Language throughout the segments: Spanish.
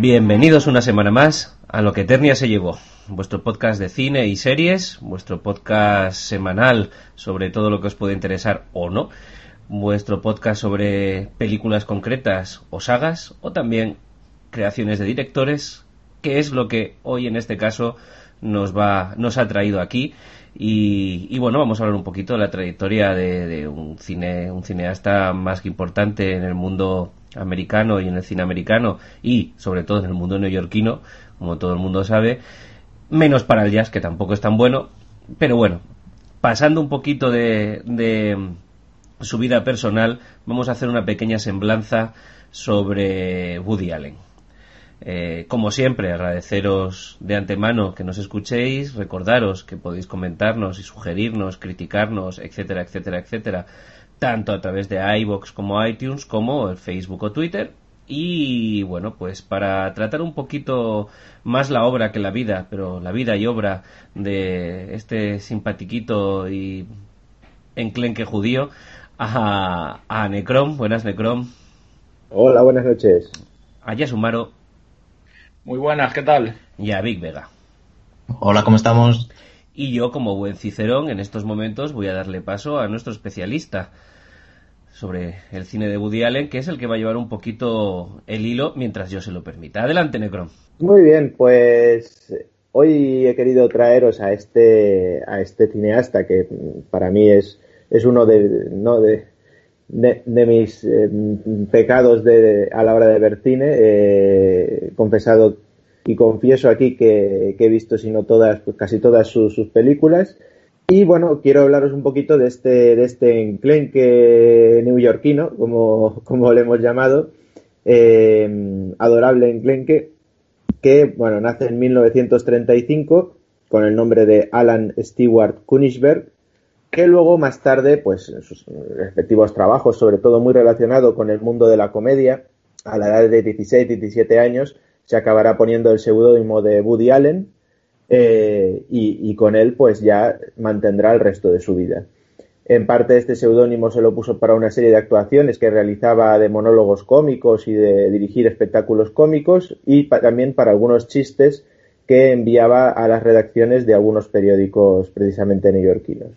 Bienvenidos una semana más a Lo que Eternia se llevó, vuestro podcast de cine y series, vuestro podcast semanal sobre todo lo que os puede interesar o no, vuestro podcast sobre películas concretas o sagas o también creaciones de directores, que es lo que hoy en este caso nos va nos ha traído aquí. Y, bueno vamos a hablar un poquito de la trayectoria de, de un cine un cineasta más que importante en el mundo americano y en el cine americano y sobre todo en el mundo neoyorquino, como todo el mundo sabe, menos para el jazz, que tampoco es tan bueno, pero bueno, pasando un poquito de, de su vida personal, vamos a hacer una pequeña semblanza sobre Woody Allen. Eh, como siempre, agradeceros de antemano que nos escuchéis, recordaros que podéis comentarnos y sugerirnos, criticarnos, etcétera, etcétera, etcétera, tanto a través de iBox como iTunes, como el Facebook o Twitter. Y bueno, pues para tratar un poquito más la obra que la vida, pero la vida y obra de este simpatiquito y enclenque judío, a, a Necrom. Buenas, Necrom. Hola, buenas noches. A Yasumaro. Muy buenas, ¿qué tal? Y a Big Vega. Hola, ¿cómo estamos? Y yo, como buen cicerón, en estos momentos voy a darle paso a nuestro especialista sobre el cine de Woody Allen, que es el que va a llevar un poquito el hilo mientras yo se lo permita. Adelante, Necron. Muy bien, pues hoy he querido traeros a este, a este cineasta que para mí es, es uno de, no, de, de, mis eh, pecados de, a la hora de ver cine. He confesado y confieso aquí que, he visto, si no todas, pues casi todas sus, sus películas. Y bueno, quiero hablaros un poquito de este, de este enclenque neoyorquino, como, como le hemos llamado, eh, adorable enclenque, que bueno, nace en 1935 con el nombre de Alan Stewart Königsberg, que luego más tarde, pues en sus respectivos trabajos, sobre todo muy relacionado con el mundo de la comedia, a la edad de 16, 17 años, se acabará poniendo el seudónimo de Woody Allen, eh, y, con él pues ya mantendrá el resto de su vida. En parte este seudónimo se lo puso para una serie de actuaciones que realizaba de monólogos cómicos y de dirigir espectáculos cómicos y también para algunos chistes que enviaba a las redacciones de algunos periódicos precisamente neoyorquinos.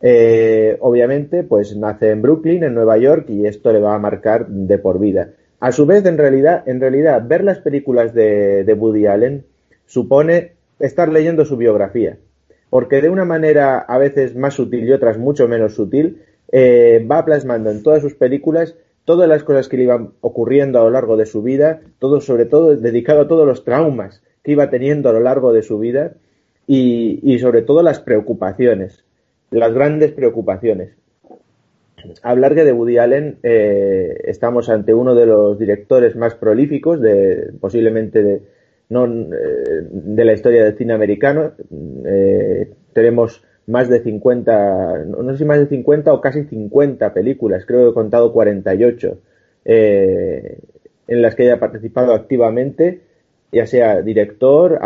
Eh, obviamente, pues nace en Brooklyn, en Nueva York, y esto le va a marcar de por vida. A su vez, en realidad, en realidad, ver las películas de, de Woody Allen supone estar leyendo su biografía, porque de una manera a veces más sutil y otras mucho menos sutil, eh, va plasmando en todas sus películas todas las cosas que le iban ocurriendo a lo largo de su vida, todo sobre todo dedicado a todos los traumas que iba teniendo a lo largo de su vida y, y sobre todo las preocupaciones, las grandes preocupaciones. Hablar que de Woody Allen eh, estamos ante uno de los directores más prolíficos, de, posiblemente de, no, eh, de la historia del cine americano. Eh, tenemos más de 50, no sé si más de 50 o casi 50 películas, creo que he contado 48, eh, en las que haya participado activamente, ya sea director,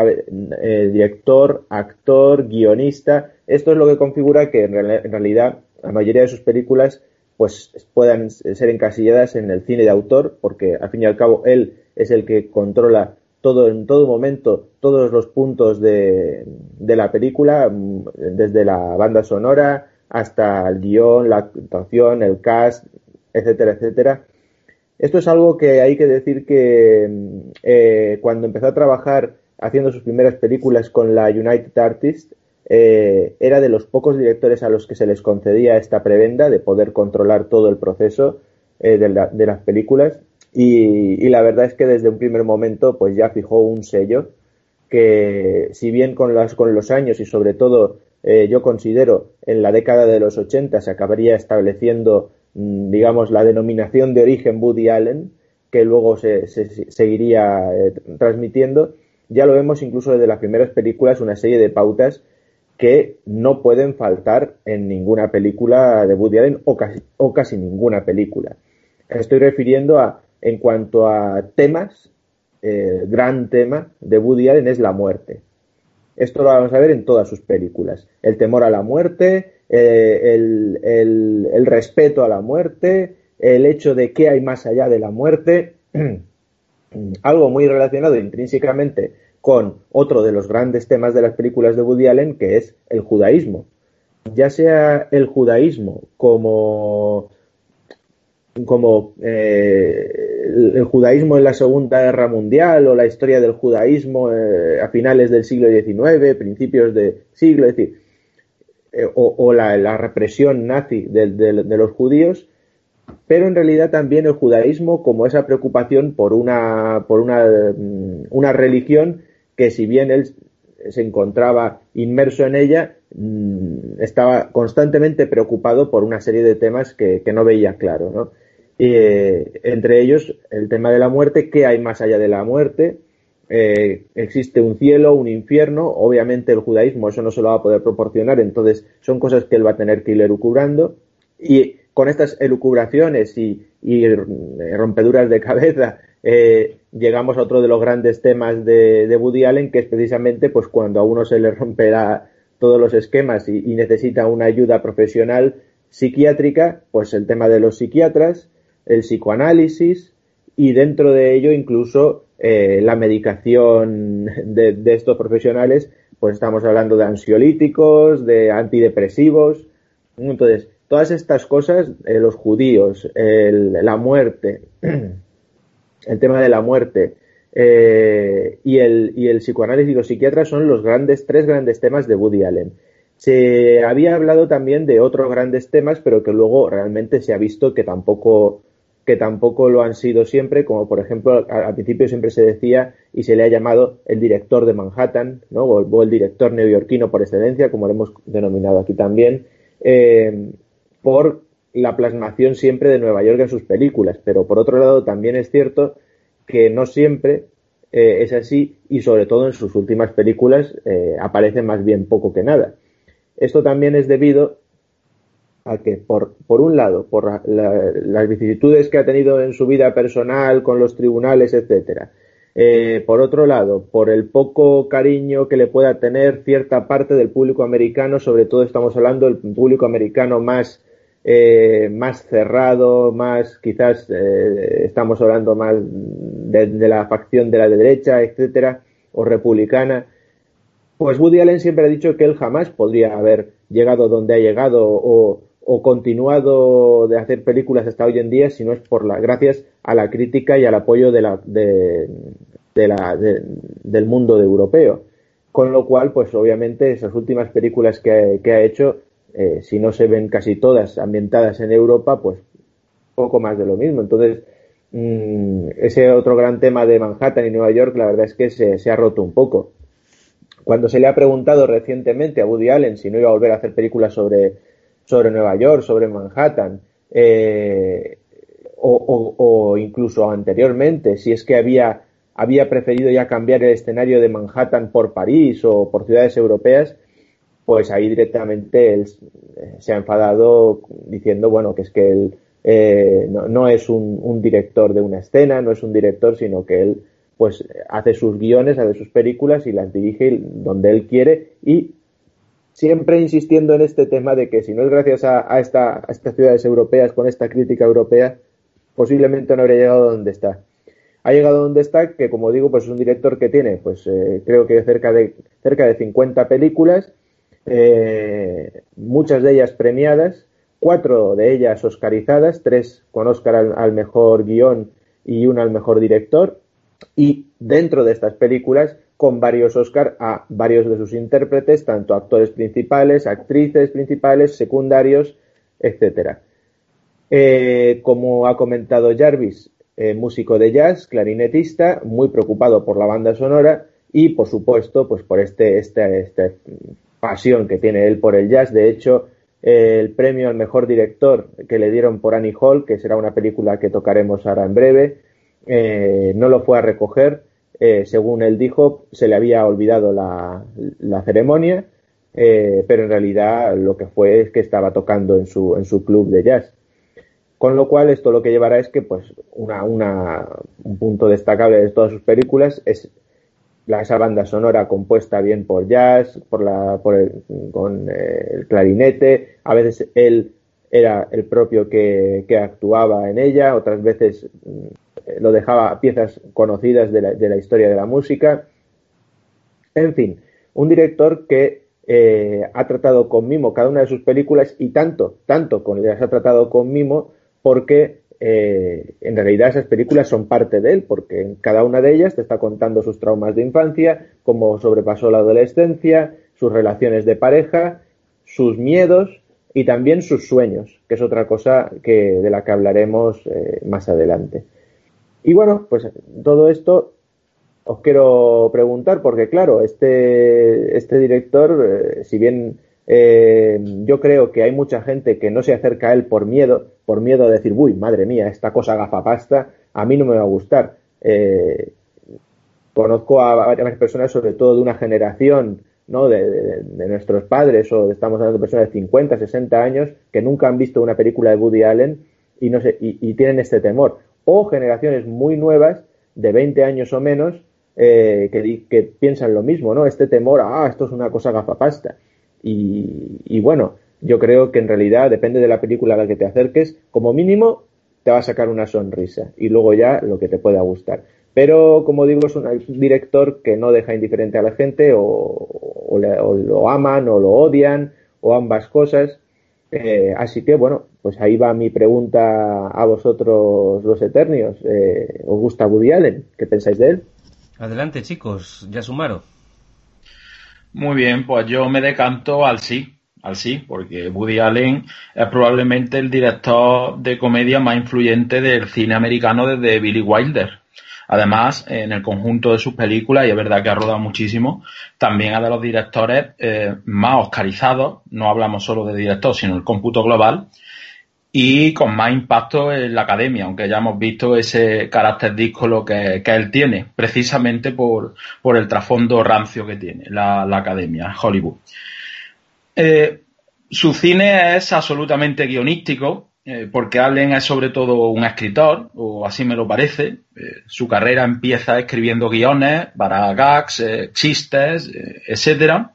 eh, director, actor, guionista. Esto es lo que configura que en, en realidad la mayoría de sus películas pues puedan ser encasilladas en el cine de autor, porque al fin y al cabo él es el que controla todo en todo momento todos los puntos de, de la película, desde la banda sonora hasta el guion, la actuación, el cast, etcétera, etcétera. Esto es algo que hay que decir que eh, cuando empezó a trabajar haciendo sus primeras películas con la United Artists, eh, era de los pocos directores a los que se les concedía esta prebenda de poder controlar todo el proceso eh, de, la, de, las películas y, la verdad es que desde un primer momento pues ya fijó un sello que si bien con, las, con los años y sobre todo eh, yo considero en la década de los 80 se acabaría estableciendo, mm, digamos, la denominación de origen Woody Allen, que luego se, seguiría eh, transmitiendo. Ya lo vemos incluso desde las primeras películas, una serie de pautas que no pueden faltar en ninguna película de Woody Allen o casi, o casi ninguna película. Estoy refiriendo a, en cuanto a temas, el gran tema de Woody Allen es la muerte. Esto lo vamos a ver en todas sus películas. El temor a la muerte, eh, el, respeto a la muerte, el hecho de que hay más allá de la muerte, algo muy relacionado intrínsecamente con otro de los grandes temas de las películas de Woody Allen, que es el judaísmo. Ya sea el judaísmo como como eh, el, judaísmo en la Segunda Guerra Mundial o la historia del judaísmo eh, a finales del siglo XIX, principios del siglo, es decir, eh, o, la, represión nazi de, los judíos, pero en realidad también el judaísmo como esa preocupación por una, por una, mm, una religión que si bien él se encontraba inmerso en ella, mm, estaba constantemente preocupado por una serie de temas que, que no veía claro, ¿no? Eh, entre ellos el tema de la muerte, qué hay más allá de la muerte, eh, existe un cielo, un infierno, obviamente el judaísmo eso no se lo va a poder proporcionar, entonces son cosas que él va a tener que ir elucubrando. Y con estas elucubraciones y, eh, rompeduras de cabeza llegamos a otro de los grandes temas de, de, Allen que es precisamente pues cuando a uno se le romperá todos los esquemas y, y necesita una ayuda profesional psiquiátrica, pues el tema de los psiquiatras, el psicoanálisis y dentro de ello incluso eh, la medicación de, estos profesionales, pues estamos hablando de ansiolíticos, de antidepresivos. Entonces, todas estas cosas, eh, los judíos, la muerte, el tema de la muerte eh, y, el, y el psicoanálisis y los psiquiatras son los grandes, tres grandes temas de Woody Allen. Se había hablado también de otros grandes temas, pero que luego realmente se ha visto que tampoco que tampoco lo han sido siempre, como por ejemplo al, principio siempre se decía y se le ha llamado el director de Manhattan, ¿no? o, el director neoyorquino por excelencia, como lo hemos denominado aquí también, eh, por la plasmación siempre de Nueva York en sus películas. Pero por otro lado también es cierto que no siempre eh, es así y sobre todo en sus últimas películas eh, aparece más bien poco que nada. Esto también es debido a que, por, por un lado, por las vicisitudes que ha tenido en su vida personal con los tribunales, etcétera, eh, por otro lado, por el poco cariño que le pueda tener cierta parte del público americano, sobre todo estamos hablando del público americano más, eh, más cerrado, más quizás eh, estamos hablando más de, de, la facción de la derecha, etcétera, o republicana. Pues Woody Allen siempre ha dicho que él jamás podría haber llegado donde ha llegado o, o continuado de hacer películas hasta hoy en día si no es por la gracias a la crítica y al apoyo de la, de, la, del mundo europeo. Con lo cual, pues obviamente esas últimas películas que, ha hecho, eh, si no se ven casi todas ambientadas en Europa, pues poco más de lo mismo. Entonces, mm, ese otro gran tema de Manhattan y Nueva York, la verdad es que se ha roto un poco. Cuando se le ha preguntado recientemente a Woody Allen si no iba a volver a hacer películas sobre sobre Nueva York, sobre Manhattan, eh, o, incluso anteriormente, si es que había, había preferido ya cambiar el escenario de Manhattan por París o por ciudades europeas, pues ahí directamente él se ha enfadado diciendo, bueno, que es que él eh, no, es un, un, director de una escena, no es un director, sino que él pues hace sus guiones, hace sus películas y las dirige donde él quiere y siempre insistiendo en este tema de que si no es gracias a, esta, estas ciudades europeas con esta crítica europea, posiblemente no habría llegado donde está. Ha llegado donde está, que como digo, pues es un director que tiene, pues eh, creo que cerca de, cerca de 50 películas, eh, muchas de ellas premiadas, cuatro de ellas oscarizadas, tres con Oscar al mejor guion y una al mejor director, y dentro de estas películas con varios Oscar a varios de sus intérpretes, tanto actores principales, actrices principales, secundarios, etcétera. Eh, como ha comentado Jarvis, eh, músico de jazz, clarinetista, muy preocupado por la banda sonora y, por supuesto, pues por este, este pasión que tiene él por el jazz. De hecho, el premio al mejor director que le dieron por Annie Hall, que será una película que tocaremos ahora en breve, eh, no lo fue a recoger. Eh, según él dijo, se le había olvidado la, ceremonia, eh, pero en realidad lo que fue es que estaba tocando en su, en su club de jazz. Con lo cual, esto lo que llevará es que, pues, una, una, un punto destacable de todas sus películas es la, esa banda sonora compuesta bien por jazz, por la, por el, con eh, el clarinete, a veces él era el propio que, que actuaba en ella, otras veces mm, lo dejaba piezas conocidas de la, de la, historia de la música. En fin, un director que eh, ha tratado con mimo cada una de sus películas y tanto, tanto con las ha tratado con mimo porque eh, en realidad esas películas son parte de él, porque en cada una de ellas te está contando sus traumas de infancia, cómo sobrepasó la adolescencia, sus relaciones de pareja, sus miedos y también sus sueños, que es otra cosa que, de la que hablaremos eh, más adelante. Y bueno, pues todo esto os quiero preguntar, porque claro, este, este director, eh, si bien eh, yo creo que hay mucha gente que no se acerca a él por miedo, por miedo a decir, uy, madre mía, esta cosa gafapasta, a mí no me va a gustar. Eh, conozco a varias personas, sobre todo de una generación, ¿no? De, nuestros padres, o estamos hablando de personas de 50, 60 años, que nunca han visto una película de Woody Allen y, no sé, y, tienen este temor. O generaciones muy nuevas, de 20 años o menos, eh, que, que, piensan lo mismo, ¿no? Este temor, ah, esto es una cosa gafapasta. Y, bueno, yo creo que en realidad depende de la película a la que te acerques, como mínimo te va a sacar una sonrisa y luego ya lo que te pueda gustar. Pero como digo, es un director que no deja indiferente a la gente o, lo aman o lo odian o ambas cosas. Eh, así que bueno, pues ahí va mi pregunta a vosotros los eternios. Eh, ¿Os gusta Woody Allen? ¿Qué pensáis de él? Adelante chicos, ya sumaron. Muy bien, pues yo me decanto al sí, al sí, porque Woody Allen es probablemente el director de comedia más influyente del cine americano desde Billy Wilder. Además, en el conjunto de sus películas, y es verdad que ha rodado muchísimo, también es de los directores eh, más oscarizados, no hablamos solo de director, sino el cómputo global, y con más impacto en la academia, aunque ya hemos visto ese carácter díscolo que, que él tiene, precisamente por, por el trasfondo rancio que tiene la, academia, Hollywood. Eh, su cine es absolutamente guionístico, eh, porque Allen es sobre todo un escritor, o así me lo parece. Eh, su carrera empieza escribiendo guiones para gags, eh, chistes, etcétera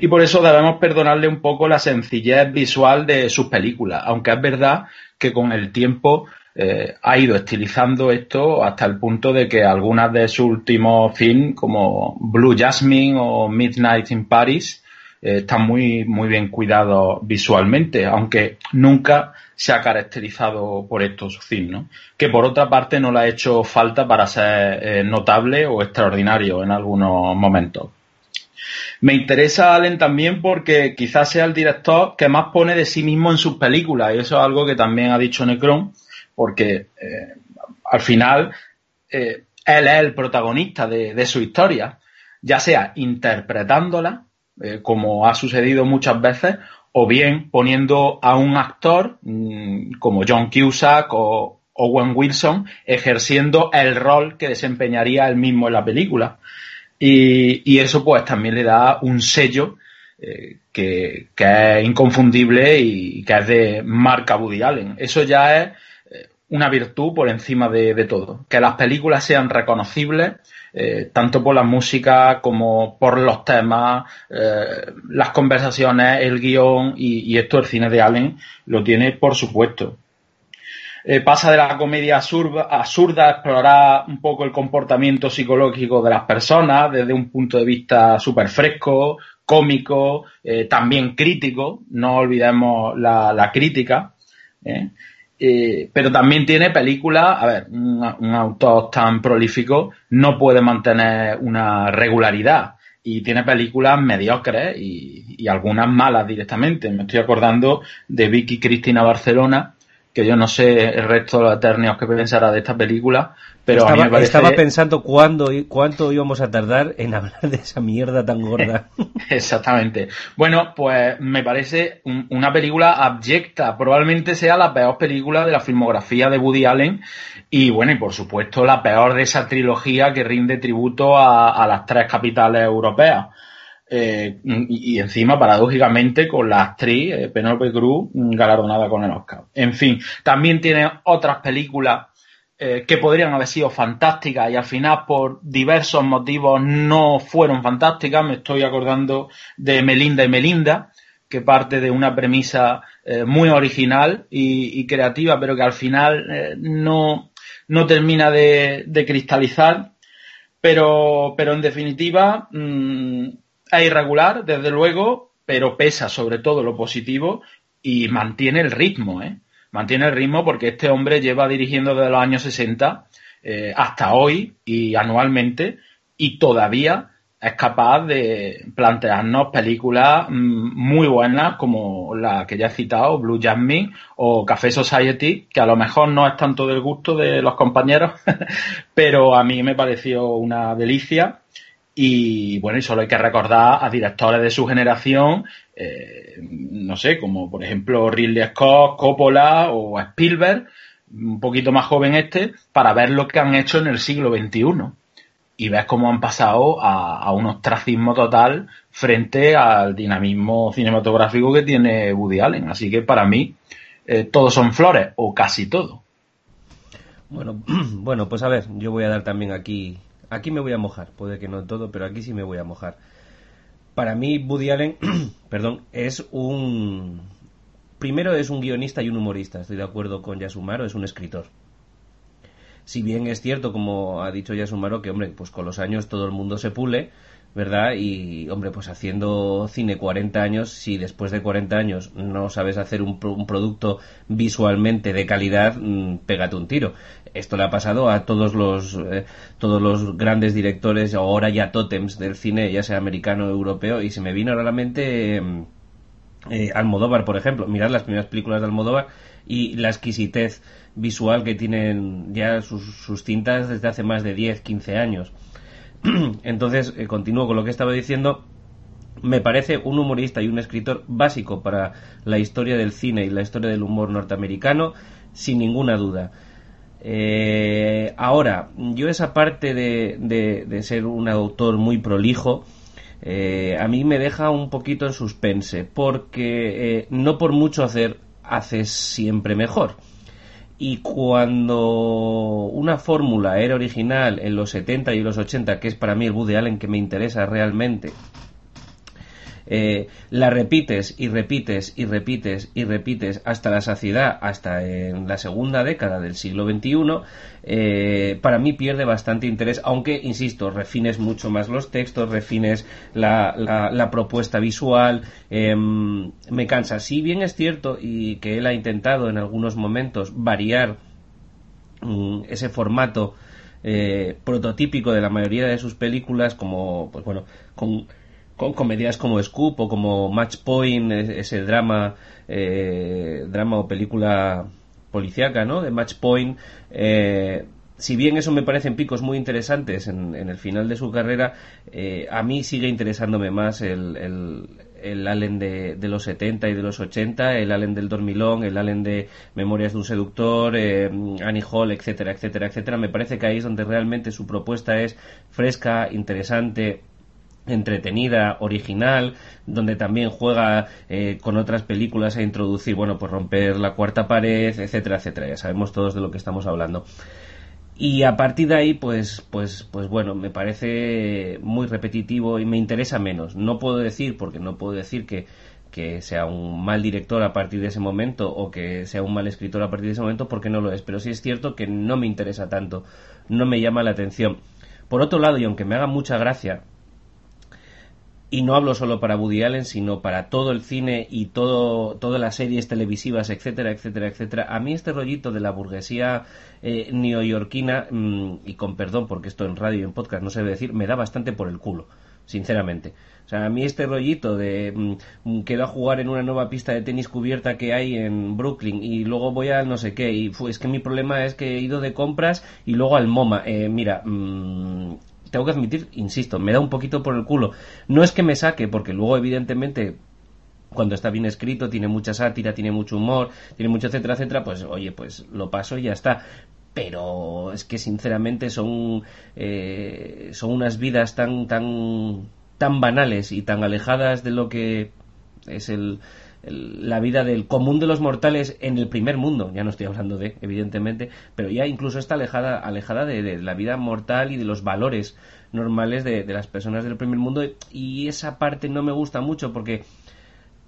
y por eso debemos perdonarle un poco la sencillez visual de sus películas, aunque es verdad que con el tiempo ha ido estilizando esto hasta el punto de que algunas de sus últimos films, como Blue Jasmine o Midnight in Paris, eh, están muy, muy bien cuidados visualmente, aunque nunca se ha caracterizado por esto su. Que por otra parte no le ha hecho falta para ser eh, notable o extraordinario en algunos momentos. Me interesa Allen también porque quizás sea el director que más pone de sí mismo en sus películas, y eso es algo que también ha dicho Necron, porque eh, al final eh, él es el protagonista de, su historia, ya sea interpretándola, eh, como ha sucedido muchas veces, o bien poniendo a un actor mm, como John Cusack o Owen Wilson ejerciendo el rol que desempeñaría él mismo en la película. Y, eso pues también le da un sello eh, que, es inconfundible y que es de marca Woody Allen. Eso ya es eh, una virtud por encima de, todo. Que las películas sean reconocibles, eh, tanto por la música como por los temas, las conversaciones, el guion y, esto el cine de Allen lo tiene por supuesto. Eh, pasa de la comedia absurda, a explorar un poco el comportamiento psicológico de las personas desde un punto de vista súper fresco, cómico, eh, también crítico, no olvidemos la, crítica. ¿eh? Pero también tiene películas, a ver, un, autor tan prolífico no puede mantener una regularidad y tiene películas mediocres y, y, algunas malas directamente. Me estoy acordando de Vicky Cristina Barcelona, que yo no sé el resto de los eternios que pensará de esta película, pero estaba, a mí me parece... estaba pensando cuándo, cuánto íbamos a tardar en hablar de esa mierda tan gorda. Exactamente. Bueno, pues me parece un, una película abyecta. Probablemente sea la peor película de la filmografía de Woody Allen. Y bueno, y por supuesto la peor de esa trilogía que rinde tributo a, a las tres capitales europeas. Eh, y, encima, paradójicamente, con la actriz eh, Penelope Cruz galardonada con el Oscar. En fin, también tiene otras películas eh, que podrían haber sido fantásticas y al final por diversos motivos no fueron fantásticas. Me estoy acordando de Melinda y Melinda, que parte de una premisa eh, muy original y, creativa, pero que al final no, no termina de, cristalizar. Pero, pero en definitiva, mmm, es irregular, desde luego, pero pesa sobre todo lo positivo y mantiene el ritmo, ¿eh? Mantiene el ritmo porque este hombre lleva dirigiendo desde los años 60 eh, hasta hoy y anualmente y todavía es capaz de plantearnos películas mmm, muy buenas como la que ya he citado, Blue Jasmine o Café Society, que a lo mejor no es tanto del gusto de los compañeros, pero a mí me pareció una delicia y bueno, y solo hay que recordar a directores de su generación, eh, no sé, como por ejemplo Ridley Scott, Coppola o Spielberg, un poquito más joven este, para ver lo que han hecho en el siglo XXI. Y ves cómo han pasado a, a un ostracismo total frente al dinamismo cinematográfico que tiene Woody Allen. Así que para mí, eh, todos son flores, o casi todo. Bueno, bueno, pues a ver, yo voy a dar también aquí Aquí me voy a mojar, puede que no todo, pero aquí sí me voy a mojar. Para mí, Woody Allen, perdón, es un. Primero es un guionista y un humorista, estoy de acuerdo con Yasumaro, es un escritor. Si bien es cierto, como ha dicho Yasumaro, que hombre, pues con los años todo el mundo se pule, ¿verdad? Y, hombre, pues haciendo cine 40 años, si después de 40 años no sabes hacer un, un producto visualmente de calidad, mmm, pégate un tiro. Esto le ha pasado a todos los, eh, todos los grandes directores, ahora ya tótems del cine, ya sea americano o europeo, y se me vino a la mente eh, eh, Almodóvar, por ejemplo. Mirad las primeras películas de Almodóvar y la exquisitez visual que tienen ya sus, sus cintas desde hace más de 10, 15 años. Entonces, eh, continúo con lo que estaba diciendo. Me parece un humorista y un escritor básico para la historia del cine y la historia del humor norteamericano, sin ninguna duda. Eh, ahora, yo esa parte de, ser un autor muy prolijo, eh, a mí me deja un poquito en suspense, porque eh, no por mucho hacer, haces siempre mejor. Y cuando una fórmula era original en los 70 y los 80, que es para mí el Woody Allen que me interesa realmente, eh, la repites y repites y repites y repites hasta la saciedad, hasta en la segunda década del siglo XXI, eh, para mí pierde bastante interés, aunque, insisto, refines mucho más los textos, refines la, propuesta visual, eh, me cansa. Si bien es cierto y que él ha intentado en algunos momentos variar um, ese formato eh, prototípico de la mayoría de sus películas, como, pues bueno, con con comedias como Scoop o como Match Point, ese drama, eh, drama o película policíaca, ¿no? De Match Point. Eh, si bien eso me parecen picos muy interesantes en, en el final de su carrera, eh, a mí sigue interesándome más el, el, el Allen de, de, los 70 y de los 80, el Allen del Dormilón, el Allen de Memorias de un Seductor, eh, Annie Hall, etcétera, etcétera, etcétera. Me parece que ahí es donde realmente su propuesta es fresca, interesante, entretenida, original, donde también juega eh, con otras películas a introducir, bueno, pues romper la cuarta pared, etcétera, etcétera. Ya sabemos todos de lo que estamos hablando. Y a partir de ahí, pues, pues, pues bueno, me parece muy repetitivo y me interesa menos. No puedo decir, porque no puedo decir que, que sea un mal director a partir de ese momento o que sea un mal escritor a partir de ese momento, porque no lo es. Pero sí es cierto que no me interesa tanto, no me llama la atención. Por otro lado, y aunque me haga mucha gracia, y no hablo solo para Woody Allen, sino para todo el cine y todo, todas las series televisivas, etcétera, etcétera, etcétera. A mí este rollito de la burguesía eh, neoyorquina, mmm, y con perdón porque esto en radio y en podcast no se debe decir, me da bastante por el culo. sinceramente. O sea, a mí este rollito de mm, mm, quedo a jugar en una nueva pista de tenis cubierta que hay en Brooklyn y luego voy al no sé qué y es que mi problema es que he ido de compras y luego al MoMA. Eh, mira, mm, tengo que admitir, insisto, me da un poquito por el culo. No es que me saque, porque luego evidentemente cuando está bien escrito, tiene mucha sátira, tiene mucho humor, tiene mucho etcétera, etcétera, pues oye, pues lo paso y ya está pero es que sinceramente son eh, son unas vidas tan tan tan banales y tan alejadas de lo que es el, la vida del común de los mortales en el primer mundo, ya no estoy hablando de, evidentemente, pero ya incluso está alejada, alejada de, la vida mortal y de los valores normales de, de, las personas del primer mundo. Y esa parte no me gusta mucho porque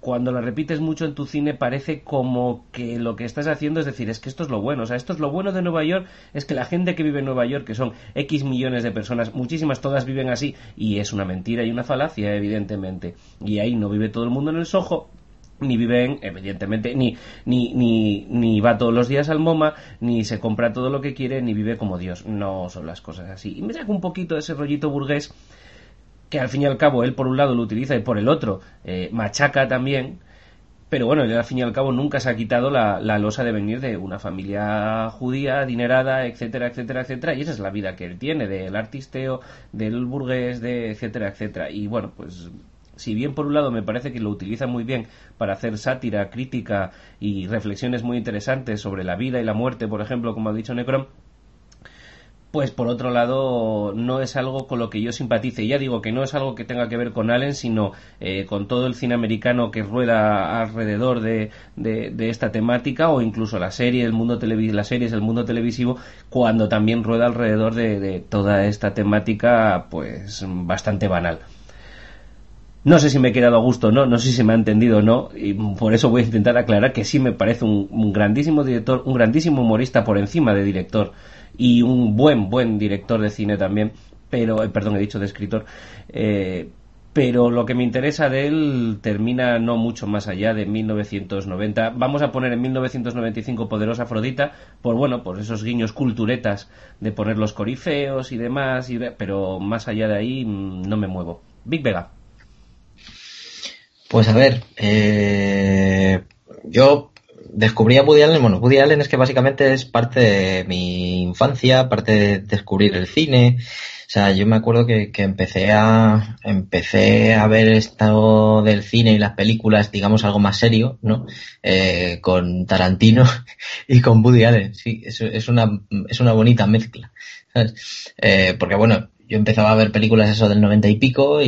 cuando la repites mucho en tu cine parece como que lo que estás haciendo es decir, es que esto es lo bueno, o sea, esto es lo bueno de Nueva York, es que la gente que vive en Nueva York, que son X millones de personas, muchísimas todas viven así, y es una mentira y una falacia, evidentemente. Y ahí no vive todo el mundo en el Soho, ni viven, evidentemente, ni, ni, ni, ni va todos los días al MoMA, ni se compra todo lo que quiere, ni vive como Dios. No son las cosas así. Y me saco un poquito ese rollito burgués que al fin y al cabo él por un lado lo utiliza y por el otro eh, machaca también, pero bueno, él al fin y al cabo nunca se ha quitado la, la, losa de venir de una familia judía, adinerada, etcétera, etcétera, etcétera, y esa es la vida que él tiene, del artisteo, del burgués, de etcétera, etcétera. Y bueno, pues si bien por un lado me parece que lo utiliza muy bien para hacer sátira, crítica y reflexiones muy interesantes sobre la vida y la muerte, por ejemplo, como ha dicho Necron, pues por otro lado no es algo con lo que yo simpatice. Ya digo que no es algo que tenga que ver con Allen, sino eh, con todo el cine americano que rueda alrededor de, esta temática o incluso la serie, el mundo las series, el mundo televisivo, cuando también rueda alrededor de, de toda esta temática, pues bastante banal. No sé si me he quedado a gusto o no, no sé si me ha entendido o no, y por eso voy a intentar aclarar que sí me parece un grandísimo director, un grandísimo humorista por encima de director y un buen, buen director de cine también, pero, eh, perdón, he dicho de escritor, eh, pero lo que me interesa de él termina no mucho más allá de 1990. Vamos a poner en 1995 Poderosa Afrodita, por bueno, por esos guiños culturetas de poner los corifeos y demás, pero más allá de ahí mm, no me muevo. Big Vega. Pues a ver, eh, yo descubrí a Woody Allen, bueno, Woody Allen es que básicamente es parte de mi infancia, parte de descubrir el cine. O sea, yo me acuerdo que, que empecé a empecé a ver esto del cine y las películas, digamos, algo más serio, ¿no? Eh, con Tarantino y con Woody Allen. Sí, es, es una, es una bonita mezcla. ¿sabes? Eh, porque bueno, yo empezaba a ver películas eso del noventa y pico y,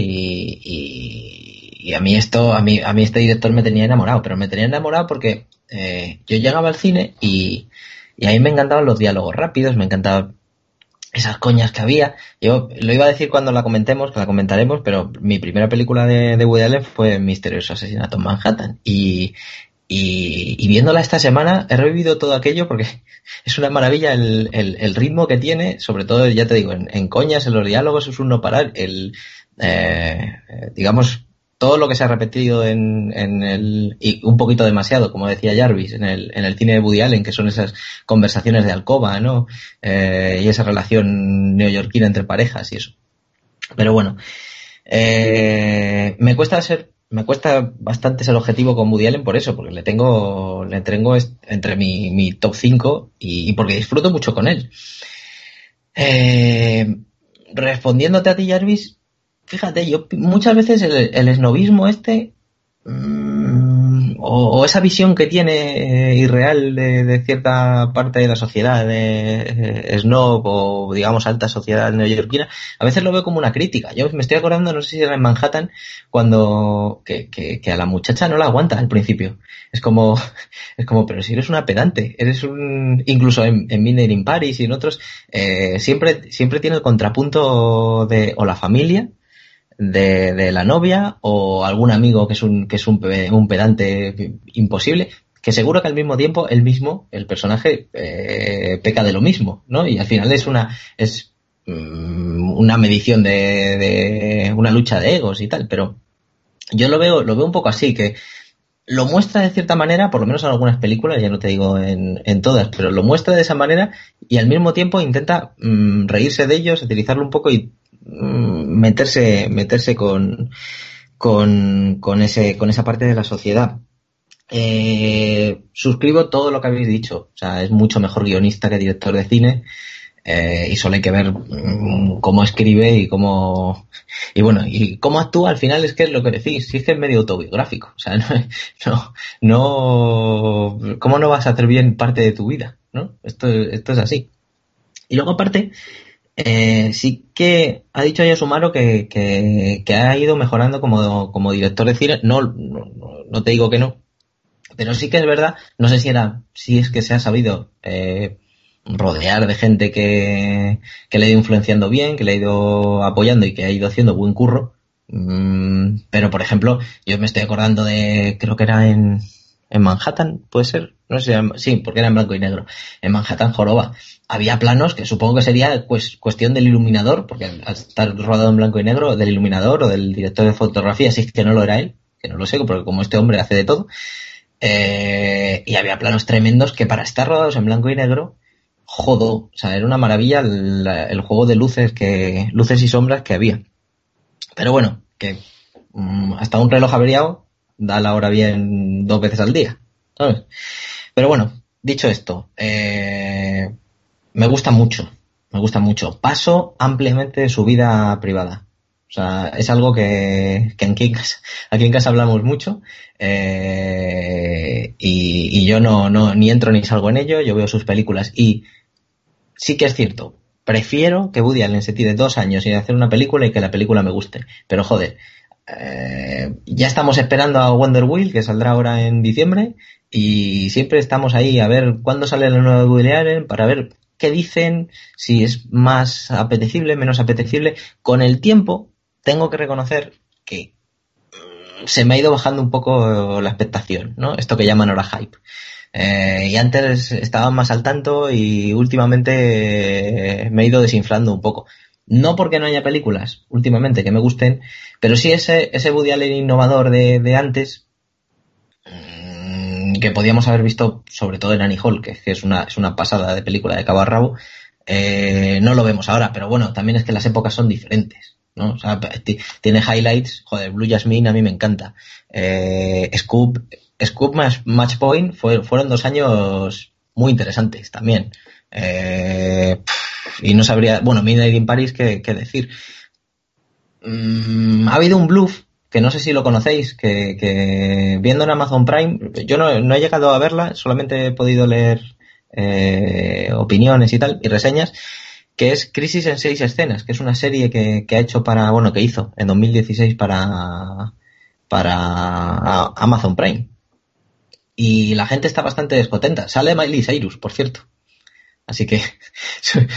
y, y, a mí esto, a mí, a mí este director me tenía enamorado, pero me tenía enamorado porque eh, yo llegaba al cine y, y a mí me encantaban los diálogos rápidos, me encantaban esas coñas que había. Yo lo iba a decir cuando la comentemos, que la comentaremos, pero mi primera película de, de Woody Allen fue Misterioso Asesinato en Manhattan. Y, y, y, viéndola esta semana he revivido todo aquello porque es una maravilla el, el, el ritmo que tiene, sobre todo, ya te digo, en, en, coñas, en los diálogos, es un no parar. El, eh, digamos, todo lo que se ha repetido en, el, y un poquito demasiado, como decía Jarvis, en el, en el cine de Woody Allen, que son esas conversaciones de alcoba, ¿no? Eh, y esa relación neoyorquina entre parejas y eso. Pero bueno, eh, me cuesta ser, me cuesta bastante ser objetivo con Woody Allen por eso, porque le tengo, le tengo entre mi, top 5 y, y, porque disfruto mucho con él. Eh, respondiéndote a ti, Jarvis, fíjate, yo muchas veces el, el esnovismo este mmm, o, esa visión que tiene eh, irreal de, cierta parte de la sociedad de eh, snob o digamos alta sociedad neoyorquina, a veces lo veo como una crítica. Yo me estoy acordando, no sé si era en Manhattan, cuando que, que, que a la muchacha no la aguanta al principio. Es como, es como, pero si eres una pedante, eres un, incluso en, en in Paris y en otros, eh, siempre, siempre tiene el contrapunto de, o la familia, de, de, la novia o algún amigo que es un, que es un, un pedante imposible, que seguro que al mismo tiempo él mismo, el personaje, eh, peca de lo mismo, ¿no? Y al final es una, es um, una medición de, de, una lucha de egos y tal, pero yo lo veo, lo veo un poco así, que lo muestra de cierta manera, por lo menos en algunas películas, ya no te digo en, en todas, pero lo muestra de esa manera y al mismo tiempo intenta um, reírse de ellos, utilizarlo un poco y meterse, meterse con, con, con, ese, con esa parte de la sociedad. Eh, suscribo todo lo que habéis dicho. O sea, es mucho mejor guionista que director de cine. Eh, y solo hay que ver mm, cómo escribe y cómo y bueno y cómo actúa al final es que es lo que decís si es que es medio autobiográfico o sea no, no, no cómo no vas a hacer bien parte de tu vida no esto esto es así y luego aparte eh, sí que ha dicho Yasumaro que, que, que ha ido mejorando como, como director de cine no, no, no te digo que no pero sí que es verdad no sé si era si es que se ha sabido eh, rodear de gente que, que le ha ido influenciando bien, que le ha ido apoyando y que ha ido haciendo buen curro. Mm, pero, por ejemplo, yo me estoy acordando de, creo que era en, en Manhattan, puede ser, no sé, sí, porque era en blanco y negro, en Manhattan Joroba. Había planos que supongo que sería pues, cuestión del iluminador, porque al estar rodado en blanco y negro, del iluminador o del director de fotografía, si es que no lo era él, que no lo sé, porque como este hombre hace de todo, eh, y había planos tremendos que para estar rodados en blanco y negro, jodo, o sea, era una maravilla el, juego de luces que luces y sombras que había. Pero bueno, que mm, hasta un reloj averiado da la hora bien dos veces al día, ¿sabes? Pero bueno, dicho esto, eh, me gusta mucho, me gusta mucho. Paso ampliamente su vida privada. O sea, es algo que, que aquí, en casa, casa hablamos mucho eh, y, yo no, no ni entro ni salgo en ello, yo veo sus películas y sí que es cierto, prefiero que Woody Allen se tire dos años sin hacer una película y que la película me guste. Pero joder, eh, ya estamos esperando a Wonder Wheel, que saldrá ahora en diciembre, y siempre estamos ahí a ver cuándo sale la nueva Woody Allen para ver qué dicen, si es más apetecible, menos apetecible. Con el tiempo, tengo que reconocer que mm, se me ha ido bajando un poco la expectación, ¿no? Esto que llaman ahora hype. Eh, y antes estaba más al tanto y últimamente me he ido desinflando un poco. No porque no haya películas últimamente que me gusten, pero sí ese, ese Woody Allen innovador de, de antes, mm, que podíamos haber visto sobre todo en Annie Hall, que, es, una, es una pasada de película de cabo a rabo, eh, no lo vemos ahora, pero bueno, también es que las épocas son diferentes. ¿no? O sea, tiene highlights, joder, Blue Jasmine a mí me encanta. Eh, Scoop, Scoop Match Point fueron dos años muy interesantes también. Eh, y no sabría, bueno, Midnight in Paris, ¿qué, decir? Mm, ha habido un bluff, que no sé si lo conocéis, que, viendo en Amazon Prime, yo no, he llegado a verla, solamente he podido leer eh, opiniones y tal, y reseñas, que es Crisis en seis escenas, que es una serie que, que ha hecho para, bueno, que hizo en 2016 para, para Amazon Prime. Y la gente está bastante descontenta. Sale Miley Cyrus, por cierto. Así que se,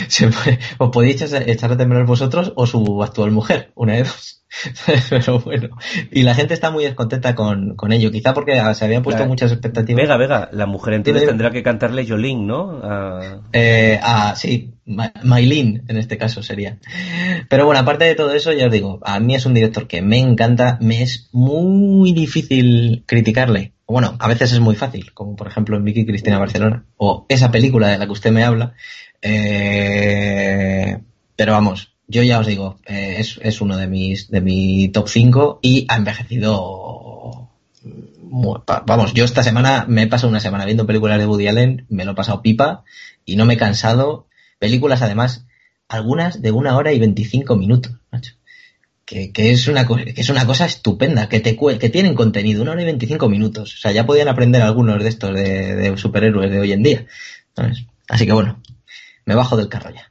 os podéis echar a temblar vosotros o su actual mujer, una de dos. Pero bueno, y la gente está muy descontenta con, con ello, quizá porque se habían puesto muchas expectativas. Vega, Vega, la mujer entonces tendrá que cantarle Jolín, ¿no? Eh, ah, sí, Maylin en este caso sería. Pero bueno, aparte de todo eso, ya os digo, a mí es un director que me encanta, me es muy difícil criticarle. Bueno, a veces es muy fácil, como por ejemplo en Vicky Cristina Barcelona, o esa película de la que usted me habla. Eh, pero vamos, yo ya os digo, eh, es, es, uno de mis de mi top 5 y ha envejecido. Vamos, yo esta semana me he pasado una semana viendo películas de Woody Allen, me lo he pasado pipa y no me he cansado. Películas además, algunas de una hora y 25 minutos, Que, es una que es una cosa estupenda, que te que tienen contenido, una hora y 25 minutos. O sea, ya podían aprender algunos de estos de, superhéroes de hoy en día. Así que bueno, me bajo del carro ya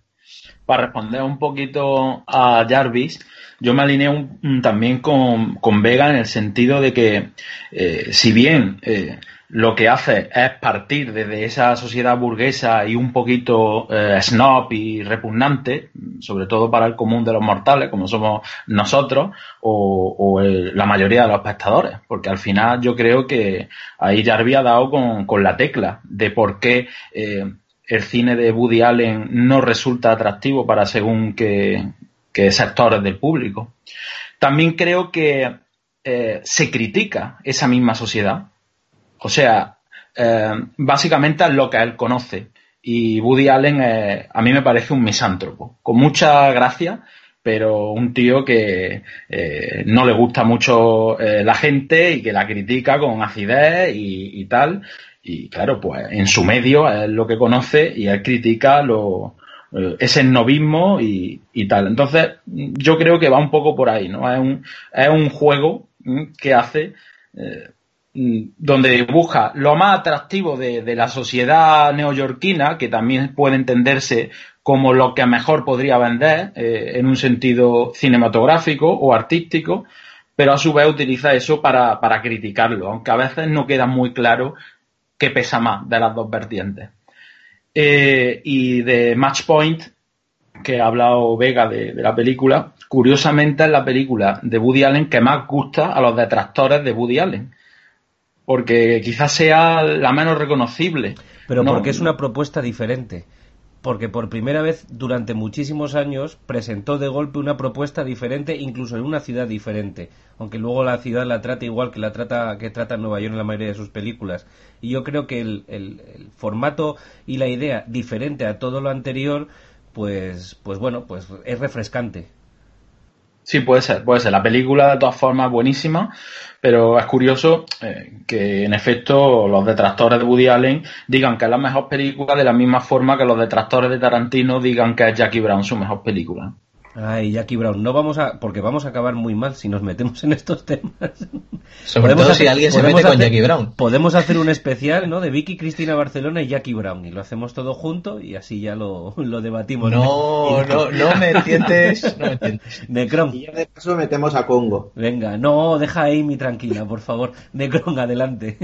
para responder un poquito a Jarvis, yo me alineé también con, con, Vega en el sentido de que, eh, si bien eh, lo que hace es partir desde esa sociedad burguesa y un poquito eh, snob y repugnante, sobre todo para el común de los mortales, como somos nosotros, o, la mayoría de los espectadores, porque al final yo creo que ahí Jarvis ha dado con, con la tecla de por qué el cine de Woody Allen no resulta atractivo para según qué, sectores del público. También creo que eh, se critica esa misma sociedad. O sea, eh, básicamente es lo que él conoce. Y Woody Allen a mí me parece un misántropo, con mucha gracia pero un tío que eh, no le gusta mucho eh, la gente y que la critica con acidez y, tal. Y claro, pues en su medio es lo que conoce y él critica lo, ese novismo y, tal. Entonces, yo creo que va un poco por ahí, ¿no? Es un, es un juego que hace donde busca lo más atractivo de, la sociedad neoyorquina, que también puede entenderse como lo que mejor podría vender eh, en un sentido cinematográfico o artístico, pero a su vez utiliza eso para, criticarlo, aunque a veces no queda muy claro qué pesa más de las dos vertientes. Eh, y de Match Point, que ha hablado Vega de, de, la película, curiosamente es la película de Woody Allen que más gusta a los detractores de Woody Allen, porque quizás sea la menos reconocible. Pero porque es una propuesta diferente porque por primera vez durante muchísimos años presentó de golpe una propuesta diferente, incluso en una ciudad diferente, aunque luego la ciudad la trata igual que la trata que trata Nueva York en la mayoría de sus películas. Y yo creo que el, el, formato y la idea diferente a todo lo anterior, pues, pues bueno, pues es refrescante. Sí, puede ser, puede ser. La película, de todas formas, buenísima, pero es curioso eh, que, en efecto, los detractores de Woody Allen digan que es la mejor película de la misma forma que los detractores de Tarantino digan que es Jackie Brown su mejor película. Ay, Jackie Brown, no vamos a, porque vamos a acabar muy mal si nos metemos en estos temas. Sobre todo si alguien se mete con Jackie Brown. Podemos hacer un especial, ¿no? De Vicky Cristina Barcelona y Jackie Brown y lo hacemos todo junto y así ya lo, lo debatimos. No, no, no me entiendes, no me entiendes. Y ya de paso metemos a Congo. Venga, no, deja a Amy tranquila, por favor. Necron, adelante.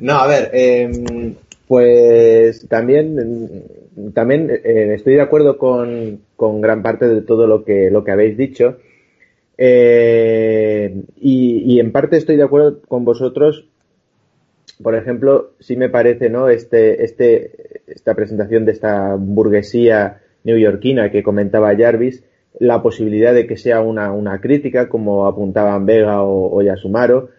no, a ver, eh, pues también, también eh, estoy de acuerdo con, con, gran parte de todo lo que, lo que habéis dicho. Eh, y, en parte estoy de acuerdo con vosotros. Por ejemplo, sí me parece, ¿no? Este, este, esta presentación de esta burguesía neoyorquina que comentaba Jarvis, la posibilidad de que sea una, una crítica, como apuntaban Vega o, o Yasumaro.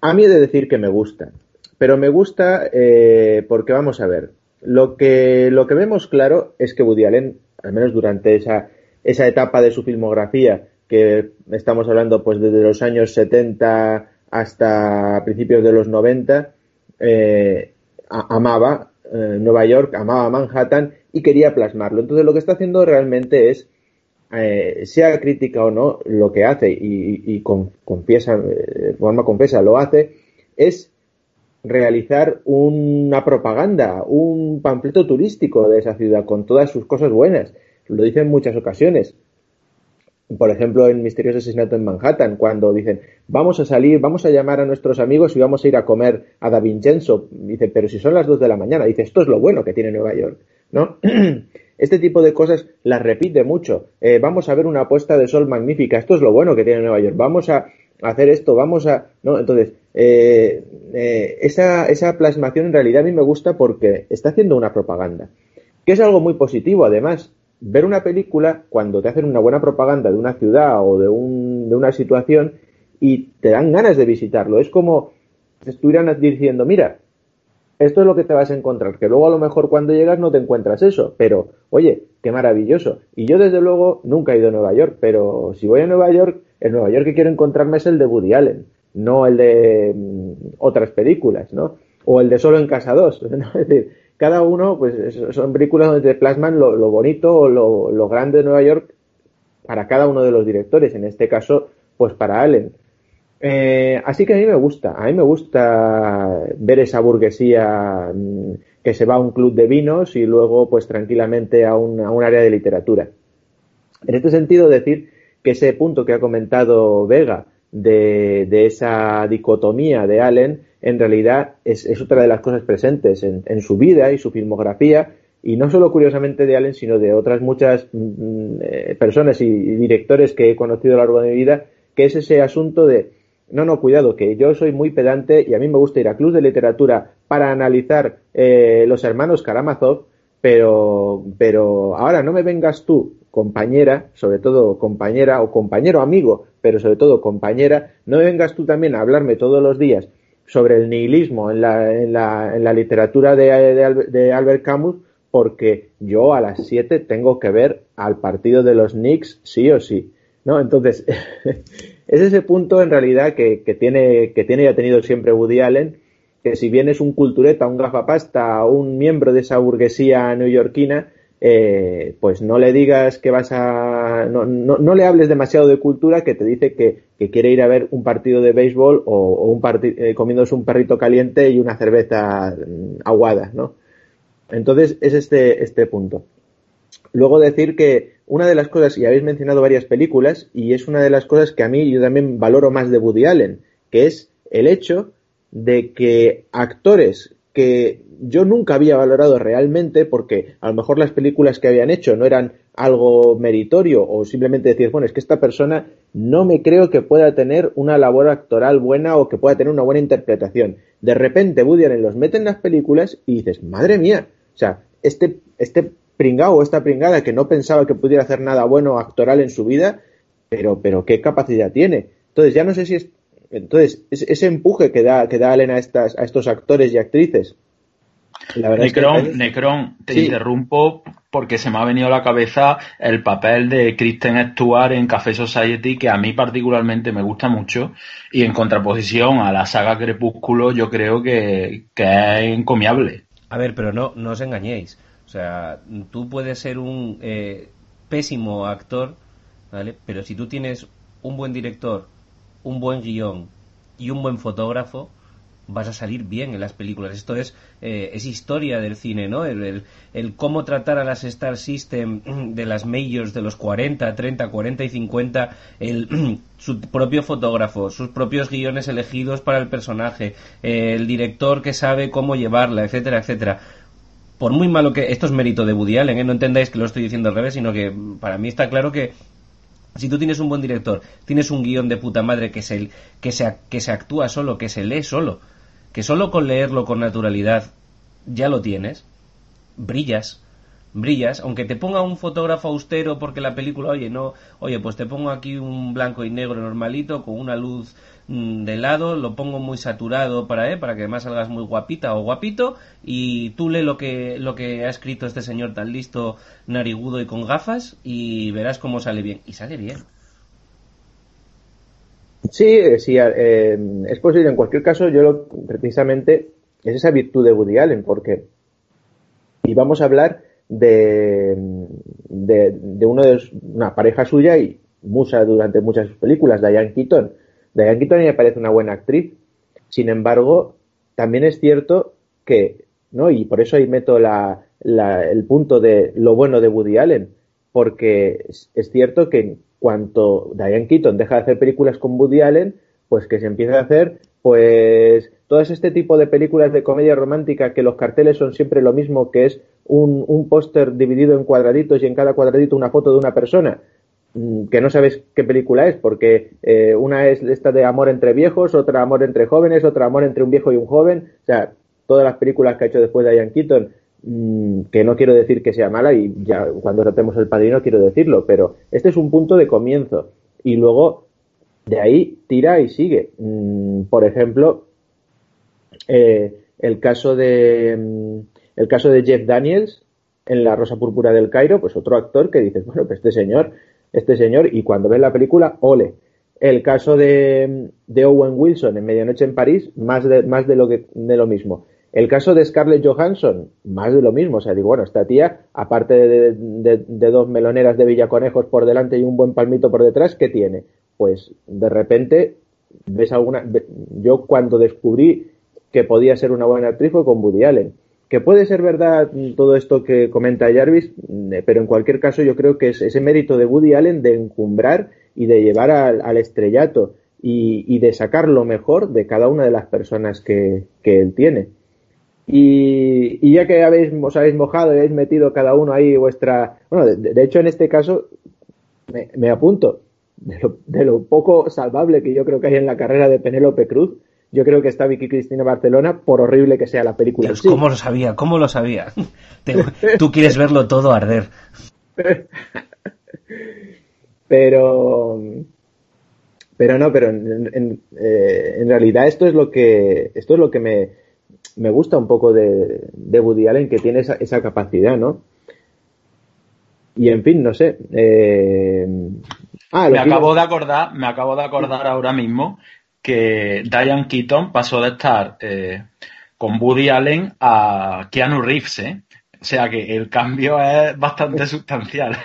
A mí he de decir que me gusta. Pero me gusta eh, porque vamos a ver, lo que, lo que vemos claro es que Woody Allen, al menos durante esa, esa etapa de su filmografía, que estamos hablando pues desde los años 70 hasta principios de los 90, eh, amaba eh, Nueva York, amaba Manhattan y quería plasmarlo. Entonces lo que está haciendo realmente es, sea crítica o no, lo que hace y, y con, confiesa, de forma confesa lo hace, es realizar una propaganda, un panfleto turístico de esa ciudad con todas sus cosas buenas. Lo dice en muchas ocasiones. Por ejemplo, en Misterioso Asesinato en Manhattan, cuando dicen, vamos a salir, vamos a llamar a nuestros amigos y vamos a ir a comer a Da Vincenzo. Dice, pero si son las dos de la mañana. Dice, esto es lo bueno que tiene Nueva York. ¿No? Este tipo de cosas las repite mucho. Eh, vamos a ver una puesta de sol magnífica. Esto es lo bueno que tiene Nueva York. Vamos a hacer esto, vamos a... ¿no? Entonces, eh, eh, esa, esa plasmación en realidad a mí me gusta porque está haciendo una propaganda, que es algo muy positivo además. Ver una película cuando te hacen una buena propaganda de una ciudad o de, un, de una situación y te dan ganas de visitarlo. Es como si estuvieran diciendo, mira, esto es lo que te vas a encontrar, que luego a lo mejor cuando llegas no te encuentras eso, pero oye, qué maravilloso. Y yo desde luego nunca he ido a Nueva York, pero si voy a Nueva York, el Nueva York que quiero encontrarme es el de Woody Allen no el de mm, otras películas, ¿no? O el de Solo en Casa 2, Es decir, cada uno, pues son películas donde te plasman lo, bonito o lo, grande de Nueva York para cada uno de los directores, en este caso, pues para Allen. Eh, así que a mí me gusta, a mí me gusta ver esa burguesía mm, que se va a un club de vinos y luego pues tranquilamente a un, a un área de literatura. En este sentido, decir que ese punto que ha comentado Vega, de, de esa dicotomía de Allen, en realidad es, otra de las cosas presentes en, en, su vida y su filmografía, y no solo curiosamente de Allen, sino de otras muchas mm, eh, personas y, directores que he conocido a lo largo de mi vida, que es ese asunto de, no, no, cuidado, que yo soy muy pedante y a mí me gusta ir a clubs de literatura para analizar eh, los hermanos Karamazov, pero, pero ahora no me vengas tú compañera, sobre todo compañera o compañero amigo, pero sobre todo compañera, no vengas tú también a hablarme todos los días sobre el nihilismo en la, en la, en la literatura de, de, Albert Camus, porque yo a las 7 tengo que ver al partido de los Knicks sí o sí. ¿no? Entonces, es ese punto en realidad que, que, tiene, que tiene y ha tenido siempre Woody Allen, que si bien es un cultureta, un gafapasta, un miembro de esa burguesía neoyorquina, eh, pues no le digas que vas a. No, no, no, le hables demasiado de cultura que te dice que, que quiere ir a ver un partido de béisbol o, un partido eh, comiéndose un perrito caliente y una cerveza mm, aguada, ¿no? Entonces es este, este punto. Luego decir que una de las cosas, y habéis mencionado varias películas, y es una de las cosas que a mí yo también valoro más de Woody Allen, que es el hecho de que actores que yo nunca había valorado realmente porque a lo mejor las películas que habían hecho no eran algo meritorio o simplemente decir, bueno, es que esta persona no me creo que pueda tener una labor actoral buena o que pueda tener una buena interpretación. De repente Woody Allen los mete en las películas y dices, madre mía, o sea, este, este pringao o esta pringada que no pensaba que pudiera hacer nada bueno actoral en su vida, pero, pero qué capacidad tiene. Entonces ya no sé si es entonces, ese empuje que da, que da Allen a, estas, a estos actores y actrices. La verdad Necron, es que... Necron, te sí. interrumpo porque se me ha venido a la cabeza el papel de Kristen Stewart en Café Society, que a mí particularmente me gusta mucho, y en contraposición a la saga Crepúsculo, yo creo que, que es encomiable. A ver, pero no, no os engañéis. O sea, tú puedes ser un eh, pésimo actor, ¿vale? Pero si tú tienes un buen director, un buen guion y un buen fotógrafo, vas a salir bien en las películas. Esto es, eh, es historia del cine, ¿no? El, el, el, cómo tratar a las Star System de las majors de los 40, 30, 40 y 50, el, su propio fotógrafo, sus propios guiones elegidos para el personaje, el director que sabe cómo llevarla, etcétera, etcétera. Por muy malo que esto es mérito de Woody Allen, ¿eh? no entendáis que lo estoy diciendo al revés, sino que para mí está claro que si tú tienes un buen director, tienes un guion de puta madre que se, que, que se actúa solo, que se lee solo, que solo con leerlo con naturalidad ya lo tienes, brillas, brillas, aunque te ponga un fotógrafo austero porque la película, oye, no, oye, pues te pongo aquí un blanco y negro normalito con una luz de lado, lo pongo muy saturado para, eh, para que además salgas muy guapita o guapito y tú lee lo que, lo que ha escrito este señor tan listo, narigudo y con gafas y verás cómo sale bien. Y sale bien. Sí, sí, eh, es posible. En cualquier caso, yo lo, precisamente es esa virtud de Woody Allen, porque y vamos a hablar de, de, de uno de una pareja suya y musa durante muchas películas, Diane Keaton. Diane Keaton me parece una buena actriz. Sin embargo, también es cierto que, ¿no? Y por eso ahí meto la, la, el punto de lo bueno de Woody Allen, porque es, cierto que en cuanto Diane Keaton deja de hacer películas con Woody Allen, pues que se empieza a hacer, pues, todo este tipo de películas de comedia romántica que los carteles son siempre lo mismo, que es un, un póster dividido en cuadraditos y en cada cuadradito una foto de una persona, que no sabes qué película es, porque eh, una es esta de amor entre viejos, otra amor entre jóvenes, otra amor entre un viejo y un joven, o sea, todas las películas que ha hecho después de Ian Keaton, mmm, que no quiero decir que sea mala y ya cuando tratemos el padrino quiero decirlo, pero este es un punto de comienzo y luego de ahí tira y sigue. Mm, por ejemplo, eh, el caso de mm, el caso de Jeff Daniels en La Rosa Púrpura del Cairo, pues otro actor que dices, bueno, pues este señor, este señor, y cuando ves la película, ole. El caso de, de Owen Wilson en Medianoche en París, más de, más de lo que, de lo mismo. El caso de Scarlett Johansson, más de lo mismo. O sea, digo, bueno, esta tía, aparte de, de, de, dos meloneras de Villaconejos por delante y un buen palmito por detrás, ¿qué tiene? Pues de repente ves alguna. Yo cuando descubrí que podía ser una buena actriz fue con Woody Allen que puede ser verdad todo esto que comenta Jarvis, eh, pero en cualquier caso yo creo que es ese mérito de Woody Allen de encumbrar y de llevar al, al estrellato y, de sacar lo mejor de cada una de las personas que, que él tiene. Y, ya que habéis, os habéis mojado y habéis metido cada uno ahí vuestra... Bueno, de, de hecho en este caso me, me apunto de lo, de lo poco salvable que yo creo que hay en la carrera de Penélope Cruz, yo creo que está Vicky Cristina Barcelona, por horrible que sea la película. Dios, ¿Cómo lo sabía? ¿Cómo lo sabía? Te, tú quieres verlo todo arder. pero, pero no, pero en, en, eh, en, realidad esto es lo que, esto es lo que me, me gusta un poco de, de Woody Allen que tiene esa, esa capacidad, ¿no? Y en fin, no sé. Eh... Ah, me acabo de acordar, me acabo de acordar ahora mismo que Diane Keaton pasó de estar eh, con Woody Allen a Keanu Reeves, ¿eh? O sea que el cambio es bastante sustancial.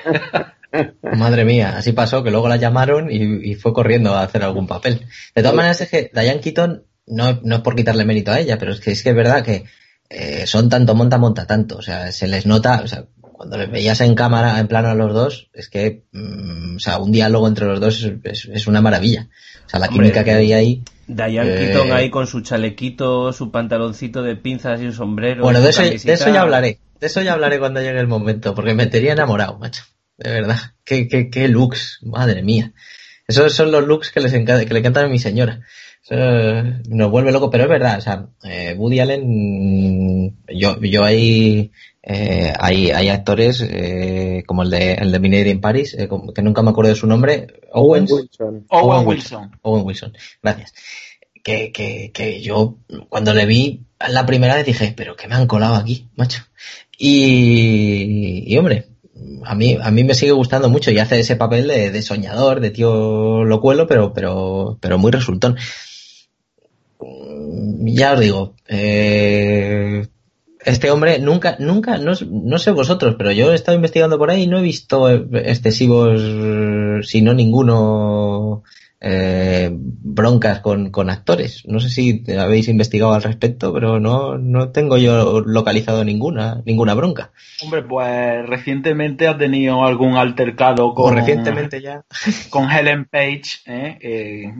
Madre mía, así pasó, que luego la llamaron y, fue corriendo a hacer algún papel. De todas maneras, es que Diane Keaton, no, no es por quitarle mérito a ella, pero es que es que es verdad que eh, son tanto monta, monta tanto. O sea, se les nota, o sea, cuando les veías en cámara, en plano a los dos, es que, mm, o sea, un diálogo entre los dos es, una maravilla. O sea, la química que había ahí. Diane eh, Keaton ahí con su chalequito, su pantaloncito de pinzas y un sombrero. Bueno, de eso, de eso ya hablaré. De eso ya hablaré cuando llegue el momento, porque me tenía enamorado, macho de verdad. Qué, qué, qué looks, madre mía. Esos son los looks que, les encanta, que le encantan a mi señora. Eso nos vuelve loco, pero es verdad, o sea, eh, Woody Allen, yo, yo ahí, eh, hay, hay actores eh, como el de, el de Mineri en Paris, eh, que nunca me acuerdo de su nombre, Owen Wilson. Owen Wilson. Owen Wilson, gracias. Que, que, que yo cuando le vi la primera vez dije, pero que me han colado aquí, macho. Y, y hombre, a mí, a mí me sigue gustando mucho y hace ese papel de, soñador, de tío locuelo, pero, pero, pero muy resultón. Ya os digo, eh, este hombre nunca, nunca, no, no, sé vosotros, pero yo he estado investigando por ahí y no he visto excesivos, si no ninguno, eh, broncas con, con, actores. No sé si habéis investigado al respecto, pero no, no tengo yo localizado ninguna, ninguna bronca. Hombre, pues recientemente ha tenido algún altercado con. recientemente ya. Con Helen Page, ¿eh? Eh,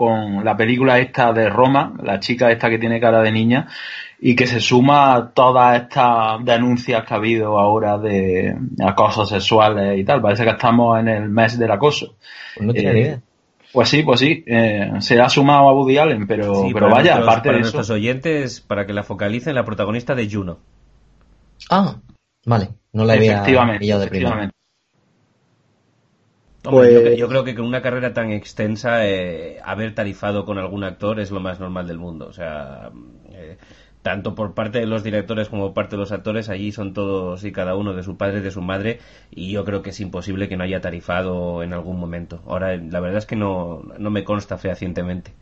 con la película esta de Roma, la chica esta que tiene cara de niña, y que se suma a todas estas denuncias que ha habido ahora de acosos sexuales y tal. Parece que estamos en el mes del acoso. Pues no tiene idea. Pues sí, pues sí, eh, se ha sumado a Woody Allen, pero, pero vaya, aparte para de nuestros oyentes, para que la focalicen, la protagonista de Juno. Ah, vale, no la había pillado de primera. Pues... Yo, creo que con una carrera tan extensa, eh, haber tarifado con algún actor es lo más normal del mundo. O sea, eh, tanto por parte de los directores como por parte de los actores, allí son todos y cada uno de su padre de su madre, y yo creo que es imposible que no haya tarifado en algún momento. Ahora, la verdad es que no, no me consta fehacientemente.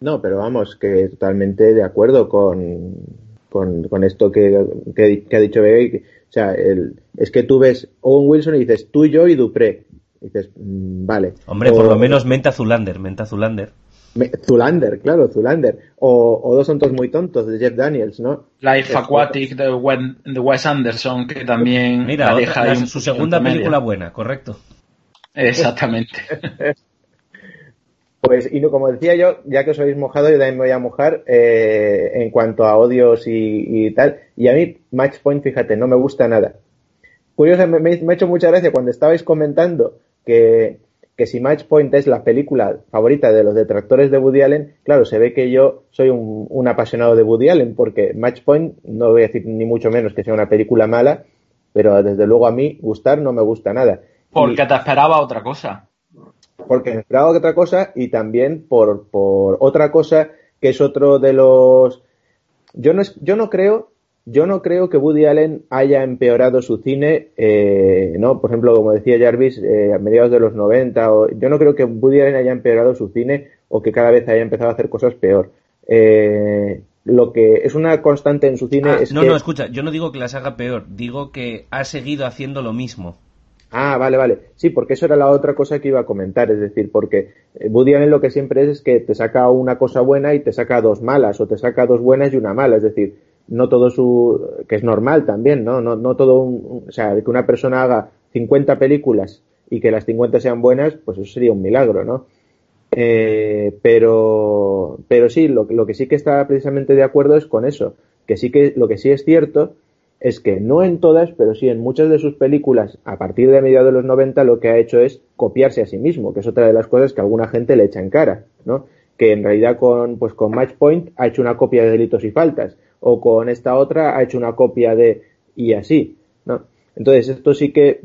No, pero vamos, que totalmente de acuerdo con, con, esto que, que, ha dicho Vega. O sea, el, es que tú ves Owen Wilson y dices tú, yo y Dupré. Y dices, mm, vale. Hombre, por lo menos Menta Zulander, Menta Zulander. Zulander, claro, Zulander. O, Dos son todos muy tontos de Jeff Daniels, ¿no? Life Aquatic de, Wes Anderson, que también Mira, deja su segunda película buena, correcto. Exactamente. pues, y como decía yo, ya que os habéis mojado, yo también me voy a mojar eh, en cuanto a odios y, tal. Y a mí, Match Point, fíjate, no me gusta nada. Curioso, me, me ha hecho mucha gracia cuando estabais comentando que, que si Match Point es la película favorita de los detractores de Woody Allen, claro, se ve que yo soy un, apasionado de Woody Allen, porque Match Point, no voy a decir ni mucho menos que sea una película mala, pero desde luego a mí gustar no me gusta nada. Porque te esperaba otra cosa. Porque me esperaba otra cosa y también por, por otra cosa que es otro de los... Yo no, yo no creo yo no creo que Woody Allen haya empeorado su cine, eh, ¿no? Por ejemplo, como decía Jarvis, eh, a mediados de los 90, o, yo no creo que Woody Allen haya empeorado su cine o que cada vez haya empezado a hacer cosas peor. Eh, lo que es una constante en su cine ah, es no, No, escucha, yo no digo que las haga peor, digo que ha seguido haciendo lo mismo. Ah, vale, vale. Sí, porque eso era la otra cosa que iba a comentar, es decir, porque Woody Allen lo que siempre es es que te saca una cosa buena y te saca dos malas, o te saca dos buenas y una mala, es decir, no todo su, que es normal también, ¿no? No, no todo un, o sea, que una persona haga 50 películas y que las 50 sean buenas, pues eso sería un milagro, ¿no? Eh, pero, pero sí, lo, lo que sí que está precisamente de acuerdo es con eso, que sí que, lo que sí es cierto es que no en todas, pero sí en muchas de sus películas, a partir de mediados de los 90, lo que ha hecho es copiarse a sí mismo, que es otra de las cosas que alguna gente le echa en cara, ¿no? Que en realidad con, pues con Match Point ha hecho una copia de delitos y faltas o con esta otra ha hecho una copia de y así, ¿no? Entonces esto sí que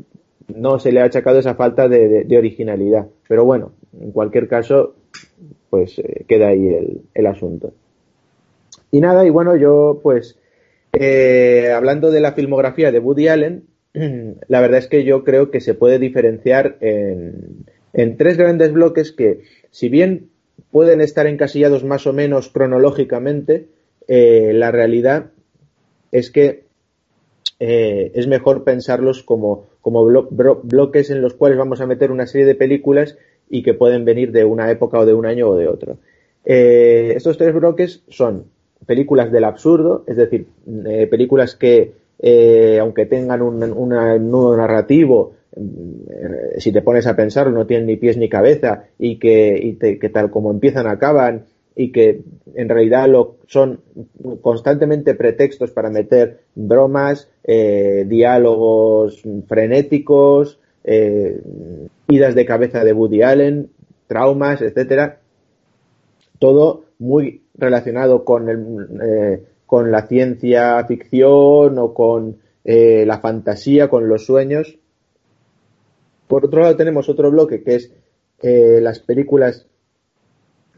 no se le ha achacado esa falta de, originalidad, pero bueno, en cualquier caso, pues eh, queda ahí el, asunto. Y nada, y bueno, yo pues eh, hablando de la filmografía de Woody Allen, la verdad es que yo creo que se puede diferenciar en, tres grandes bloques que, si bien pueden estar encasillados más o menos cronológicamente, eh, la realidad es que eh, es mejor pensarlos como, como bloques en los cuales vamos a meter una serie de películas y que pueden venir de una época o de un año o de otro. Estos tres bloques son películas del absurdo, es decir, películas que, aunque tengan un, nudo narrativo, eh, si te pones a pensar, no tienen ni pies ni cabeza y que, que tal como empiezan acaban y que en realidad lo, son constantemente pretextos para meter bromas, eh, diálogos frenéticos, eh, idas de cabeza de Woody Allen, traumas, etcétera, todo muy relacionado con, el, con la ciencia ficción o con la fantasía, con los sueños. Por otro lado tenemos otro bloque que es eh, las películas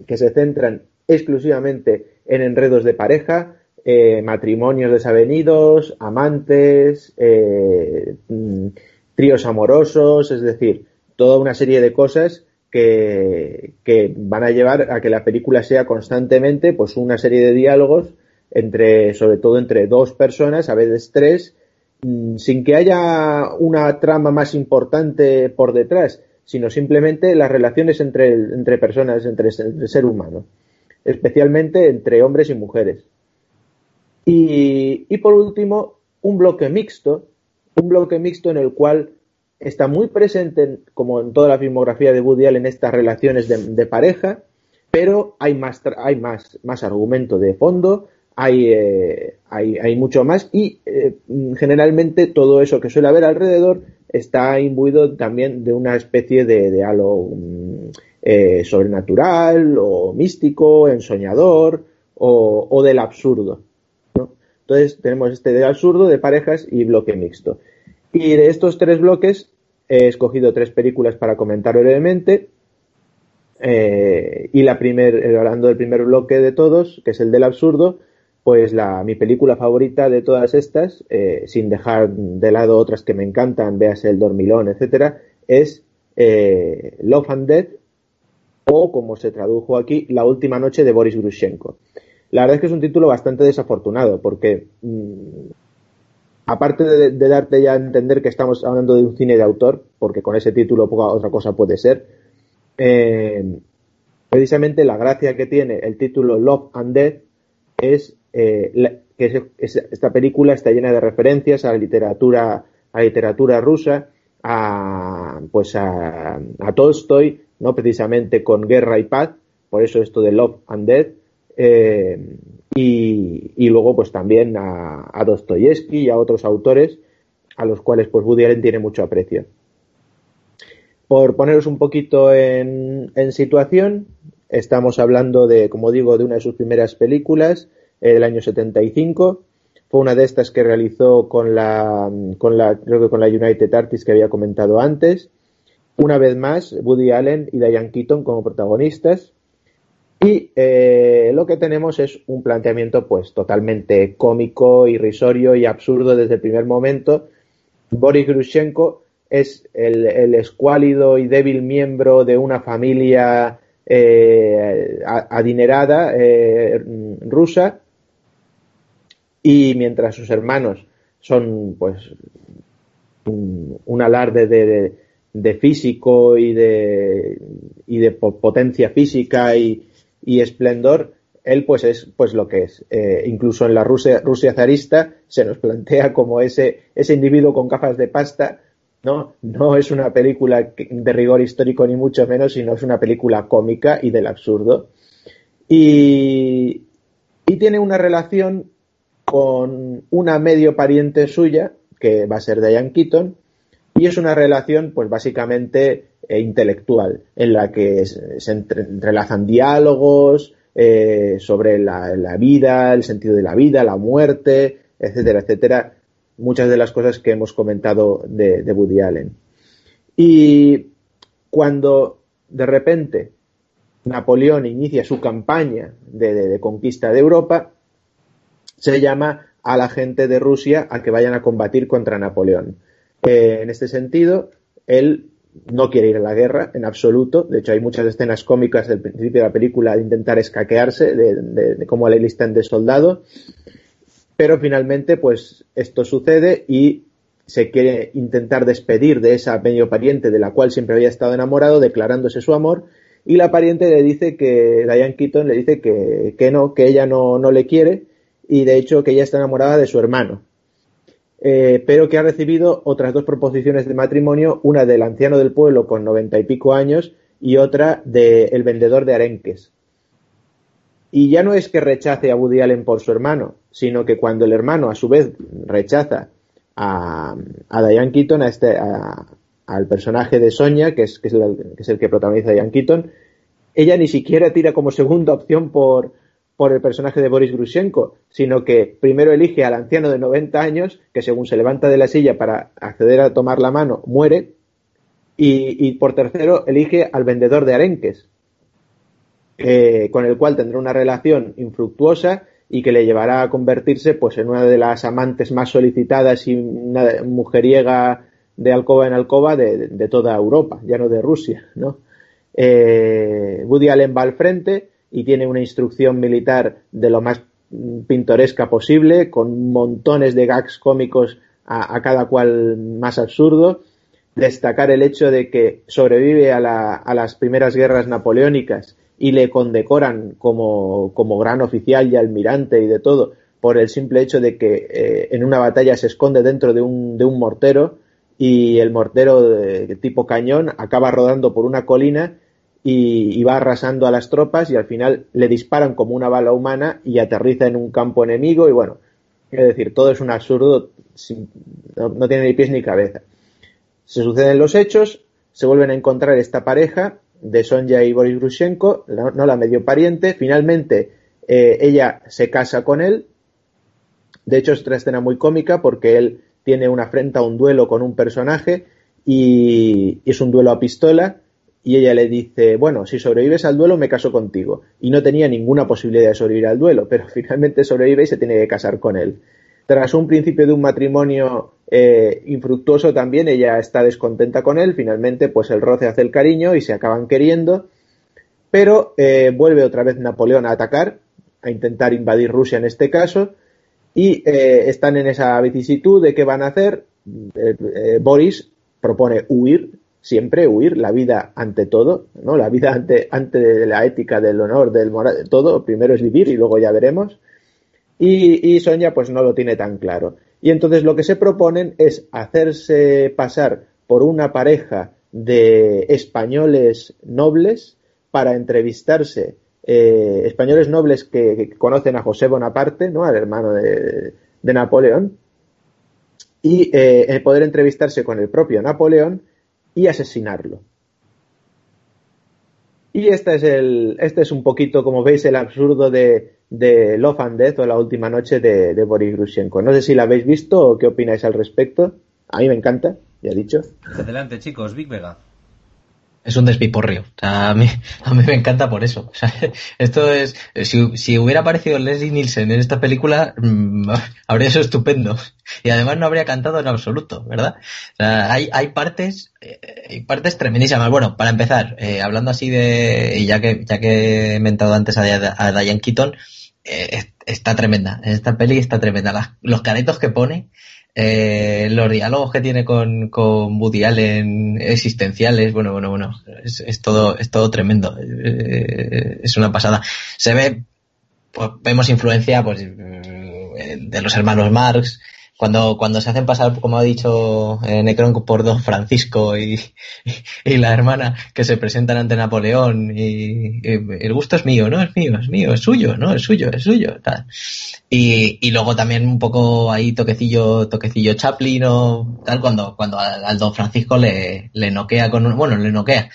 que se centran exclusivamente en enredos de pareja, eh, matrimonios desavenidos, amantes, eh, mm, tríos amorosos, es decir, toda una serie de cosas que, van a llevar a que la película sea constantemente pues una serie de diálogos entre, sobre todo entre dos personas, a veces tres, Mm, sin que haya una trama más importante por detrás, sino simplemente las relaciones entre, entre personas, entre, el ser humano, especialmente entre hombres y mujeres. Y, por último, un bloque mixto, un bloque mixto en el cual está muy presente, como en toda la filmografía de Woody Allen, estas relaciones de, pareja, pero hay más, hay más, más argumento de fondo, eh, hay, hay, mucho más y eh, generalmente todo eso que suele haber alrededor está imbuido también de una especie de, halo mm, eh, sobrenatural o místico, ensoñador o, o del absurdo. Entonces tenemos este del absurdo de parejas y bloque mixto. Y de estos tres bloques he escogido tres películas para comentar brevemente. y la primer, hablando del primer bloque de todos, que es el del absurdo, pues la, mi película favorita de todas estas, eh, sin dejar de lado otras que me encantan, veas El Dormilón, etcétera, es eh, Love and Death o, como se tradujo aquí, La Última Noche de Boris Grushenko. La verdad es que es un título bastante desafortunado porque, mm, aparte de, darte ya a entender que estamos hablando de un cine de autor, porque con ese título poca otra cosa puede ser, eh, precisamente la gracia que tiene el título Love and Death es eh, que esta película está llena de referencias a la literatura, a literatura rusa, a, pues a, Tolstoy, no precisamente con Guerra y Paz, por eso esto de Love and Death, eh, y, luego pues también a, a Dostoyevsky y a otros autores a los cuales pues Woody Allen tiene mucho aprecio. Por poneros un poquito en, en situación, estamos hablando de, como digo, de una de sus primeras películas, el año 75. Fue una de estas que realizó con la, con la, creo que con la United Artists que había comentado antes. Una vez más, Woody Allen y Diane Keaton como protagonistas. Y eh, lo que tenemos es un planteamiento pues totalmente cómico, irrisorio y absurdo desde el primer momento. Boris Grushenko es el, el escuálido y débil miembro de una familia eh, adinerada eh, rusa y mientras sus hermanos son pues un, alarde de, físico y de, y de potencia física y, esplendor, él pues es pues lo que es. Eh, incluso en la Rusia, Rusia zarista se nos plantea como ese, ese individuo con gafas de pasta, ¿no? No es una película de rigor histórico ni mucho menos, sino es una película cómica y del absurdo. Y, y tiene una relación con una medio pariente suya, que va a ser Diane Keaton, y es una relación, pues básicamente eh, intelectual, en la que se entrelazan diálogos eh, sobre la, vida, el sentido de la vida, la muerte, etcétera, etcétera. Muchas de las cosas que hemos comentado de, Woody Allen. Y cuando de repente Napoleón inicia su campaña de conquista de Europa, se llama a la gente de Rusia a que vayan a combatir contra Napoleón. Eh, en este sentido, él no quiere ir a la guerra en absoluto. De hecho, hay muchas escenas cómicas del principio de la película de intentar escaquearse de, cómo le listan de soldado. Pero finalmente, pues esto sucede y se quiere intentar despedir de esa medio pariente de la cual siempre había estado enamorado, declarándose su amor. Y la pariente le dice que, Diane Keaton le dice que, que no, que ella no, no le quiere y de hecho que ella está enamorada de su hermano. Eh, pero que ha recibido otras dos proposiciones de matrimonio, una del anciano del pueblo con noventa y pico años y otra del vendedor de arenques. Y ya no es que rechace a Woody Allen por su hermano, sino que cuando el hermano a su vez rechaza a, a Diane Keaton, a este, al personaje de Sonia, que es, que es, el, que es el que protagoniza Diane Keaton, ella ni siquiera tira como segunda opción por, por el personaje de Boris Grushenko, sino que primero elige al anciano de 90 años, que según se levanta de la silla para acceder a tomar la mano, muere, y, por tercero elige al vendedor de arenques, con el cual tendrá una relación infructuosa y que le llevará a convertirse pues en una de las amantes más solicitadas y una mujeriega de alcoba en alcoba de, toda Europa, ya no de Rusia, ¿no? Eh, Woody Allen va al frente, y tiene una instrucción militar de lo más pintoresca posible, con montones de gags cómicos a, cada cual más absurdo. Destacar el hecho de que sobrevive a, las primeras guerras napoleónicas y le condecoran como, gran oficial y almirante y de todo por el simple hecho de que eh, en una batalla se esconde dentro de un, de un mortero y el mortero de tipo cañón acaba rodando por una colina y, va arrasando a las tropas y al final le disparan como una bala humana y aterriza en un campo enemigo y bueno, es decir, todo es un absurdo, no, tiene ni pies ni cabeza. Se suceden los hechos, se vuelven a encontrar esta pareja de Sonja y Boris Grushenko, no la medio pariente, finalmente eh, ella se casa con él, de hecho es otra escena muy cómica porque él tiene una afrenta a un duelo con un personaje y es un duelo a pistola y ella le dice, bueno, si sobrevives al duelo me caso contigo. Y no tenía ninguna posibilidad de sobrevivir al duelo, pero finalmente sobrevive y se tiene que casar con él. Tras un principio de un matrimonio eh, infructuoso también, ella está descontenta con él, finalmente pues el roce hace el cariño y se acaban queriendo, pero eh, vuelve otra vez Napoleón a atacar, a intentar invadir Rusia en este caso, y eh, están en esa vicisitud de qué van a hacer. Boris propone huir, siempre huir, la vida ante todo, ¿no? La vida ante, ante la ética, del honor, del moral, de todo, primero es vivir y luego ya veremos. Y, y Sonia pues no lo tiene tan claro. Y entonces lo que se proponen es hacerse pasar por una pareja de españoles nobles para entrevistarse, eh, españoles nobles que, conocen a José Bonaparte, ¿no? Al hermano de, de Napoleón, y eh, poder entrevistarse con el propio Napoleón y asesinarlo. Y este es, el, este es un poquito, como veis, el absurdo de, de Love and Death o La Última Noche de, de Boris Grushenko. No sé si la habéis visto o qué opináis al respecto. A mí me encanta, ya dicho. Adelante, chicos, Big Vega es un despiporrio. O a mí, a mí me encanta por eso. Esto es, si, si, hubiera aparecido Leslie Nielsen en esta película, mmm, habría sido estupendo. Y además no habría cantado en absoluto, ¿verdad? Hay, hay partes, eh, hay partes tremendísimas. Bueno, para empezar, eh, hablando así de, ya que, ya que he mentado antes a, a Diane Keaton, eh, está tremenda. En esta peli está tremenda. los caretos que pone, eh, los diálogos que tiene con, con Woody Allen existenciales, bueno, bueno, bueno, es, es todo, es todo tremendo. Eh, es una pasada. Se ve, pues, vemos influencia, pues, de los hermanos Marx, cuando, cuando se hacen pasar, como ha dicho eh, Necron, por Don Francisco y, y, la hermana que se presentan ante Napoleón y, el gusto es mío, ¿no? Es mío, es mío, es suyo, ¿no? Es suyo, es suyo, tal. Y, y luego también un poco ahí toquecillo, toquecillo Chaplin o tal, cuando, cuando al, Don Francisco le, le noquea con un, bueno, le noquea.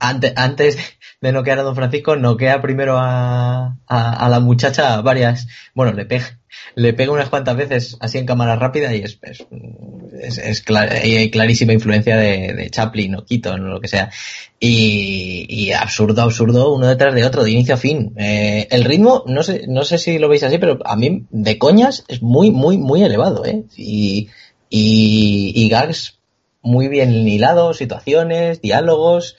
Antes, antes de noquear a Don Francisco, noquea primero a, a, la muchacha varias, bueno, le pega, le pega unas cuantas veces así en cámara rápida y es, es, hay clarísima influencia de, Chaplin o Keaton o lo que sea. Y, y, absurdo, absurdo, uno detrás de otro, de inicio a fin. Eh, el ritmo, no sé, no sé si lo veis así, pero a mí de coñas es muy, muy, muy elevado, ¿eh? Y, y, y gags muy bien hilados, situaciones, diálogos,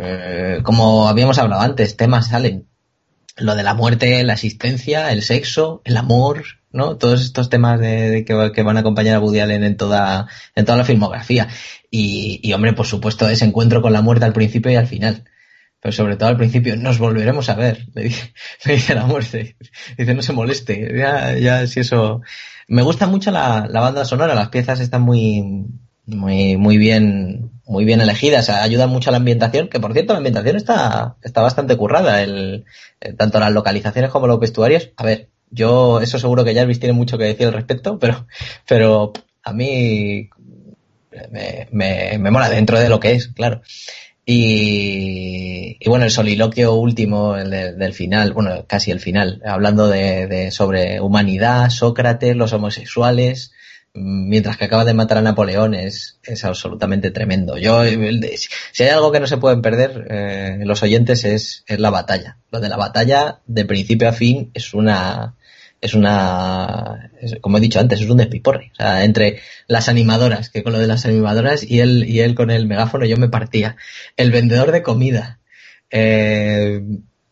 eh, como habíamos hablado antes, temas salen. Lo de la muerte, la existencia, el sexo, el amor, ¿no? Todos estos temas de, que, que, van a acompañar a Woody Allen en toda, en toda la filmografía. Y, y, hombre, por supuesto, ese encuentro con la muerte al principio y al final. Pero sobre todo al principio, nos volveremos a ver, le dice, dice la muerte. Dice, no se moleste. Ya, ya, si eso. Me gusta mucho la banda sonora, las piezas están muy, muy, muy bien, muy bien elegidas, ayuda mucho a la ambientación, que por cierto la ambientación está, está bastante currada, el, eh, tanto las localizaciones como los vestuarios. A ver, yo eso seguro que Jarvis tiene mucho que decir al respecto, pero, pero a mí me, me, me mola dentro de lo que es, claro. Y, y, bueno, el soliloquio último el del final, bueno, casi el final, hablando de, de, sobre humanidad, Sócrates, los homosexuales, mientras que acaba de matar a Napoleón es, es absolutamente tremendo. Yo, si hay algo que no se pueden perder eh, los oyentes es, es la batalla. Lo de la batalla, de principio a fin, es una, es una, como he dicho antes, es un despiporre. O sea, entre las animadoras, que con lo de las animadoras y él, y él con el megáfono yo me partía. El vendedor de comida. Eh,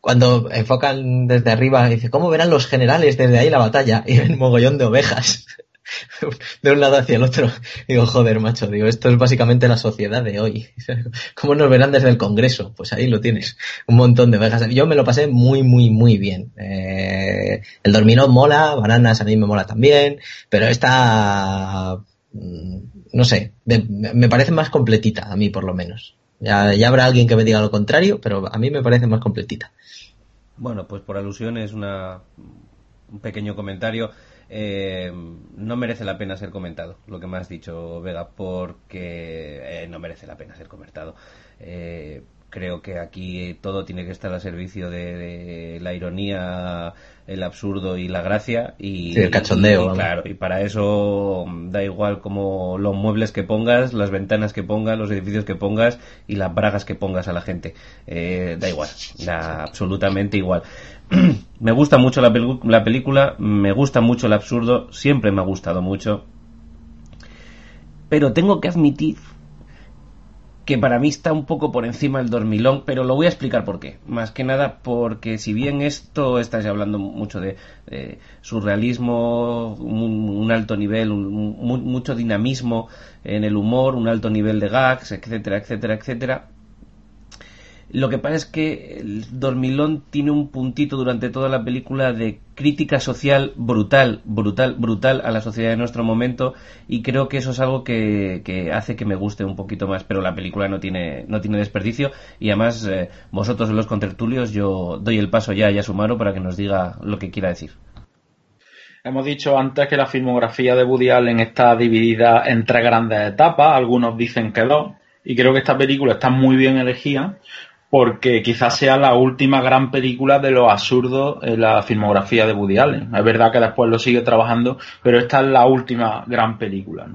cuando enfocan desde arriba, dice, ¿cómo verán los generales desde ahí la batalla? Y ven mogollón de ovejas. de un lado hacia el otro. Digo, joder, macho, digo, esto es básicamente la sociedad de hoy. ¿Cómo nos verán desde el Congreso? Pues ahí lo tienes. Un montón de ovejas. Yo me lo pasé muy, muy, muy bien. Eh, el dormino mola, bananas a mí me mola también, pero esta, mm, no sé, me parece más completita, a mí por lo menos. Ya, ya habrá alguien que me diga lo contrario, pero a mí me parece más completita. Bueno, pues por alusión es una, un pequeño comentario eh, no merece la pena ser comentado, lo que me has dicho, Vega, porque eh, no merece la pena ser comentado. Eh, creo que aquí todo tiene que estar al servicio de, la ironía, el absurdo y la gracia y el cachondeo. claro, y para eso mm, da igual como los muebles que pongas, las ventanas que pongas, los edificios que pongas y las bragas que pongas a la gente. da igual, da absolutamente igual. me gusta mucho la, la película, me gusta mucho el absurdo, siempre me ha gustado mucho. Pero tengo que admitir que para mí está un poco por encima el dormilón, pero lo voy a explicar por qué. Más que nada porque si bien esto estás hablando mucho de, surrealismo, un, alto nivel, mucho dinamismo en el humor, un alto nivel de gags, etcétera, etcétera, etcétera, lo que pasa es que el Dormilón tiene un puntito durante toda la película de crítica social brutal, brutal, brutal a la sociedad de nuestro momento y creo que eso es algo que, hace que me guste un poquito más, pero la película no tiene, no tiene desperdicio y además eh, vosotros los contertulios yo doy el paso ya a Yasumaro para que nos diga lo que quiera decir. Hemos dicho antes que la filmografía de Woody Allen está dividida en tres grandes etapas, algunos dicen que dos, y creo que esta película está muy bien elegida porque quizás sea la última gran película de lo absurdo en la filmografía de Woody Allen. Es verdad que después lo sigue trabajando, pero esta es la última gran película.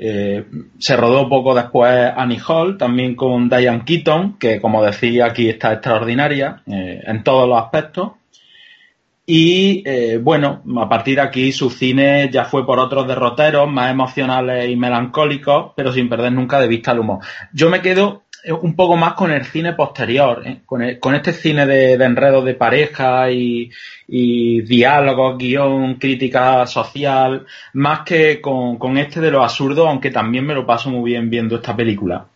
Eh, se rodó poco después Annie Hall, también con Diane Keaton, que como decía aquí está extraordinaria eh, en todos los aspectos. Y eh, bueno, a partir de aquí su cine ya fue por otros derroteros más emocionales y melancólicos, pero sin perder nunca de vista el humor. Yo me quedo un poco más con el cine posterior, ¿eh? con, este cine de, enredo de pareja y, y diálogos, guion, crítica social, más que con, este de lo absurdo, aunque también me lo paso muy bien viendo esta película.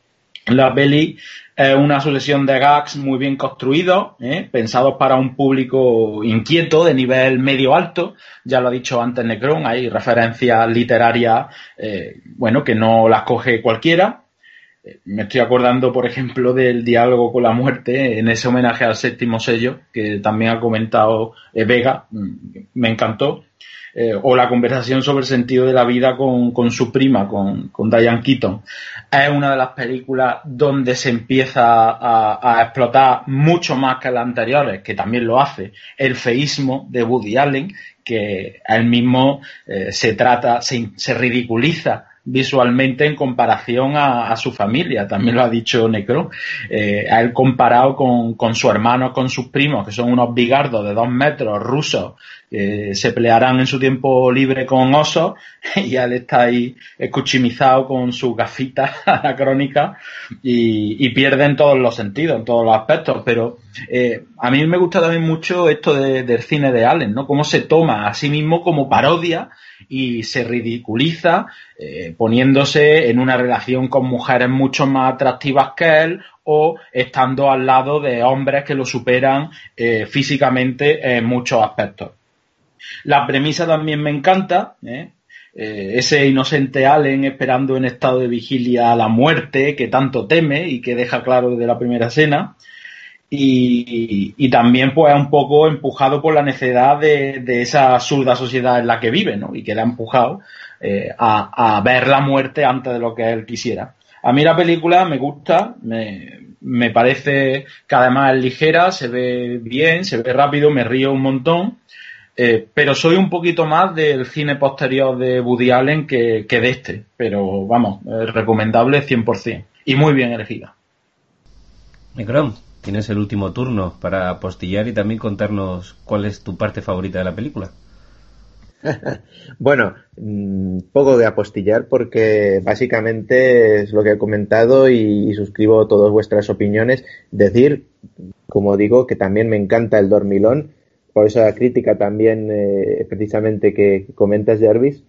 La peli es una sucesión de gags muy bien construidos, ¿eh? pensados para un público inquieto de nivel medio alto. Ya lo ha dicho antes Necron, hay referencias literarias, eh, bueno, que no las coge cualquiera me estoy acordando, por ejemplo, del diálogo con la muerte en ese homenaje al séptimo sello, que también ha comentado eh, Vega, mm, me encantó. eh, o la conversación sobre el sentido de la vida con, su prima, con, con, Diane Keaton. Es una de las películas donde se empieza a, explotar mucho más que las anteriores, que también lo hace, el feísmo de Woody Allen, que él mismo eh, se trata, se, se ridiculiza visualmente en comparación a, su familia, también lo ha dicho Necro. Eh, a él comparado con, con, su hermano, con sus primos, que son unos bigardos de dos metros rusos, se pelearán en su tiempo libre con osos, y él está ahí escuchimizado con sus gafitas anacrónicas y, y pierde en todos los sentidos, en todos los aspectos. Pero eh, a mí me gusta también mucho esto del cine de Allen, ¿no? Cómo se toma a sí mismo como parodia y se ridiculiza eh, poniéndose en una relación con mujeres mucho más atractivas que él o estando al lado de hombres que lo superan eh, físicamente en muchos aspectos. La premisa también me encanta, ¿eh? ese inocente Allen esperando en estado de vigilia a la muerte que tanto teme y que deja claro desde la primera escena y, también pues un poco empujado por la necesidad de, esa absurda sociedad en la que vive, ¿no? Y que le ha empujado eh, a, ver la muerte antes de lo que él quisiera. A mí la película me gusta, me, parece que además es ligera, se ve bien, se ve rápido, me río un montón, eh, pero soy un poquito más del cine posterior de Woody Allen que, de este, pero vamos, recomendable 100% y muy bien elegida. Micron. Tienes el último turno para apostillar y también contarnos cuál es tu parte favorita de la película. bueno, mm, poco de apostillar porque básicamente es lo que he comentado y, suscribo todas vuestras opiniones. Decir, como digo, que también me encanta el dormilón, por esa crítica también eh, precisamente que comentas, Jarvis.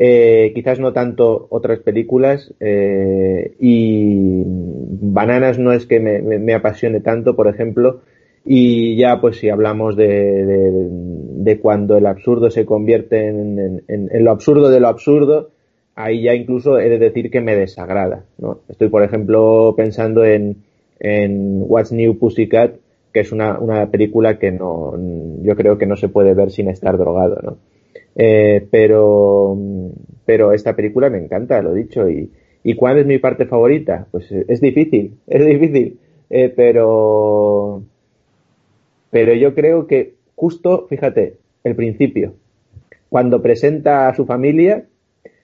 Eh, quizás no tanto otras películas eh, y Bananas no es que me, apasione tanto, por ejemplo, y ya pues si hablamos de, cuando el absurdo se convierte en, lo absurdo de lo absurdo, ahí ya incluso he de decir que me desagrada. ¿no? Estoy, por ejemplo, pensando en, en What's New Pussycat, que es una, una película que no, yo creo que no se puede ver sin estar drogado, ¿no? Eh, pero, pero esta película me encanta, lo dicho. Y, ¿Y cuál es mi parte favorita? Pues es difícil, es difícil. Eh, pero, pero yo creo que justo, fíjate, el principio. Cuando presenta a su familia,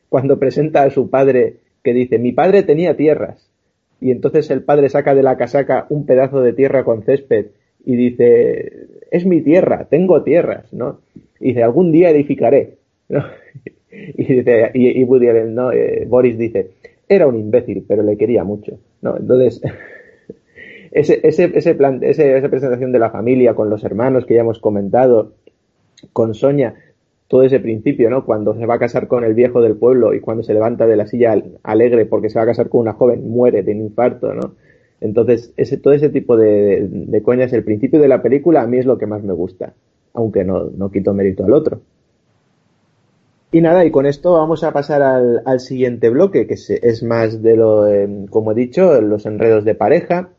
cuando presenta a su padre que dice, mi padre tenía tierras. Y entonces el padre saca de la casaca un pedazo de tierra con césped y dice, es mi tierra, tengo tierras, ¿no? y dice, algún día edificaré. Y, dice, y, Allen, ¿no? Eh, Boris dice, era un imbécil, pero le quería mucho. ¿no? Entonces, ese, ese, ese plan, ese, esa presentación de la familia con los hermanos que ya hemos comentado, con Sonia, todo ese principio, ¿no? Cuando se va a casar con el viejo del pueblo y cuando se levanta de la silla alegre porque se va a casar con una joven, muere de un infarto, ¿no? Entonces, ese, todo ese tipo de, de coñas, el principio de la película a mí es lo que más me gusta aunque no, no quito mérito al otro. Y nada, y con esto vamos a pasar al, siguiente bloque, que es, más de lo, em, como he dicho, los enredos de pareja,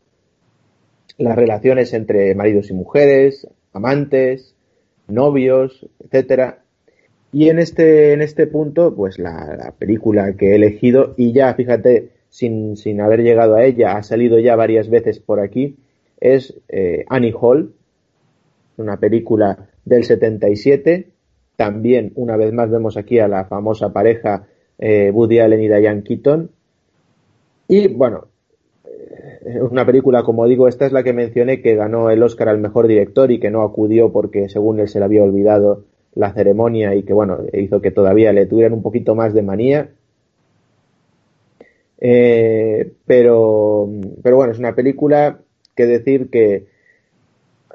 las relaciones entre maridos y mujeres, amantes, novios, etcétera. Y en este, en este punto, pues la, película que he elegido, y ya fíjate, sin, sin, haber llegado a ella, ha salido ya varias veces por aquí, es eh, Annie Hall, una película del 77. También, una vez más, vemos aquí a la famosa pareja eh, Woody Allen y Diane Keaton. Y bueno, eh, una película, como digo, esta es la que mencioné que ganó el Oscar al mejor director y que no acudió porque, según él, se le había olvidado la ceremonia y que, bueno, hizo que todavía le tuvieran un poquito más de manía. Eh, pero, pero bueno, es una película que decir que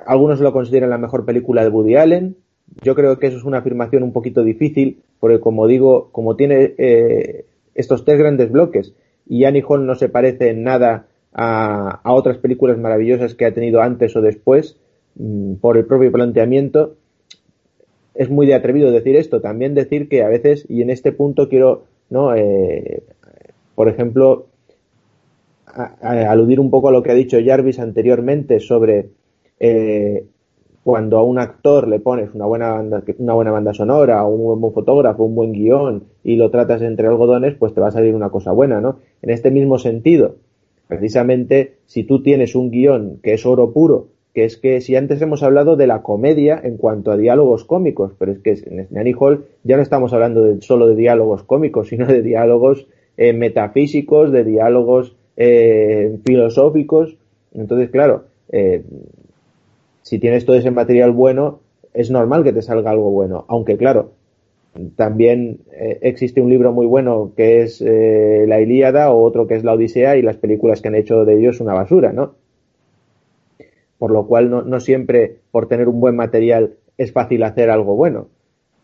algunos lo consideran la mejor película de Woody Allen. Yo creo que eso es una afirmación un poquito difícil, porque como digo, como tiene eh, estos tres grandes bloques y Annie Hall no se parece en nada a, otras películas maravillosas que ha tenido antes o después, mm, por el propio planteamiento, es muy de atrevido decir esto. También decir que a veces, y en este punto quiero, ¿no? Eh, por ejemplo, aludir un poco a lo que ha dicho Jarvis anteriormente sobre eh, cuando a un actor le pones una buena banda, una buena banda sonora, un buen fotógrafo, un buen guion y lo tratas entre algodones, pues te va a salir una cosa buena, ¿no? En este mismo sentido, precisamente si tú tienes un guion que es oro puro, que es que si antes hemos hablado de la comedia en cuanto a diálogos cómicos, pero es que en Annie Hall ya no estamos hablando de, solo de diálogos cómicos, sino de diálogos eh, metafísicos, de diálogos eh, filosóficos. Entonces, claro, eh, si tienes todo ese material bueno, es normal que te salga algo bueno. Aunque, claro, también existe un libro muy bueno que es La Ilíada o otro que es La Odisea y las películas que han hecho de ellos una basura, ¿no? por lo cual no, siempre por tener un buen material es fácil hacer algo bueno.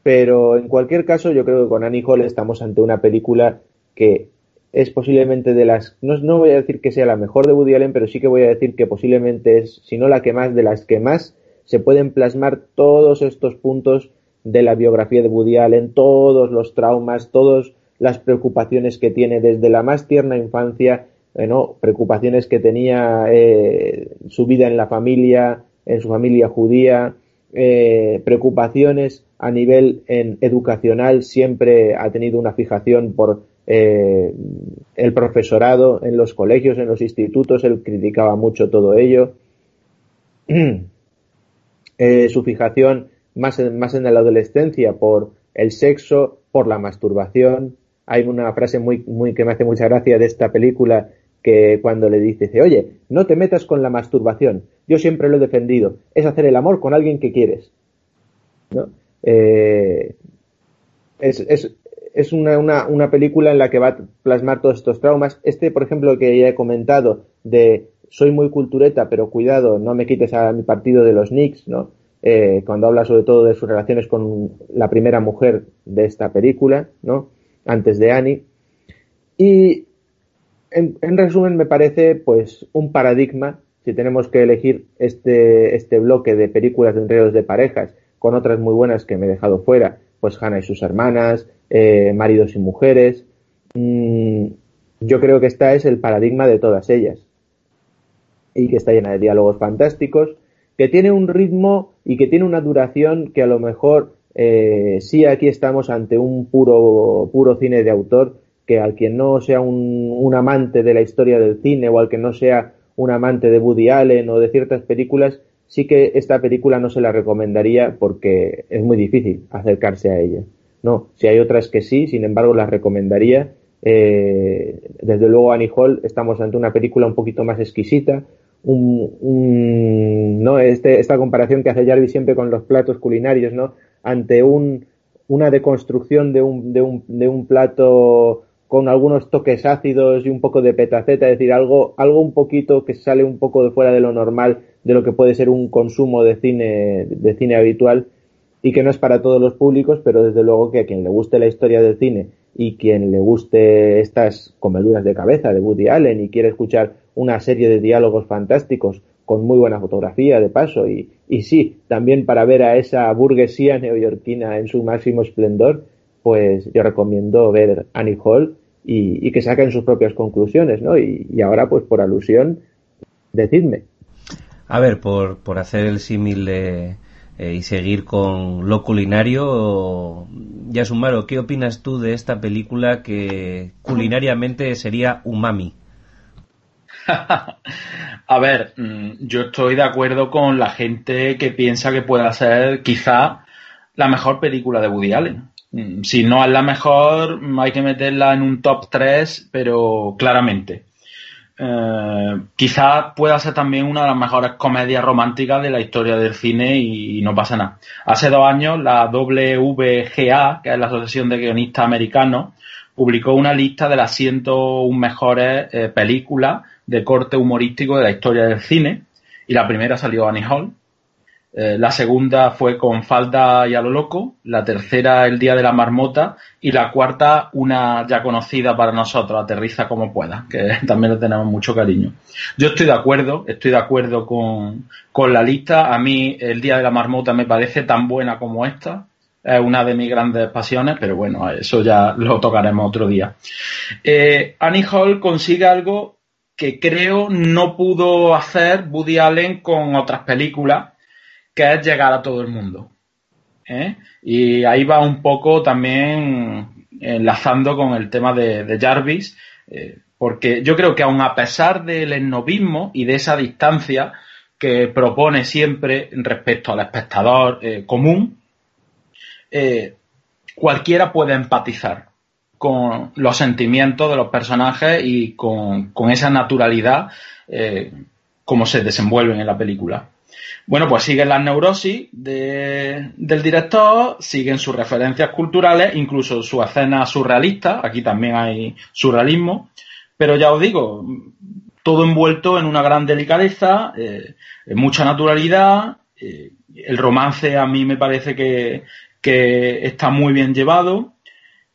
Pero en cualquier caso, yo creo que con Annie Hall estamos ante una película que es posiblemente de las, no, no voy a decir que sea la mejor de Woody Allen, pero sí que voy a decir que posiblemente es, si no la que más, de las que más se pueden plasmar todos estos puntos de la biografía de Woody Allen, todos los traumas, todas las preocupaciones que tiene desde la más tierna infancia preocupaciones que tenía eh, su vida en la familia, en su familia judía, eh, preocupaciones a nivel en educacional, siempre ha tenido una fijación por eh, el profesorado en los colegios, en los institutos, él criticaba mucho todo ello. su fijación más en, más en la adolescencia por el sexo, por la masturbación. Hay una frase muy, muy que me hace mucha gracia de esta película que cuando le dice, oye, no te metas con la masturbación, yo siempre lo he defendido, es hacer el amor con alguien que quieres. ¿no? Eh, es, una, una, película en la que va a plasmar todos estos traumas. Este, por ejemplo, que ya he comentado, de soy muy cultureta, pero cuidado, no me quites a mi partido de los Knicks, ¿no? Eh, cuando habla sobre todo de sus relaciones con la primera mujer de esta película, ¿no? Antes de Annie. Y en, resumen, me parece pues un paradigma si tenemos que elegir este, este bloque de películas de enredos de parejas con otras muy buenas que me he dejado fuera, pues Hannah y sus hermanas, eh, Maridos y Mujeres. Mm, yo creo que esta es el paradigma de todas ellas y que está llena de diálogos fantásticos, que tiene un ritmo y que tiene una duración que a lo mejor eh, sí aquí estamos ante un puro, puro cine de autor que al quien no sea un, amante de la historia del cine o al que no sea un amante de Woody Allen o de ciertas películas, sí que esta película no se la recomendaría porque es muy difícil acercarse a ella. No, si hay otras que sí, sin embargo las recomendaría. Eh, desde luego Annie Hall estamos ante una película un poquito más exquisita, un, no este, esta comparación que hace Jarvis siempre con los platos culinarios, no ante un, una deconstrucción de un, de un, de un plato con algunos toques ácidos y un poco de petaceta, es decir, algo, algo un poquito que sale un poco de fuera de lo normal de lo que puede ser un consumo de cine, de cine habitual y que no es para todos los públicos, pero desde luego que a quien le guste la historia del cine y quien le guste estas comeduras de cabeza de Woody Allen y quiere escuchar una serie de diálogos fantásticos con muy buena fotografía de paso y, y sí, también para ver a esa burguesía neoyorquina en su máximo esplendor, pues yo recomiendo ver Annie Hall y, que saquen sus propias conclusiones, ¿no? Y, ahora, pues por alusión, decidme. A ver, por, por hacer el símil eh, y seguir con lo culinario, Yasumaro, ¿qué opinas tú de esta película que culinariamente sería umami? A ver, mm, yo estoy de acuerdo con la gente que piensa que pueda ser quizá la mejor película de Woody Allen. Mm, si no es la mejor, hay que meterla en un top 3, pero claramente. Eh, quizás pueda ser también una de las mejores comedias románticas de la historia del cine y, no pasa nada. Hace dos años la WGA, que es la Asociación de Guionistas Americanos, publicó una lista de las 101 mejores eh, películas de corte humorístico de la historia del cine y la primera salió Annie Hall, eh, la segunda fue con Falda y a lo loco, la tercera El Día de la Marmota y la cuarta una ya conocida para nosotros, Aterriza como pueda, que también le tenemos mucho cariño. Yo estoy de acuerdo, estoy de acuerdo con, con la lista. A mí El Día de la Marmota me parece tan buena como esta. Es una de mis grandes pasiones, pero bueno, eso ya lo tocaremos otro día. Eh, Annie Hall consigue algo que creo no pudo hacer Woody Allen con otras películas que es llegar a todo el mundo. ¿eh? Y ahí va un poco también enlazando con el tema de, Jarvis, eh, porque yo creo que aun a pesar del esnovismo y de esa distancia que propone siempre respecto al espectador eh, común, cualquiera puede empatizar con los sentimientos de los personajes y con, esa naturalidad como se desenvuelven en la película. Bueno, pues siguen las neurosis del director, siguen sus referencias culturales, incluso su escena surrealista, aquí también hay surrealismo, pero ya os digo, todo envuelto en una gran delicadeza, eh, mucha naturalidad, eh, el romance a mí me parece que, está muy bien llevado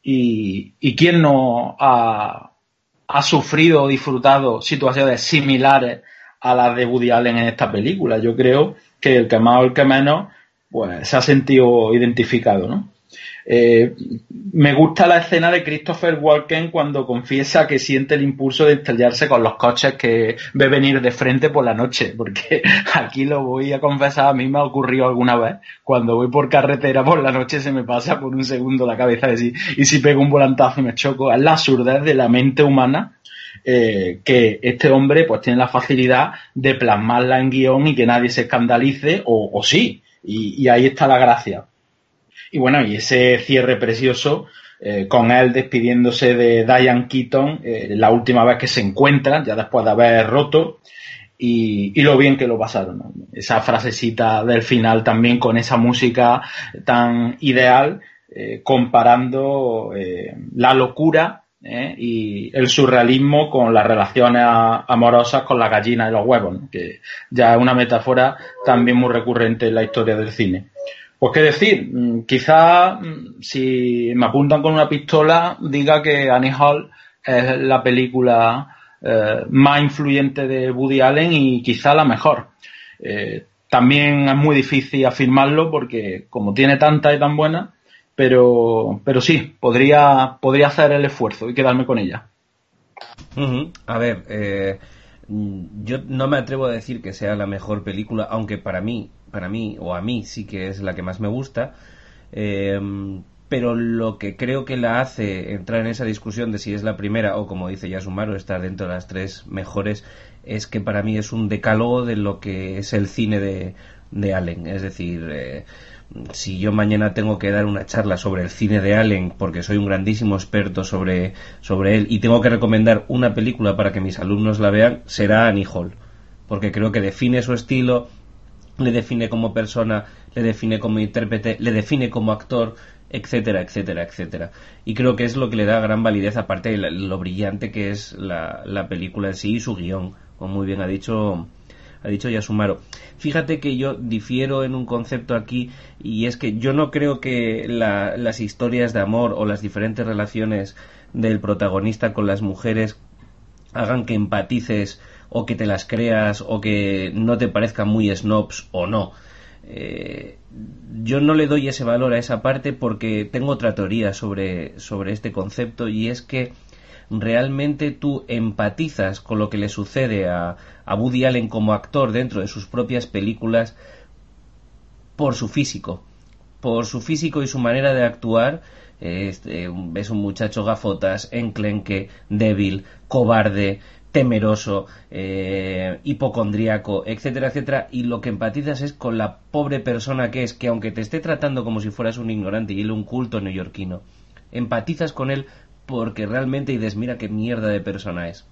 y, quién no ha sufrido o disfrutado situaciones similares a la de Woody Allen en esta película. Yo creo que el que más o el que menos pues se ha sentido identificado, ¿no? Eh, me gusta la escena de Christopher Walken cuando confiesa que siente el impulso de estrellarse con los coches que ve venir de frente por la noche, porque aquí lo voy a confesar, a mí me ha ocurrido alguna vez, cuando voy por carretera por la noche se me pasa por un segundo la cabeza de si, y si pego un volantazo y me choco, es la absurdez de la mente humana eh, que este hombre pues tiene la facilidad de plasmarla en guion y que nadie se escandalice, o, sí, y, ahí está la gracia. Y bueno, y ese cierre precioso, eh, con él despidiéndose de Diane Keaton, eh, la última vez que se encuentran, ya después de haber roto, y, lo bien que lo pasaron. Esa frasecita del final también con esa música tan ideal, comparando la locura ¿eh? y el surrealismo con las relaciones amorosas con la gallina y los huevos, que ya es una metáfora también muy recurrente en la historia del cine. Pues qué decir, mm, quizá mm, si me apuntan con una pistola diga que Annie Hall es la película eh, más influyente de Woody Allen y quizá la mejor. Eh, también es muy difícil afirmarlo porque como tiene tanta y tan buena, pero, pero sí, podría, podría hacer el esfuerzo y quedarme con ella. A ver, eh, yo no me atrevo a decir que sea la mejor película, aunque para mí, para mí o a mí sí que es la que más me gusta. Eh, pero lo que creo que la hace entrar en esa discusión de si es la primera o como dice Yasumaro estar dentro de las tres mejores es que para mí es un decálogo de lo que es el cine de, de Allen es decir eh, si yo mañana tengo que dar una charla sobre el cine de Allen porque soy un grandísimo experto sobre, sobre él y tengo que recomendar una película para que mis alumnos la vean, será Annie Hall. Porque creo que define su estilo, le define como persona, le define como intérprete, le define como actor, etcétera, etcétera, etcétera. Y creo que es lo que le da gran validez, aparte de lo brillante que es la, la película en sí y su guion, como muy bien ha dicho ha dicho Yasumaro. Fíjate que yo difiero en un concepto aquí y es que yo no creo que las historias de amor o las diferentes relaciones del protagonista con las mujeres hagan que empatices o que te las creas o que no te parezcan muy snobs o no. Eh, yo no le doy ese valor a esa parte porque tengo otra teoría sobre, sobre este concepto y es que realmente tú empatizas con lo que le sucede a, a Woody Allen como actor dentro de sus propias películas por su físico, por su físico y su manera de actuar. Eh, es un muchacho gafotas, enclenque, débil, cobarde, temeroso, eh, hipocondríaco, etcétera, etcétera, y lo que empatizas es con la pobre persona que es, que aunque te esté tratando como si fueras un ignorante y él un culto neoyorquino, empatizas con él porque realmente dices, mira qué mierda de persona es.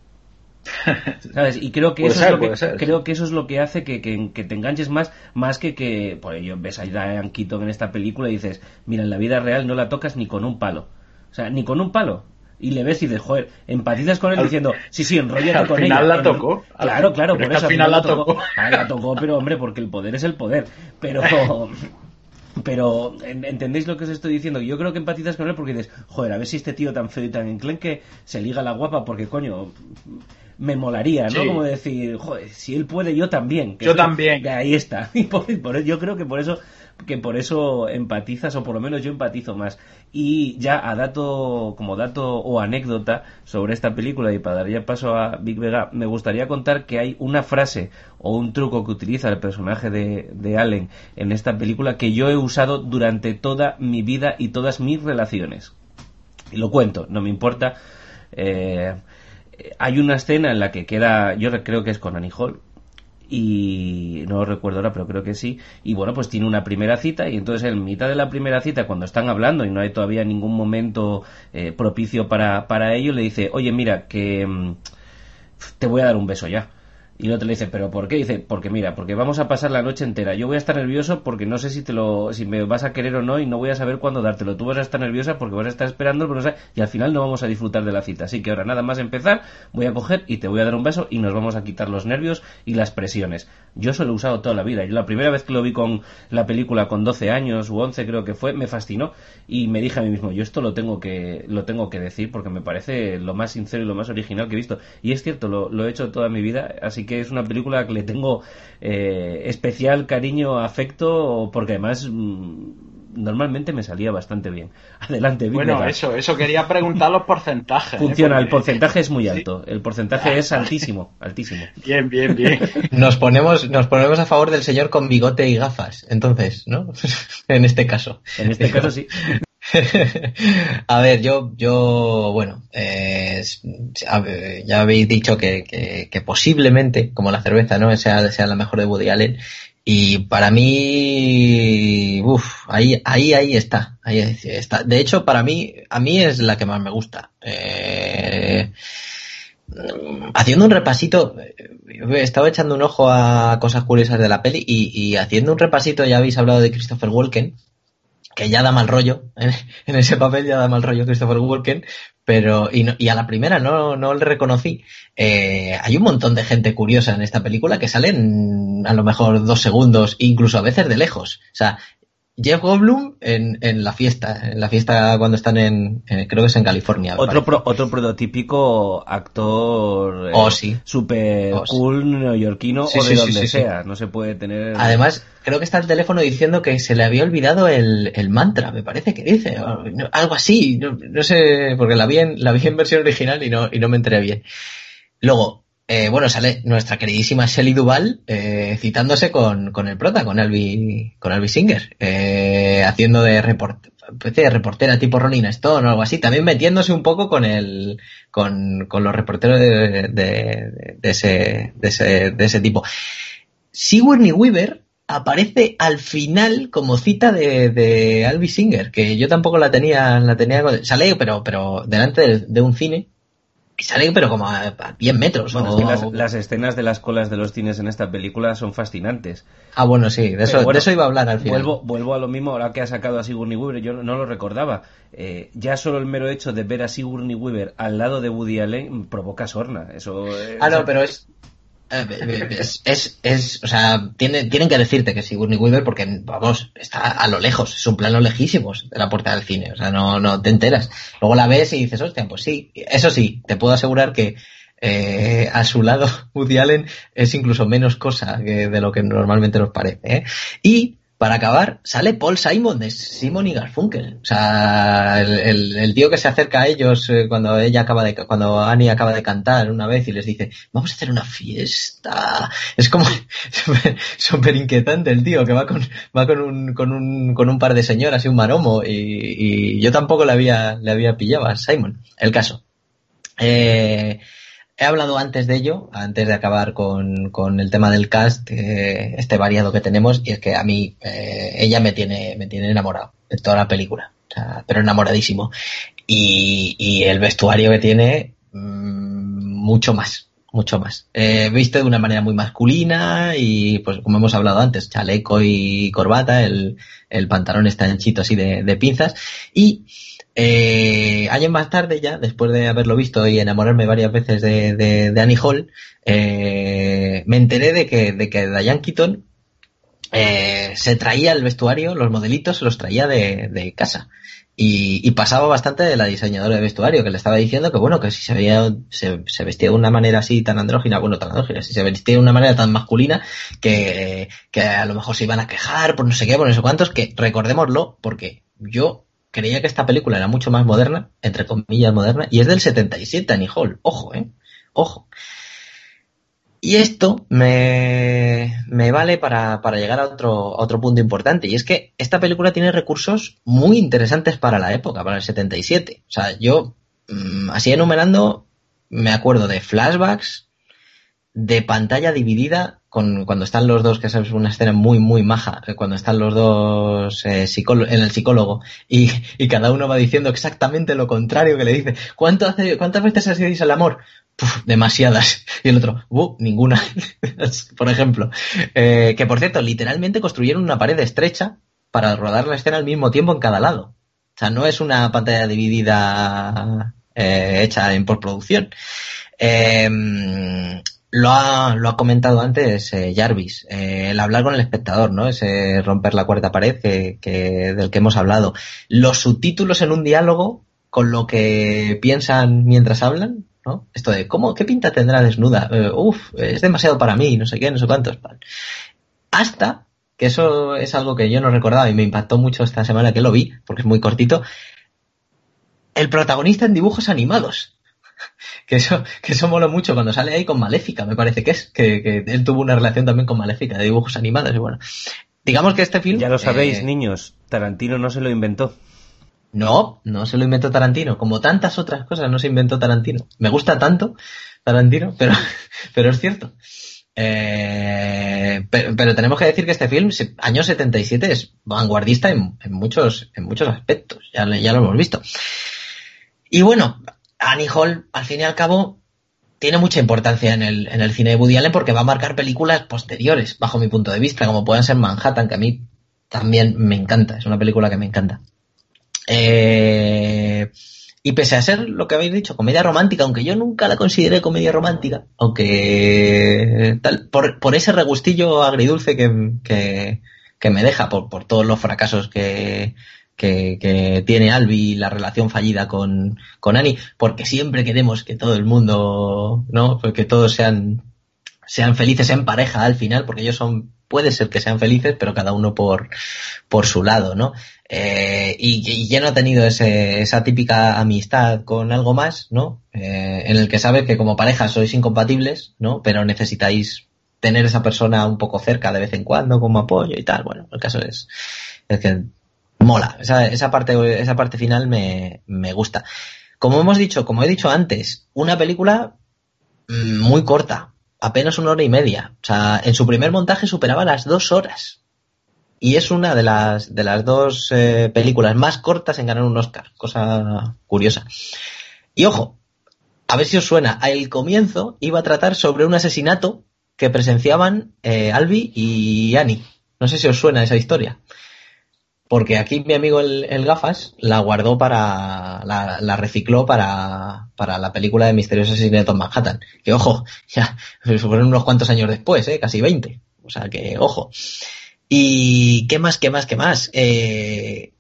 ¿Sabes? Y creo que, eso es lo que creo que eso es lo que hace que, te enganches más, más que que, por ello, ves a Diane Keaton en esta película y dices, mira, en la vida real no la tocas ni con un palo. O sea, ni con un palo. Y le ves y dices, joder, empatizas con él diciendo, sí, sí, enrollate con ella. Al final la tocó. Claro, claro, por eso. Al final, la tocó. Ah, la tocó, pero hombre, porque el poder es el poder. Pero, pero, ¿entendéis lo que os estoy diciendo? Yo creo que empatizas con él porque dices, joder, a ver si este tío tan feo y tan enclenque se liga la guapa porque, coño, me molaría, ¿no? Como decir, joder, si él puede, yo también. yo también. ahí está. Y por, yo creo que por eso que por eso empatizas, o por lo menos yo empatizo más. Y ya a dato, como dato o anécdota sobre esta película, y para dar ya paso a Big Vega, me gustaría contar que hay una frase o un truco que utiliza el personaje de, de Allen en esta película que yo he usado durante toda mi vida y todas mis relaciones. Y lo cuento, no me importa. Eh, hay una escena en la que queda, yo creo que es con Annie Hall, y no recuerdo ahora, pero creo que sí. Y bueno, pues tiene una primera cita y entonces en mitad de la primera cita, cuando están hablando y no hay todavía ningún momento eh, propicio para, para ello, le dice, oye, mira, que mm, te voy a dar un beso ya. Y el otro le dice, ¿pero por qué? dice, porque mira, porque vamos a pasar la noche entera. Yo voy a estar nervioso porque no sé si te lo, si me vas a querer o no y no voy a saber cuándo dártelo. Tú vas a estar nerviosa porque vas a estar esperando, pero no y al final no vamos a disfrutar de la cita. Así que ahora nada más empezar, voy a coger y te voy a dar un beso y nos vamos a quitar los nervios y las presiones. Yo eso lo he usado toda la vida. Yo la primera vez que lo vi con la película con 12 años u 11 creo que fue, me fascinó y me dije a mí mismo, yo esto lo tengo que, lo tengo que decir porque me parece lo más sincero y lo más original que he visto. Y es cierto, lo, lo he hecho toda mi vida, así que es una película le tengo eh, especial cariño, afecto, porque además mm, normalmente me salía bastante bien. Adelante, Bueno, eso, eso quería preguntar los porcentajes. ¿eh? Funciona, el porcentaje es muy alto, el porcentaje es altísimo, altísimo. Bien, bien, bien. Nos ponemos, nos ponemos a favor del señor con bigote y gafas, entonces, ¿no? en este caso. En este caso sí. a ver, yo, yo, bueno, eh, ya habéis dicho que, que, posiblemente, como la cerveza, ¿no? Sea, sea la mejor de Woody Allen. Y para mí, uff, ahí, ahí, ahí está, ahí está. De hecho, para mí, a mí es la que más me gusta. Eh, haciendo un repasito, he estado echando un ojo a cosas curiosas de la peli y haciendo un repasito, ya habéis hablado de Christopher Walken, que ya da mal rollo, en, ese papel ya da mal rollo Christopher Walken, pero, y, y a la primera no, no le reconocí. Eh, hay un montón de gente curiosa en esta película que salen a lo mejor dos segundos, incluso a veces de lejos. O sea, Jeff Goldblum en, en, la fiesta, en la fiesta cuando están en, creo que es en California. Otro otro prototípico actor eh, oh, sí. super oh, cool neoyorquino o de donde sea, no se puede tener. Además, creo que está el teléfono diciendo que se le había olvidado el, el mantra, me parece que dice, algo así, no, no, sé, porque la vi en, la vi en versión original y no, y no me enteré bien. Luego, eh, bueno, sale nuestra queridísima Shelley Duval eh, citándose con, con, el prota, con Albi, con Albi Singer, eh, haciendo de, report, reportera tipo Rolling Stone o algo así, también metiéndose un poco con el, con, con los reporteros de, ese, de, ese, de ese tipo. Sigourney Weaver aparece al final como cita de, de Albi Singer, que yo tampoco la tenía, la tenía, sale pero, pero delante de un cine, y sale pero como a, 10 metros. Bueno, las, escenas de las colas de los cines en esta película son fascinantes. Ah, bueno, sí, de eso, eso iba a hablar al final. Vuelvo, vuelvo a lo mismo ahora que ha sacado a Sigourney Weaver, yo no, lo recordaba. Eh, ya solo el mero hecho de ver a Sigourney Weaver al lado de Woody Allen provoca sorna. Eso, ah, no, pero es, es, es, es, o sea, tiene, tienen que decirte que Sigourney Weaver porque, vamos, está a lo lejos, es un plano lejísimos de la puerta del cine, o sea, no, no te enteras. Luego la ves y dices, hostia, pues sí, eso sí, te puedo asegurar que eh, a su lado Woody Allen es incluso menos cosa que de lo que normalmente nos parece. ¿eh? Y para acabar, sale Paul Simon de Simon y Garfunkel. O sea, el, el, tío que se acerca a ellos eh, cuando ella acaba de, cuando Annie acaba de cantar una vez y les dice, vamos a hacer una fiesta. Es como súper inquietante el tío que va con, va con un, con un, con un par de señoras y un maromo y, y yo tampoco le había, le había pillado a Simon. El caso. Eh, he hablado antes de ello, antes de acabar con, con el tema del cast, eh, este variado que tenemos, y es que a mí eh, ella me tiene, me tiene enamorado de toda la película, pero enamoradísimo. Y, y el vestuario que tiene, mmm, mucho más, mucho más. Eh, viste de una manera muy masculina y, pues, como hemos hablado antes, chaleco y corbata, el, el pantalón está anchito así de, de pinzas, y eh, años más tarde ya, después de haberlo visto y enamorarme varias veces de, Annie Hall, eh, me enteré de que, de que Diane Keaton eh, se traía el vestuario, los modelitos se los traía de, casa. Y, pasaba bastante de la diseñadora de vestuario, que le estaba diciendo que bueno, que si se veía, se, vestía de una manera así tan andrógina, bueno, tan andrógina, si se vestía de una manera tan masculina, que, que a lo mejor se iban a quejar por no sé qué, por no sé cuántos, que recordémoslo, porque yo creía que esta película era mucho más moderna, entre comillas moderna, y es del 77, Annie Hall. Ojo, eh. Ojo. Y esto me, me vale para, para, llegar a otro, otro punto importante, y es que esta película tiene recursos muy interesantes para la época, para el 77. O sea, yo, mm, así enumerando, me acuerdo de flashbacks, de pantalla dividida, con, cuando están los dos, que es una escena muy, muy maja, eh, cuando están los dos eh, en el psicólogo y, y, cada uno va diciendo exactamente lo contrario que le dice. ¿Cuánto hace, ¿Cuántas veces hacéis el amor? demasiadas. Y el otro, uh, ninguna, por ejemplo. Eh, que por cierto, literalmente construyeron una pared estrecha para rodar la escena al mismo tiempo en cada lado. O sea, no es una pantalla dividida eh, hecha en postproducción. Em, lo ha, lo ha comentado antes eh, Jarvis, el hablar con el espectador, ¿no? Ese romper la cuarta pared que, del que hemos hablado. Los subtítulos en un diálogo con lo que piensan mientras hablan, ¿no? Esto de, ¿cómo, qué pinta tendrá desnuda? Eh, es demasiado para mí, no sé qué, no sé cuántos. Hasta, que eso es algo que yo no recordaba y me impactó mucho esta semana que lo vi, porque es muy cortito, el protagonista en dibujos animados. Que eso, que eso mola mucho cuando sale ahí con Maléfica, me parece que es, que, que él tuvo una relación también con Maléfica de dibujos animados y bueno. Digamos que este film... Ya lo sabéis, eh, niños, Tarantino no se lo inventó. No, no se lo inventó Tarantino. Como tantas otras cosas no se inventó Tarantino. Me gusta tanto Tarantino, pero, pero es cierto. Eh, pero, tenemos que decir que este film, año 77, es vanguardista en, muchos, en muchos aspectos. Ya, ya, lo hemos visto. Y bueno, Annie Hall, al fin y al cabo, tiene mucha importancia en el, en el cine de Allen porque va a marcar películas posteriores, bajo mi punto de vista, como pueden ser Manhattan, que a mí también me encanta. Es una película que me encanta. Eh, y pese a ser lo que habéis dicho, comedia romántica, aunque yo nunca la consideré comedia romántica, aunque tal, por, ese regustillo agridulce que, que, me deja, por, por, todos los fracasos que, que, tiene Albi, la relación fallida con, con Annie, porque siempre queremos que todo el mundo, ¿no? Pues que todos sean, sean felices en pareja al final, porque ellos son, puede ser que sean felices, pero cada uno por, por su lado, ¿no? Eh, y, ya no ha tenido esa típica amistad con algo más, ¿no? Eh, en el que sabe que como pareja sois incompatibles, ¿no? Pero necesitáis tener esa persona un poco cerca de vez en cuando como apoyo y tal. Bueno, el caso es, es que mola. Esa, esa, parte, esa parte final me, me gusta. Como hemos dicho, como he dicho antes, una película mm, muy corta, apenas una hora y media. O sea, en su primer montaje superaba las dos horas y es una de las, de las dos eh, películas más cortas en ganar un Oscar, cosa curiosa. Y ojo, a ver si os suena, el comienzo iba a tratar sobre un asesinato que presenciaban eh, Albi y Annie. No sé si os suena esa historia. Porque aquí mi amigo el, Gafas la guardó para. la, recicló para, para, la película de Misterioso Asesinato en Manhattan. Que ojo, ya fueron unos cuantos años después, ¿eh? casi 20. O sea que, ojo. Y qué más, qué más, qué más. Eh,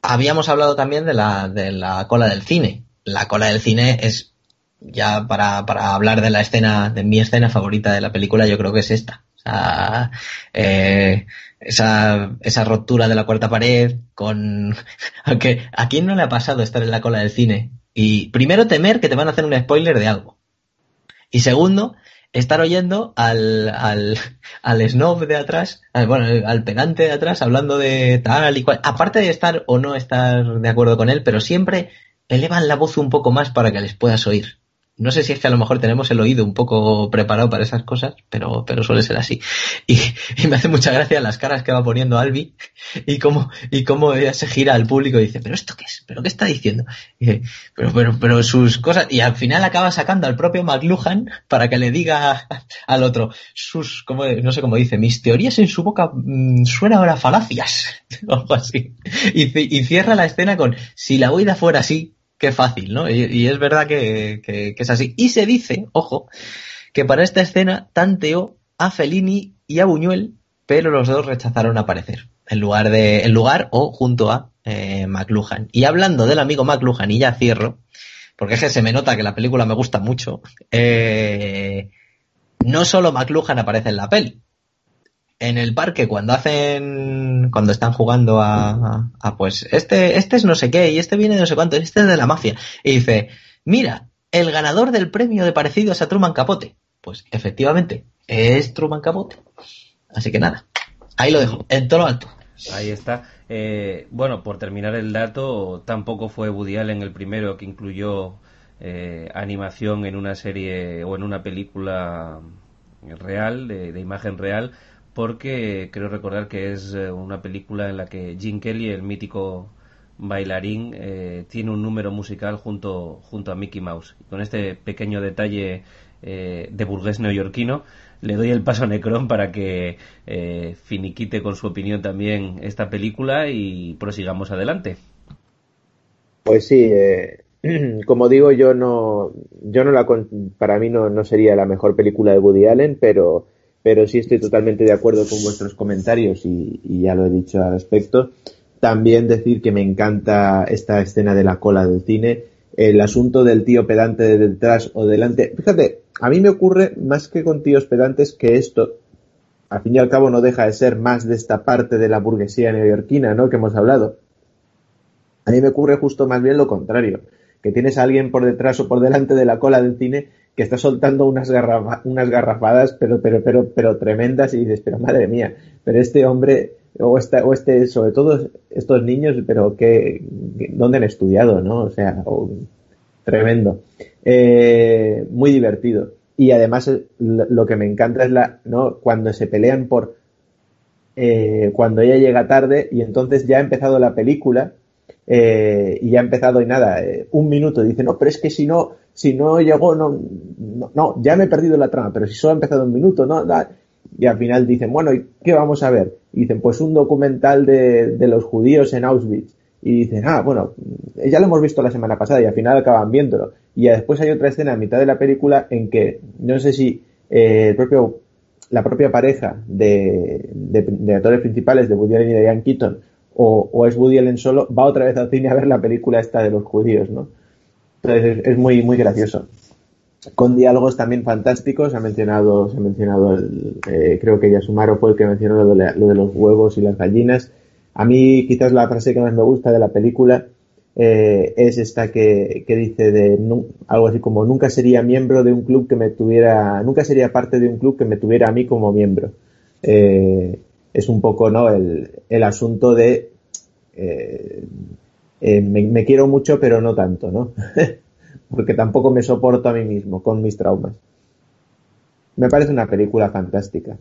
habíamos hablado también de la, de la cola del cine. La cola del cine es, ya para, para hablar de la escena, de mi escena favorita de la película, yo creo que es esta. O sea, eh, esa, esa ruptura de la cuarta pared con... Aunque, ¿a quién no le ha pasado estar en la cola del cine? Y primero temer que te van a hacer un spoiler de algo. Y segundo, estar oyendo al, al, al snob de atrás, al, bueno, al pegante de atrás hablando de tal y cual, aparte de estar o no estar de acuerdo con él, pero siempre elevan la voz un poco más para que les puedas oír. No sé si es que a lo mejor tenemos el oído un poco preparado para esas cosas, pero, pero suele ser así. Y, me hace mucha gracia las caras que va poniendo Albi y cómo, y cómo ella se gira al público y dice, pero esto qué es, pero qué está diciendo. pero, pero, pero sus cosas, y al final acaba sacando al propio McLuhan para que le diga al otro, sus, como, no sé cómo dice, mis teorías en su boca mm, suenan ahora falacias, o algo así. Y, y cierra la escena con, si la huida fuera así, qué fácil, ¿no? Y, es verdad que, es así. Y se dice, ojo, que para esta escena tanteó a Fellini y a Buñuel pero los dos rechazaron aparecer en lugar de, en lugar o junto a eh, McLuhan. Y hablando del amigo McLuhan, y ya cierro, porque es que se me nota que la película me gusta mucho, eh, no solo McLuhan aparece en la peli. En el parque, cuando hacen, cuando están jugando a, pues, este, este es no sé qué, y este viene de no sé cuánto, este es de la mafia. Y dice, mira, el ganador del premio de parecidos a Truman Capote. Pues efectivamente, es Truman Capote. Así que nada, ahí lo dejo, en todo lo alto. Ahí está. Eh, bueno, por terminar el dato, tampoco fue Woody Allen el primero que incluyó eh, animación en una serie o en una película real, de, de, imagen real, porque creo recordar que es eh, una película en la que Jim Kelly, el mítico bailarín, eh, tiene un número musical junto, junto a Mickey Mouse. Con este pequeño detalle eh, de burgués neoyorquino, le doy el paso a Necron para que finiquite con su opinión también esta película y prosigamos adelante. Pues sí, como digo, yo no, yo no la, para mí no, no, sería la mejor película de Woody Allen, pero, pero sí estoy totalmente de acuerdo con vuestros comentarios y, ya lo he dicho al respecto. También decir que me encanta esta escena de la cola del cine, el asunto del tío pedante de detrás o delante. Fíjate, a mí me ocurre más que con tíos pedantes que esto, al fin y al cabo, no deja de ser más de esta parte de la burguesía neoyorquina, ¿no? Que hemos hablado. A mí me ocurre justo más bien lo contrario, que tienes a alguien por detrás o por delante de la cola del cine que está soltando unas, garrafa, unas garrafadas, pero, pero, pero, pero tremendas y dices, pero madre mía, pero este hombre o, esta, o este, sobre todo estos niños, pero que, ¿dónde han estudiado, no? O sea, tremendo. Eh, muy divertido. Y además lo que me encanta es la, ¿no? Cuando se pelean por, eh, cuando ella llega tarde y entonces ya ha empezado la película, eh, y ya ha empezado y nada, eh, un minuto, dice, no, pero es que si no, si no llegó, no, no, no, ya me he perdido la trama, pero si solo ha empezado un minuto, no, y al final dicen, bueno, ¿y qué vamos a ver? Y dicen, pues un documental de, de los judíos en Auschwitz. Y dicen, ah, bueno, ya lo hemos visto la semana pasada y al final acaban viéndolo. Y después hay otra escena a mitad de la película en que, no sé si eh, el propio, la propia pareja de, de, de, actores principales de Woody Allen y Diane Keaton o, o, es Woody Allen solo, va otra vez al cine a ver la película esta de los judíos, ¿no? Entonces es, muy, muy gracioso con diálogos también fantásticos. Ha mencionado, se ha mencionado el, eh, creo que Yasumaro fue el que mencionó lo de, lo de, los huevos y las gallinas. A mí quizás la frase que más me gusta de la película eh, es esta que, que dice de algo así como nunca sería miembro de un club que me tuviera, nunca sería parte de un club que me tuviera a mí como miembro. Eh, es un poco no el, el asunto de eh, me, me quiero mucho pero no tanto, ¿no? porque tampoco me soporto a mí mismo con mis traumas. Me parece una película fantástica.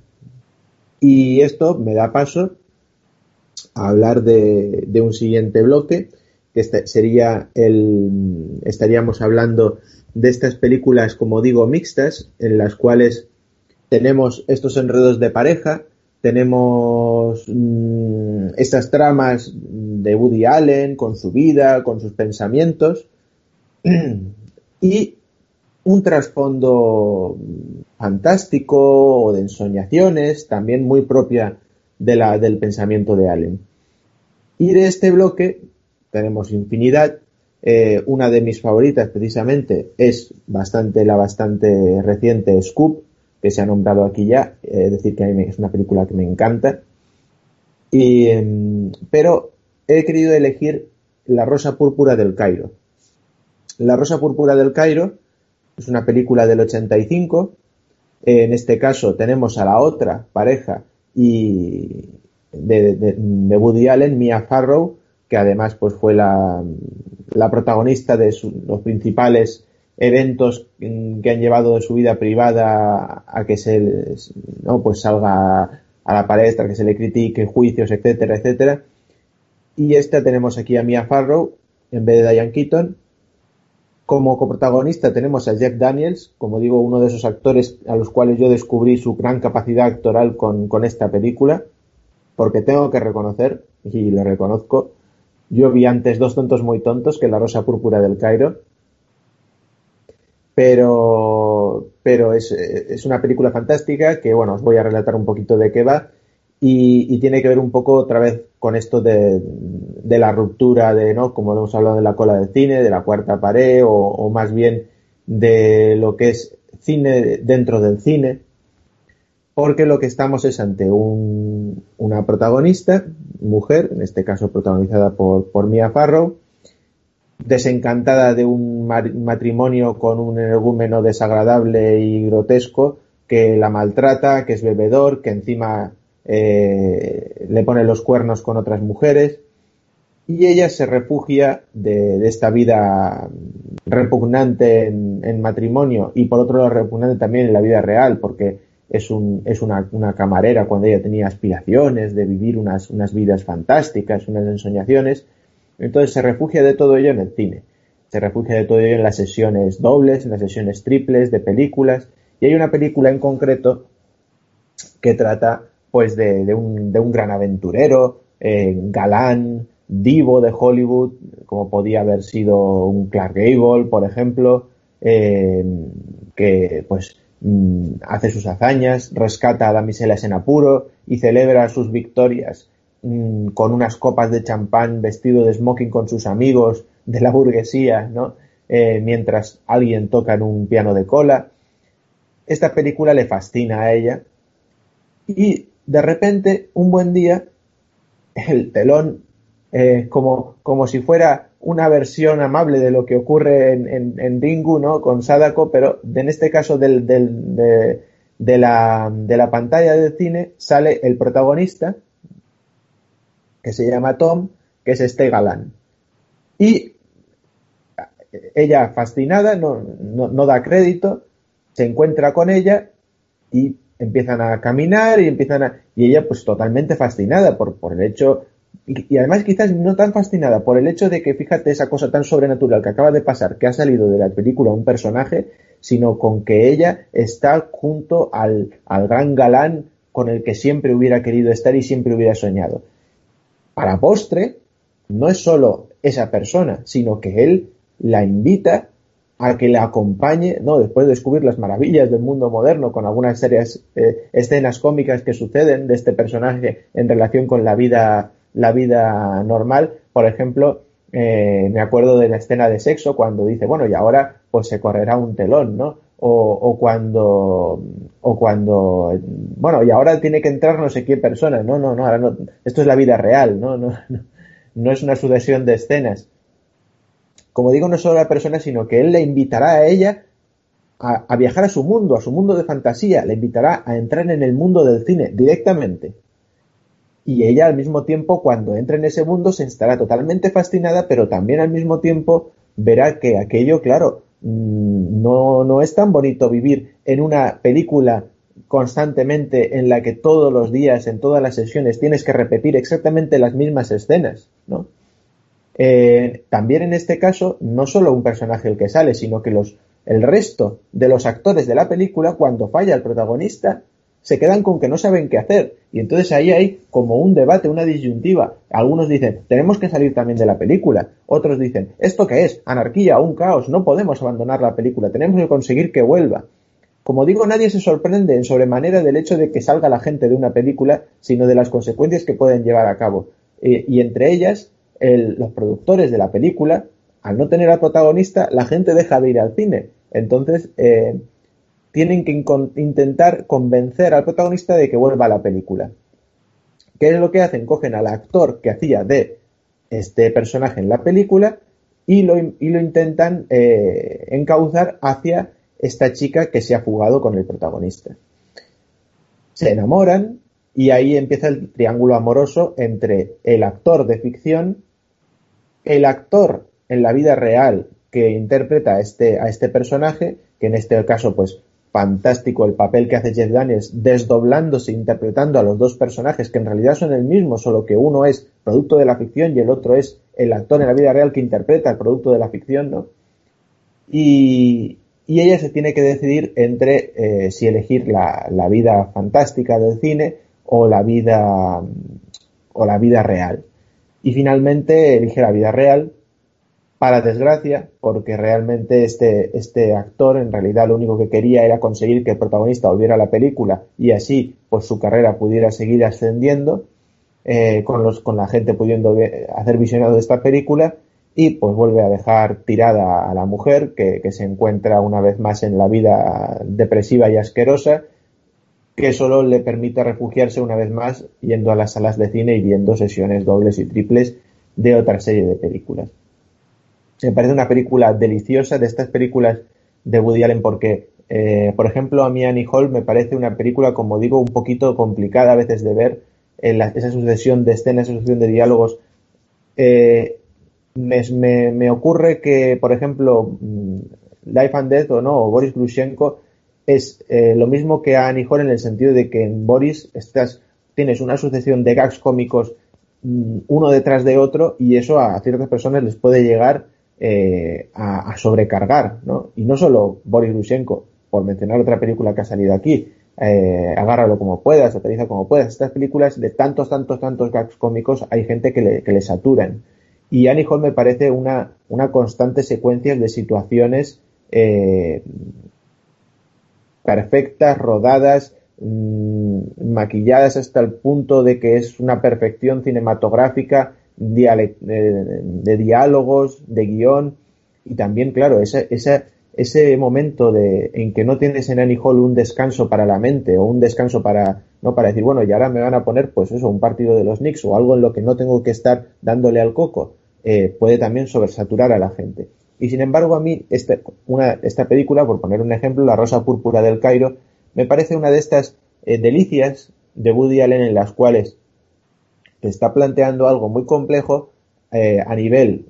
Y esto me da paso a hablar de, de un siguiente bloque, que este sería el, estaríamos hablando de estas películas, como digo, mixtas, en las cuales tenemos estos enredos de pareja, tenemos mmm, estas tramas de Woody Allen con su vida, con sus pensamientos, y un trasfondo fantástico o de ensoñaciones, también muy propia de la, del pensamiento de Allen. Y de este bloque tenemos infinidad. Eh, una de mis favoritas precisamente es bastante la bastante reciente Scoop, que se ha nombrado aquí ya, es eh, decir que a mí es una película que me encanta. Y, eh, pero he querido elegir La Rosa Púrpura del Cairo. La Rosa Púrpura del Cairo es una película del 85. En este caso tenemos a la otra pareja y de, Woody Allen, Mia Farrow, que además pues fue la, protagonista de los principales eventos que han llevado de su vida privada a que se no pues salga a la palestra, que se le critique, juicios, etcétera, etcétera. Y esta tenemos aquí a Mia Farrow en vez de Diane Keaton como coprotagonista tenemos a Jeff Daniels, como digo, uno de esos actores a los cuales yo descubrí su gran capacidad actoral con, con esta película, porque tengo que reconocer, y le reconozco, yo vi antes Dos tontos muy tontos que La Rosa Púrpura del Cairo, pero, pero es, es, una película fantástica que, bueno, os voy a relatar un poquito de qué va y, tiene que ver un poco otra vez con esto de, la ruptura de, ¿no? Como hemos hablado de la cola del cine, de la cuarta pared o, más bien de lo que es cine dentro del cine, porque lo que estamos es ante una protagonista, mujer, en este caso protagonizada por Mia Farrow, desencantada de un matrimonio con un energúmeno desagradable y grotesco que la maltrata, que es bebedor, que encima eh, le pone los cuernos con otras mujeres y ella se refugia de, esta vida repugnante en, matrimonio y por otro lado repugnante también en la vida real porque es, un, es una, camarera cuando ella tenía aspiraciones de vivir unas, unas vidas fantásticas, unas ensoñaciones. Entonces se refugia de todo ello en el cine. Se refugia de todo ello en las sesiones dobles, en las sesiones triples de películas. Y hay una película en concreto que trata pues de, un, de un, gran aventurero, eh, galán, divo de Hollywood, como podía haber sido un Clark Gable, por ejemplo, eh, que pues mm, hace sus hazañas, rescata a damiselas en apuro y celebra sus victorias mm, con unas copas de champán vestido de smoking con sus amigos de la burguesía, ¿no? Eh, mientras alguien toca en un piano de cola. Esta película le fascina a ella y de repente, un buen día, el telón, eh, como, como si fuera una versión amable de lo que ocurre en, en, Ringu, ¿no? Con Sadako, pero en este caso de, la, de la pantalla del cine sale el protagonista, que se llama Tom, que es este galán. Y ella, fascinada, no, no, da crédito, se encuentra con ella y empiezan a caminar y empiezan a... Y ella pues totalmente fascinada por, por el hecho... Y, además quizás no tan fascinada por el hecho de que fíjate esa cosa tan sobrenatural que acaba de pasar, que ha salido de la película un personaje, sino con que ella está junto al, al gran galán con el que siempre hubiera querido estar y siempre hubiera soñado. Para postre, no es solo esa persona, sino que él la invita a que le acompañe, ¿no? Después de descubrir las maravillas del mundo moderno con algunas serias eh, escenas cómicas que suceden de este personaje en relación con la vida, la vida normal. Por ejemplo, eh, me acuerdo de la escena de sexo cuando dice, bueno, y ahora pues se correrá un telón, ¿no? O, o cuando, o cuando, bueno, y ahora tiene que entrar no sé qué persona, no, no, no, ahora no, esto es la vida real, no, no, no, no es una sucesión de escenas como digo, no solo la persona, sino que él le invitará a ella a, viajar a su mundo, a su mundo de fantasía, le invitará a entrar en el mundo del cine directamente. Y ella al mismo tiempo, cuando entre en ese mundo, se estará totalmente fascinada, pero también al mismo tiempo verá que aquello, claro, no, no es tan bonito vivir en una película constantemente en la que todos los días, en todas las sesiones, tienes que repetir exactamente las mismas escenas, ¿no? Eh, también en este caso, no solo un personaje el que sale, sino que los, el resto de los actores de la película, cuando falla el protagonista, se quedan con que no saben qué hacer. Y entonces ahí hay como un debate, una disyuntiva. Algunos dicen, tenemos que salir también de la película. Otros dicen, ¿esto qué es? Anarquía, un caos, no podemos abandonar la película, tenemos que conseguir que vuelva. Como digo, nadie se sorprende en sobremanera del hecho de que salga la gente de una película, sino de las consecuencias que pueden llevar a cabo. Eh, y entre ellas, los productores de la película, al no tener al protagonista, la gente deja de ir al cine. Entonces, eh, tienen que intentar convencer al protagonista de que vuelva a la película. ¿Qué es lo que hacen? Cogen al actor que hacía de este personaje en la película y lo, y lo intentan eh, encauzar hacia esta chica que se ha fugado con el protagonista. Se enamoran y ahí empieza el triángulo amoroso entre el actor de ficción el actor en la vida real que interpreta a este, a este personaje, que en este caso, pues, fantástico el papel que hace Jeff Daniels, desdoblándose, interpretando a los dos personajes, que en realidad son el mismo, solo que uno es producto de la ficción y el otro es el actor en la vida real que interpreta el producto de la ficción, ¿no? Y, y ella se tiene que decidir entre eh, si elegir la, la, vida fantástica del cine o la vida o la vida real y finalmente elige la vida real para desgracia, porque realmente este, este actor en realidad lo único que quería era conseguir que el protagonista volviera a la película y así pues su carrera pudiera seguir ascendiendo eh, con, los, con la gente pudiendo hacer visionado de esta película y pues vuelve a dejar tirada a la mujer que, que se encuentra una vez más en la vida depresiva y asquerosa que solo le permite refugiarse una vez más yendo a las salas de cine y viendo sesiones dobles y triples de otra serie de películas. Me parece una película deliciosa de estas películas de Woody Allen porque, eh, por ejemplo, a mí Annie Hall me parece una película, como digo, un poquito complicada a veces de ver, en esa sucesión de escenas, esa sucesión de diálogos. Eh, me, me, ocurre que, por ejemplo, mm, Life and Death o no, o Boris Grushenko, es eh, lo mismo que a Annie Hall en el sentido de que en Boris estás, tienes una sucesión de gags cómicos mm, uno detrás de otro y eso a ciertas personas les puede llegar eh, a, sobrecargar, ¿no? Y no solo Boris Grushenko, por mencionar otra película que ha salido aquí, eh, agárralo como puedas, aterriza como puedas. Estas películas de tantos, tantos, tantos gags cómicos hay gente que le, que le saturan. Y Annie Hall me parece una, una constante secuencia de situaciones eh, perfectas, rodadas, mmm, maquilladas hasta el punto de que es una perfección cinematográfica de, diálogos, de guion y también, claro, ese momento de, en que no tienes en Annie Hall un descanso para la mente o un descanso para, no para decir, bueno, y ahora me van a poner, pues eso, un partido de los Knicks o algo en lo que no tengo que estar dándole al coco, eh, puede también sobresaturar a la gente. Y sin embargo, a mí, esta, una, esta película, por poner un ejemplo, La Rosa Púrpura del Cairo, me parece una de estas eh, delicias de Woody Allen en las cuales te está planteando algo muy complejo eh, a nivel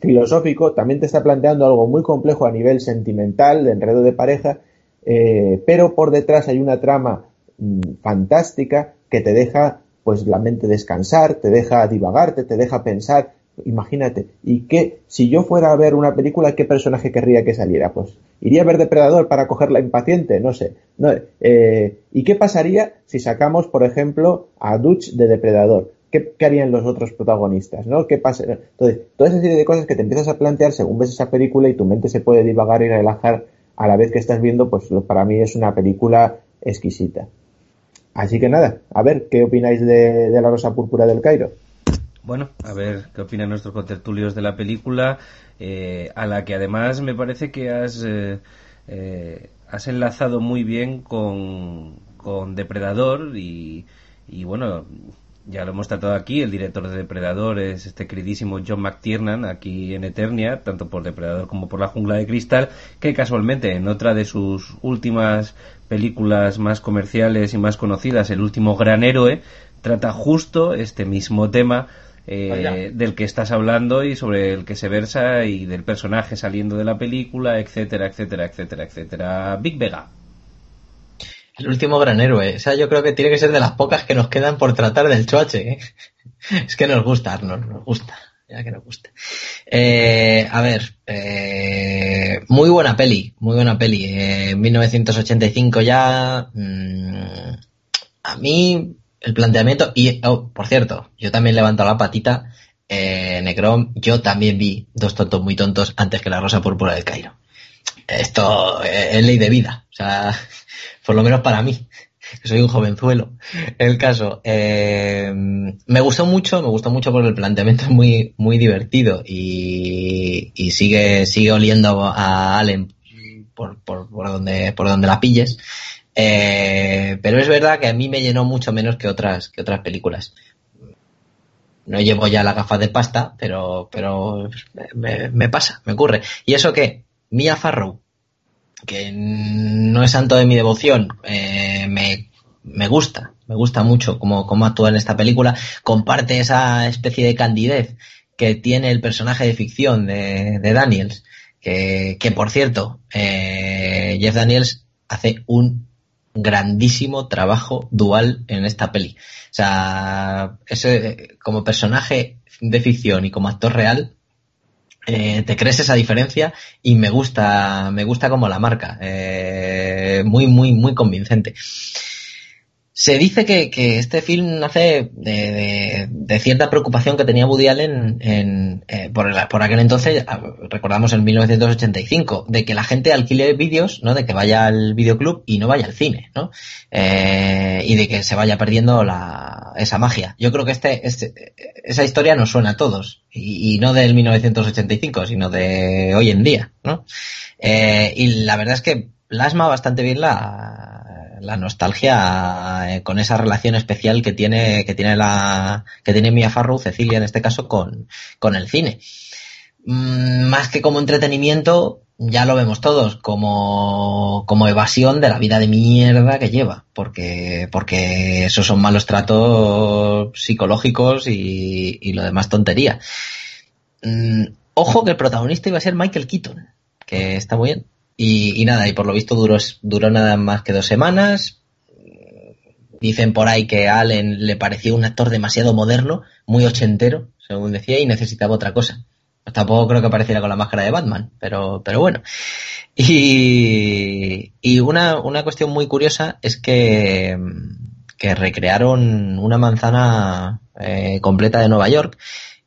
filosófico, también te está planteando algo muy complejo a nivel sentimental, de enredo de pareja, eh, pero por detrás hay una trama mm, fantástica que te deja pues la mente descansar, te deja divagarte, te deja pensar Imagínate. ¿Y qué, si yo fuera a ver una película, qué personaje querría que saliera? Pues, ¿iría a ver Depredador para cogerla impaciente? No sé. No, eh, ¿Y qué pasaría si sacamos, por ejemplo, a Dutch de Depredador? ¿Qué, harían los otros protagonistas? ¿no? ¿Qué pasa? Entonces, toda esa serie de cosas que te empiezas a plantear según ves esa película y tu mente se puede divagar y relajar a la vez que estás viendo, pues para mí es una película exquisita. Así que nada, a ver, ¿qué opináis de, de La Rosa Púrpura del Cairo? Bueno, a ver qué opinan nuestros contertulios de la película, eh, a la que además me parece que has, eh, eh, has enlazado muy bien con, con Depredador y, y, bueno, ya lo hemos tratado aquí, el director de Depredador es este queridísimo John McTiernan aquí en Eternia, tanto por Depredador como por La Jungla de Cristal, que casualmente en otra de sus últimas películas más comerciales y más conocidas, El último gran héroe, trata justo este mismo tema eh, del que estás hablando y sobre el que se versa y del personaje saliendo de la película, etcétera, etcétera, etcétera, etcétera. Big Vega. El último gran héroe. O sea, yo creo que tiene que ser de las pocas que nos quedan por tratar del choache. ¿eh? es que nos gusta, nos, nos gusta. Ya que nos gusta. Eh, a ver, eh, muy buena peli, muy buena peli. Eh, 1985 ya. Mmm, a mí el planteamiento, y oh, por cierto, yo también levanto la patita, eh, Necrom, yo también vi dos tontos muy tontos antes que la Rosa Púrpura del Cairo. Esto eh, es ley de vida, o sea, por lo menos para mí, que soy un jovenzuelo. El caso, eh, me gustó mucho, me gustó mucho porque el planteamiento es muy, muy divertido y, sigue, sigue oliendo a Allen por, por, por donde, por donde la pilles. Eh, pero es verdad que a mí me llenó mucho menos que otras, que otras películas. No llevo ya la gafa de pasta, pero, pero me, pasa, me ocurre. Y eso que Mia Farrow, que no es santo de mi devoción, eh, me, me gusta, me gusta mucho cómo, cómo actúa en esta película, comparte esa especie de candidez que tiene el personaje de ficción de, Daniels, que, que por cierto, eh, Jeff Daniels hace un grandísimo trabajo dual en esta peli. O sea, ese, como personaje de ficción y como actor real, eh, te crees esa diferencia y me gusta, me gusta como la marca. Eh, muy, muy, muy convincente. Se dice que, que este film nace de, de, cierta preocupación que tenía Woody Allen en, eh, por, por, aquel entonces, recordamos en 1985, de que la gente alquile vídeos, ¿no? De que vaya al videoclub y no vaya al cine, ¿no? Eh, y de que se vaya perdiendo la, esa magia. Yo creo que este, este esa historia nos suena a todos. Y, y, no del 1985, sino de hoy en día, ¿no? Eh, y la verdad es que plasma bastante bien la, la nostalgia eh, con esa relación especial que tiene, que tiene la, que tiene Mia Farrow, Cecilia en este caso, con, con el cine. Mm, más que como entretenimiento, ya lo vemos todos, como, como evasión de la vida de mierda que lleva, porque, porque esos son malos tratos psicológicos y, y lo demás tontería. Mm, ojo que el protagonista iba a ser Michael Keaton, que está muy bien. Y, nada, y por lo visto duró, duró nada más que dos semanas. Dicen por ahí que Allen le pareció un actor demasiado moderno, muy ochentero, según decía, y necesitaba otra cosa. Pues tampoco creo que apareciera con la máscara de Batman, pero, pero bueno. Y, y una, una cuestión muy curiosa es que, que recrearon una manzana eh, completa de Nueva York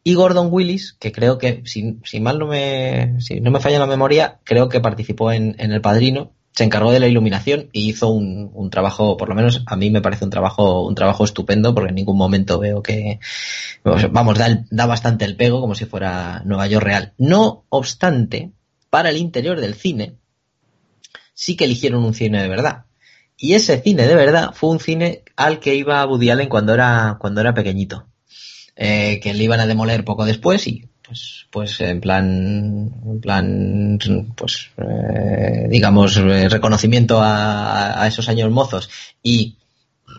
y Gordon Willis, que creo que, si, si mal no me, si no me falla la memoria, creo que participó en, en El Padrino, se encargó de la iluminación y hizo un, un, trabajo, por lo menos a mí me parece un trabajo, un trabajo estupendo, porque en ningún momento veo que, vamos, da, da bastante el pego como si fuera Nueva York real. No obstante, para el interior del cine, sí que eligieron un cine de verdad. Y ese cine de verdad fue un cine al que iba Woody Allen cuando era, cuando era pequeñito eh, que le iban a demoler poco después y pues pues en plan en plan pues eh, digamos eh, reconocimiento a, esos años mozos. Y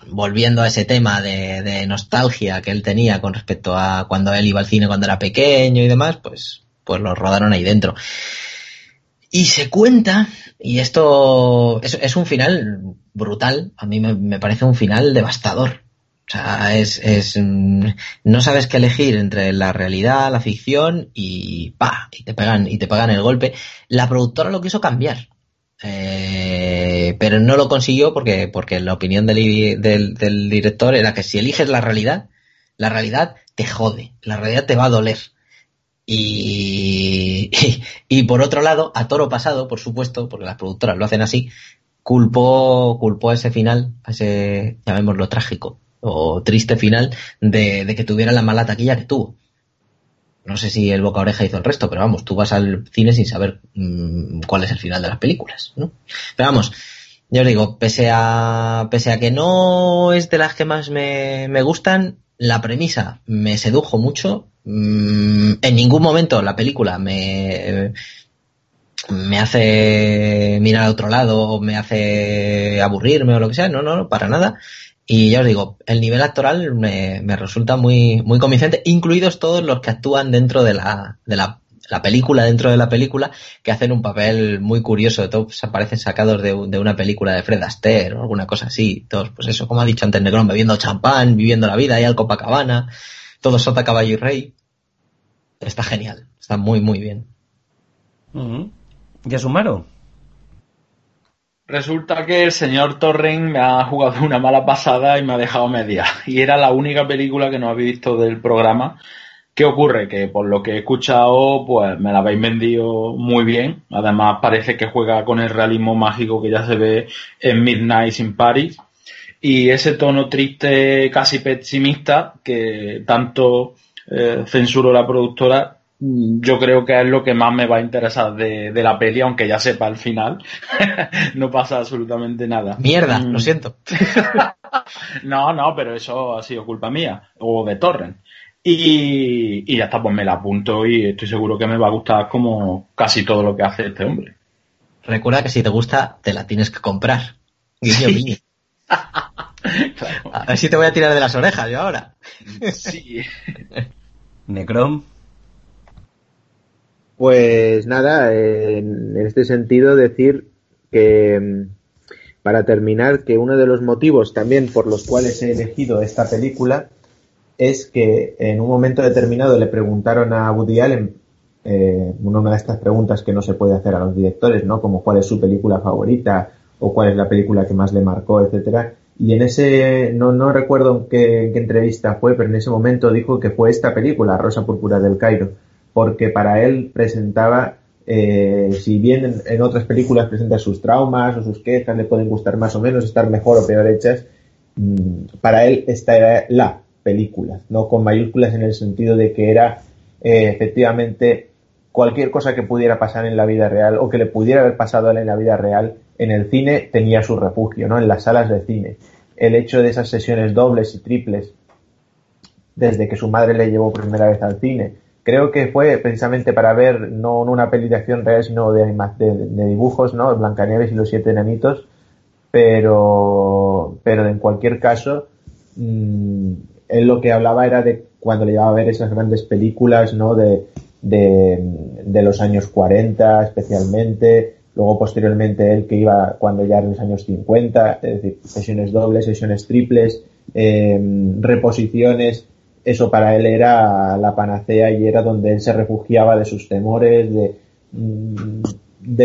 volviendo a ese tema de, nostalgia que él tenía con respecto a cuando él iba al cine cuando era pequeño y demás pues pues lo rodaron ahí dentro. Y se cuenta y esto es, un final brutal a mí me parece un final devastador o sea, es, es, no sabes qué elegir entre la realidad, la ficción y pa, y te pegan, y te pegan el golpe. La productora lo quiso cambiar. Eh, pero no lo consiguió porque, porque la opinión del, del, del, director era que si eliges la realidad, la realidad te jode, la realidad te va a doler. Y, y, y por otro lado, a toro pasado, por supuesto, porque las productoras lo hacen así, culpó, culpó a ese final, a ese, llamémoslo trágico, o triste final de, que tuviera la mala taquilla que tuvo. No sé si el boca oreja hizo el resto, pero vamos, tú vas al cine sin saber mmm, cuál es el final de las películas, ¿no? Pero vamos, yo os digo, pese a, pese a que no es de las que más me, me gustan, la premisa me sedujo mucho. Mmm, en ningún momento la película me, me hace mirar a otro lado o me hace aburrirme o lo que sea, no, no, para nada. Y ya os digo, el nivel actoral me, me, resulta muy, muy convincente, incluidos todos los que actúan dentro de la, de la, la película, dentro de la película, que hacen un papel muy curioso. Todos aparecen sacados de, de, una película de Fred Astaire o alguna cosa así. Todos, pues eso, como ha dicho antes Negrón, bebiendo champán, viviendo la vida ahí al Copacabana. Todo sota, caballo y rey. Está genial. Está muy, muy bien. Uh -huh. ¿Y? Resulta que el señor Torren me ha jugado una mala pasada y me ha dejado media. Y era la única película que no habéis visto del programa. ¿Qué ocurre? Que por lo que he escuchado, pues me la habéis vendido muy bien. Además, parece que juega con el realismo mágico que ya se ve en Midnight in Paris. Y ese tono triste, casi pesimista, que tanto eh, censuró la productora, yo creo que es lo que más me va a interesar de, de la peli, aunque ya sepa el final. no pasa absolutamente nada. Mierda, mm. lo siento. no, no, pero eso ha sido culpa mía, o de Torrent. Y, y ya está, pues me la apunto y estoy seguro que me va a gustar como casi todo lo que hace este hombre. Recuerda que si te gusta, te la tienes que comprar. Guiño, Sí. guiño. A ver si te voy a tirar de las orejas yo ahora. sí. Necrom. Pues nada, en este sentido decir que mm, para terminar que uno de los motivos también por los cuales he elegido esta película es que en un momento determinado le preguntaron a Woody Allen eh, una de estas preguntas que no se puede hacer a los directores, ¿no? Como cuál es su película favorita o cuál es la película que más le marcó, etcétera. Y en ese, no, no recuerdo qué, qué entrevista fue, pero en ese momento dijo que fue esta película, Rosa Púrpura del Cairo, porque para él presentaba, eh, si bien en, otras películas presenta sus traumas o sus quejas, le pueden gustar más o menos, estar mejor o peor hechas, mm, para él esta era la película, no con mayúsculas en el sentido de que era eh, efectivamente cualquier cosa que pudiera pasar en la vida real o que le pudiera haber pasado a él en la vida real en el cine tenía su refugio, ¿no? En las salas de cine. El hecho de esas sesiones dobles y triples desde que su madre le llevó primera vez al cine. Creo que fue precisamente para ver no una peli de acción real, sino de, de, dibujos, ¿no? Blancanieves y los siete enanitos. Pero, pero en cualquier caso, mmm, él lo que hablaba era de cuando le llevaba a ver esas grandes películas, ¿no? De, de, los años 40 especialmente, luego posteriormente él que iba cuando ya en los años 50, es decir, sesiones dobles, sesiones triples, em, reposiciones, eso para él era la panacea y era donde él se refugiaba de sus temores, de, mm,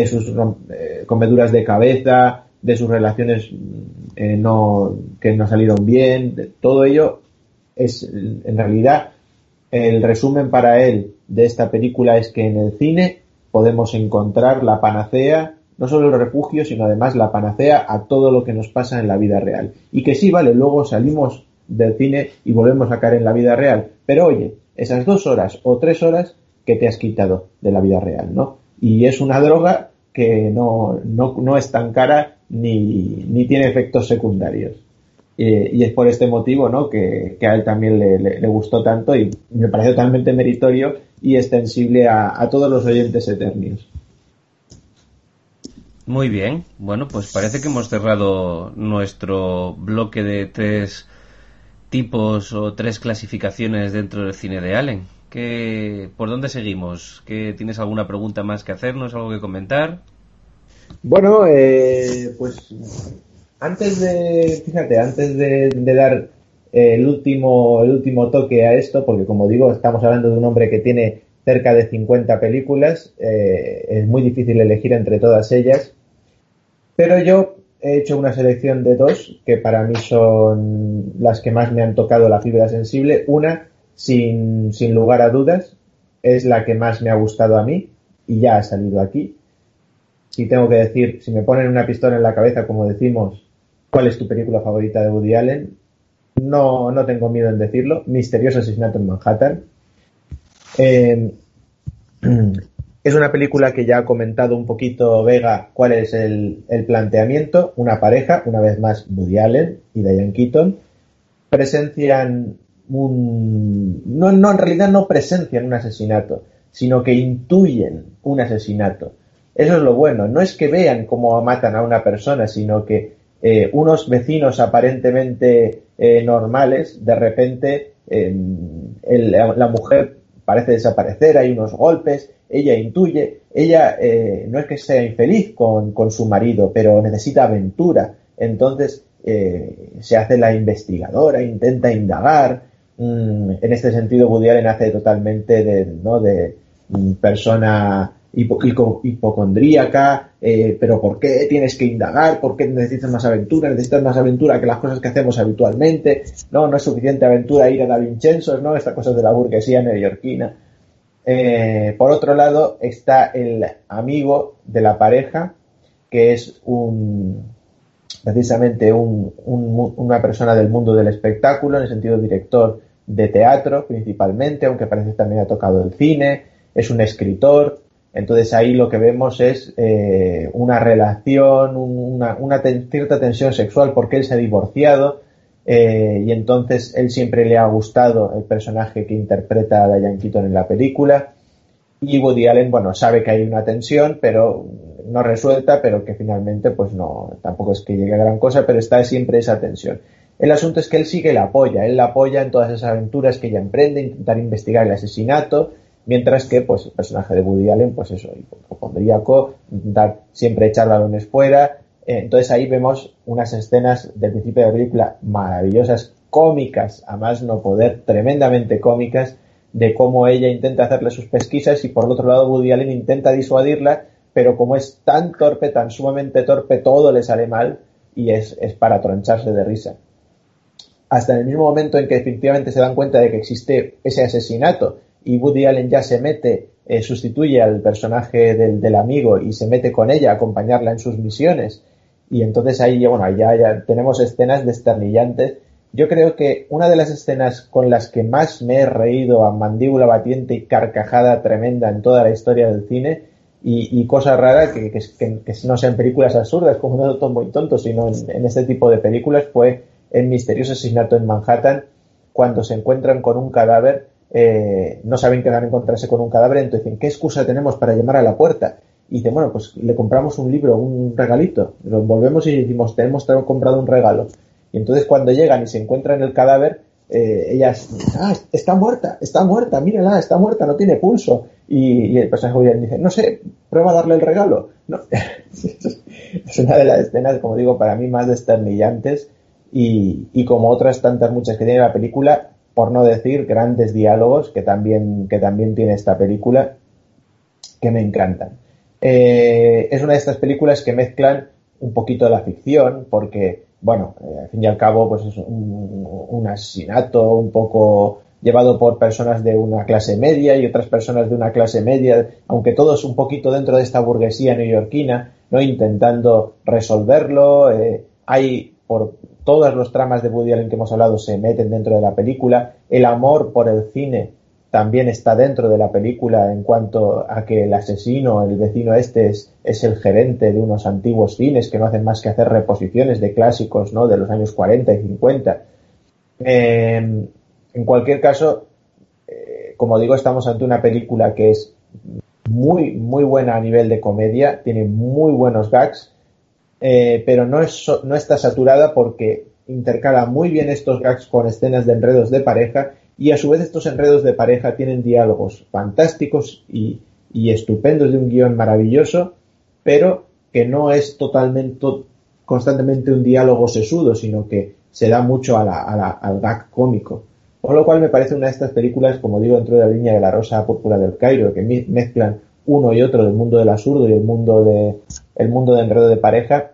sus eh, comeduras de cabeza, de sus relaciones eh, no, que no salieron bien, todo ello es en realidad el resumen para él de esta película es que en el cine podemos encontrar la panacea, no solo el refugio, sino además la panacea a todo lo que nos pasa en la vida real. Y que sí, vale, luego salimos del cine y volvemos a caer en la vida real. Pero oye, esas dos horas o tres horas que te has quitado de la vida real, ¿no? Y es una droga que no, no, no es tan cara ni, ni tiene efectos secundarios. Y es por este motivo ¿no? que, a él también le, gustó tanto y me parece totalmente meritorio y extensible a, todos los oyentes eternios. Muy bien, bueno, pues parece que hemos cerrado nuestro bloque de tres tipos o tres clasificaciones dentro del cine de Allen. ¿Qué, ¿Por dónde seguimos? ¿Qué, ¿Tienes alguna pregunta más que hacernos, algo que comentar? Bueno, eh, pues antes de, fíjate, antes de, dar eh, el último, el último toque a esto, porque como digo, estamos hablando de un hombre que tiene cerca de 50 películas, eh, es muy difícil elegir entre todas ellas, pero yo he hecho una selección de dos que para mí son las que más me han tocado la fibra sensible. Una, sin, sin lugar a dudas, es la que más me ha gustado a mí y ya ha salido aquí. Si tengo que decir, si me ponen una pistola en la cabeza, como decimos, ¿Cuál es tu película favorita de Woody Allen? No, no tengo miedo en decirlo. Misterioso asesinato en Manhattan. Eh, es una película que ya ha comentado un poquito Vega cuál es el, planteamiento. Una pareja, una vez más Woody Allen y Diane Keaton, presencian un... No, no, en realidad no presencian un asesinato, sino que intuyen un asesinato. Eso es lo bueno. No es que vean cómo matan a una persona, sino que eh, unos vecinos aparentemente eh, normales, de repente la mujer parece desaparecer, hay unos golpes, ella intuye, ella eh, no es que sea infeliz con, su marido, pero necesita aventura, entonces se hace la investigadora, intenta indagar, mm, en este sentido Woody Allen hace totalmente de, ¿no? de mm, persona hipocondríaca, eh, pero ¿por qué tienes que indagar? ¿Por qué necesitas más aventura? ¿Necesitas más aventura que las cosas que hacemos habitualmente? No, no es suficiente aventura ir a Da Vincenzo, ¿no? Estas cosas de la burguesía neoyorquina. Eh, por otro lado está el amigo de la pareja, que es un precisamente una persona del mundo del espectáculo, en el sentido director de teatro principalmente, aunque parece que también ha tocado el cine, es un escritor, entonces ahí lo que vemos es eh, una relación, una, cierta tensión sexual porque él se ha divorciado eh, y entonces él siempre le ha gustado el personaje que interpreta a Diane Keaton en la película y Woody Allen, bueno, sabe que hay una tensión, pero no resuelta, pero que finalmente pues no, tampoco es que llegue a gran cosa, pero está siempre esa tensión. El asunto es que él sigue la apoya, él la apoya en todas esas aventuras que ella emprende, intentar investigar el asesinato, Mientras que, pues, el personaje de Woody Allen, pues eso, hipocondríaco, dar siempre echar balones fuera. Eh, entonces ahí vemos unas escenas del principio de la película maravillosas, cómicas, a más no poder, tremendamente cómicas, de cómo ella intenta hacerle sus pesquisas y por otro lado Woody Allen intenta disuadirla, pero como es tan torpe, tan sumamente torpe, todo le sale mal y es, para troncharse de risa. Hasta en el mismo momento en que efectivamente se dan cuenta de que existe ese asesinato y Woody Allen ya se mete, eh, sustituye al personaje del, amigo y se mete con ella a acompañarla en sus misiones. Y entonces ahí, bueno, ya, ya tenemos escenas desternillantes. Yo creo que una de las escenas con las que más me he reído a mandíbula batiente y carcajada tremenda en toda la historia del cine y, y cosas raras que, que, que, que, no sean películas absurdas como no son muy tontos, sino en, en este tipo de películas fue el misterioso asesinato en Manhattan cuando se encuentran con un cadáver eh, no saben que van a encontrarse con un cadáver, entonces dicen, ¿qué excusa tenemos para llamar a la puerta? Y dicen, bueno, pues le compramos un libro, un regalito, lo envolvemos y decimos, tenemos comprado un regalo. Y entonces cuando llegan y se encuentran el cadáver, eh, ellas, ah, está muerta, está muerta, mírala, está muerta, no tiene pulso. Y, el personaje dice, no sé, prueba a darle el regalo. Es una de las escenas, como digo, para mí más desternillantes y, y como otras tantas muchas que tiene la película, por no decir grandes diálogos que también, que también tiene esta película, que me encantan. Eh, es una de estas películas que mezclan un poquito la ficción, porque, bueno, eh, al fin y al cabo, pues es un, un, asesinato un poco llevado por personas de una clase media y otras personas de una clase media, aunque todos un poquito dentro de esta burguesía neoyorquina, ¿no? Intentando resolverlo. Eh, hay por todas los tramas de Woody Allen que hemos hablado se meten dentro de la película. El amor por el cine también está dentro de la película en cuanto a que el asesino, el vecino este, es, el gerente de unos antiguos cines que no hacen más que hacer reposiciones de clásicos ¿no? de los años 40 y 50. Eh, en cualquier caso, eh, como digo, estamos ante una película que es muy, muy buena a nivel de comedia, tiene muy buenos gags, eh, pero no, es, no está saturada porque intercala muy bien estos gags con escenas de enredos de pareja y a su vez estos enredos de pareja tienen diálogos fantásticos y, y estupendos de un guion maravilloso, pero que no es totalmente, constantemente un diálogo sesudo, sino que se da mucho a la, a la, al gag cómico. Por lo cual me parece una de estas películas, como digo, dentro de la línea de la Rosa Púrpura del Cairo, que mezclan uno y otro del mundo del absurdo y el mundo de, el mundo de enredo de pareja,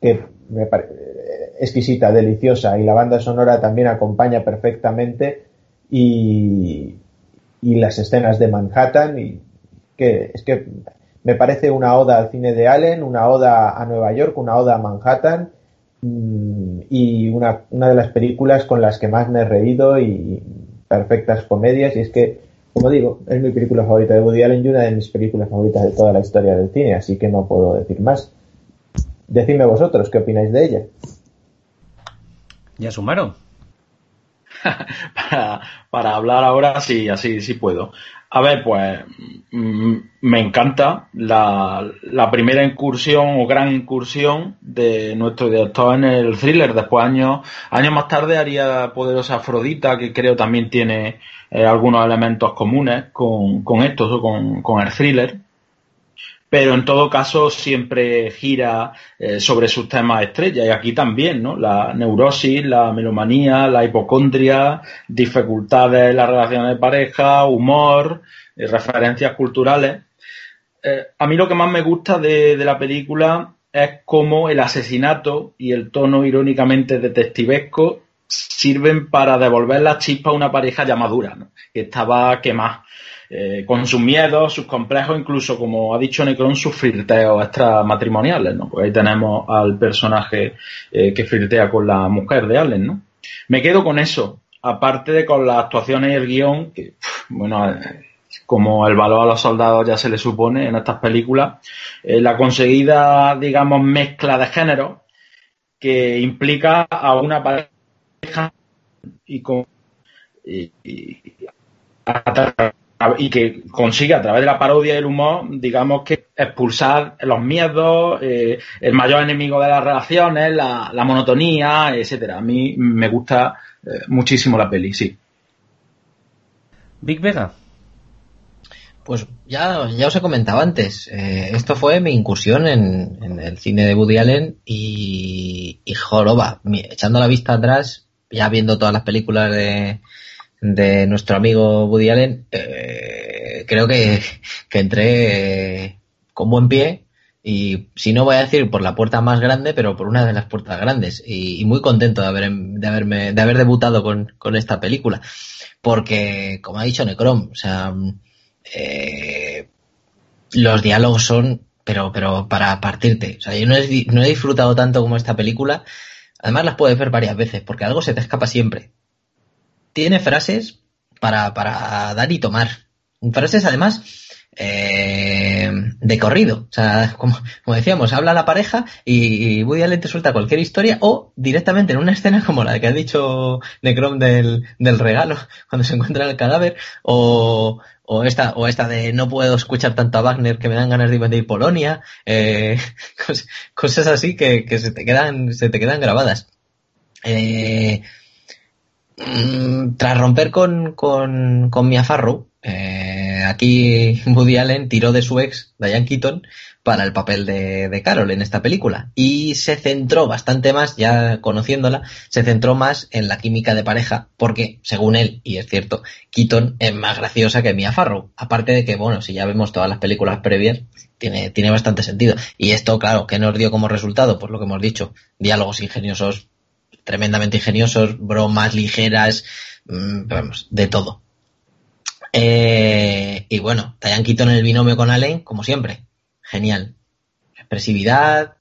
que me parece exquisita, deliciosa, y la banda sonora también acompaña perfectamente, y, las escenas de Manhattan, y que es que me parece una oda al cine de Allen, una oda a Nueva York, una oda a Manhattan, y una, una de las películas con las que más me he reído y perfectas comedias, y es que como digo, es mi película favorita de Woody Allen y una de mis películas favoritas de toda la historia del cine, así que no puedo decir más. Decidme vosotros, ¿qué opináis de ella? ¿Ya sumaron? para, para hablar ahora sí, así sí puedo. A ver, pues mm, me encanta la, la, primera incursión o gran incursión de nuestro director en el thriller. Después, años, años más tarde, haría Poderosa Afrodita, que creo también tiene eh, algunos elementos comunes con, con estos o con, con el thriller pero en todo caso siempre gira eh, sobre sus temas estrellas y aquí también, ¿no? La neurosis, la melomanía, la hipocondria, dificultades en las relaciones de pareja, humor, eh, referencias culturales. Eh, a mí lo que más me gusta de, de, la película es cómo el asesinato y el tono irónicamente detectivesco sirven para devolver la chispa a una pareja ya madura, ¿no? que estaba quemada eh, con sus miedos, sus complejos, incluso, como ha dicho Necron, sus flirteos extramatrimoniales, ¿no? Pues ahí tenemos al personaje eh, que flirtea con la mujer de Allen, ¿no? Me quedo con eso, aparte de con las actuaciones y el guion, que, bueno, como el valor a los soldados ya se le supone en estas películas, eh, la conseguida, digamos, mezcla de género que implica a una pareja y con y, y que consigue a través de la parodia y el humor, digamos que expulsar los miedos, eh, el mayor enemigo de las relaciones, la, la monotonía, etcétera. A mí me gusta eh, muchísimo la peli, sí. Big Vega. Pues ya, ya os he comentado antes, eh, esto fue mi incursión en, en, el cine de Woody Allen y, y joroba, echando la vista atrás, ya viendo todas las películas de, de nuestro amigo Woody Allen, eh, creo que, que entré eh, con buen pie y si no voy a decir por la puerta más grande, pero por una de las puertas grandes. Y, muy contento de, haber, de, haberme, de haber debutado con, con, esta película. Porque, como ha dicho Necrom, o sea, eh, los diálogos son, pero, pero para partirte. O sea, yo no he, no he disfrutado tanto como esta película. Además las puedes ver varias veces, porque algo se te escapa siempre. Tiene frases para, para dar y tomar. Frases además eh, de corrido. O sea, como, decíamos, habla la pareja y, Woody Allen te suelta cualquier historia o directamente en una escena como la que ha dicho Necrom del, del regalo cuando se encuentra el cadáver o, o esta, o esta de no puedo escuchar tanto a Wagner que me dan ganas de invadir Polonia, eh, cosas así que, que, se te quedan, se te quedan grabadas. Eh, mm, tras romper con, con, Mia Farrow, eh, aquí Woody Allen tiró de su ex, Diane Keaton, para el papel de, de, Carol en esta película. Y se centró bastante más, ya conociéndola, se centró más en la química de pareja, porque, según él, y es cierto, Keaton es más graciosa que Mia Farrow. Aparte de que, bueno, si ya vemos todas las películas previas, tiene, tiene bastante sentido. Y esto, claro, ¿qué nos dio como resultado? Pues lo que hemos dicho, diálogos ingeniosos, tremendamente ingeniosos, bromas ligeras, mmm, vamos, de todo. Eh, y bueno, Diane Keaton en el binomio con Allen, como siempre. Genial. Expresividad,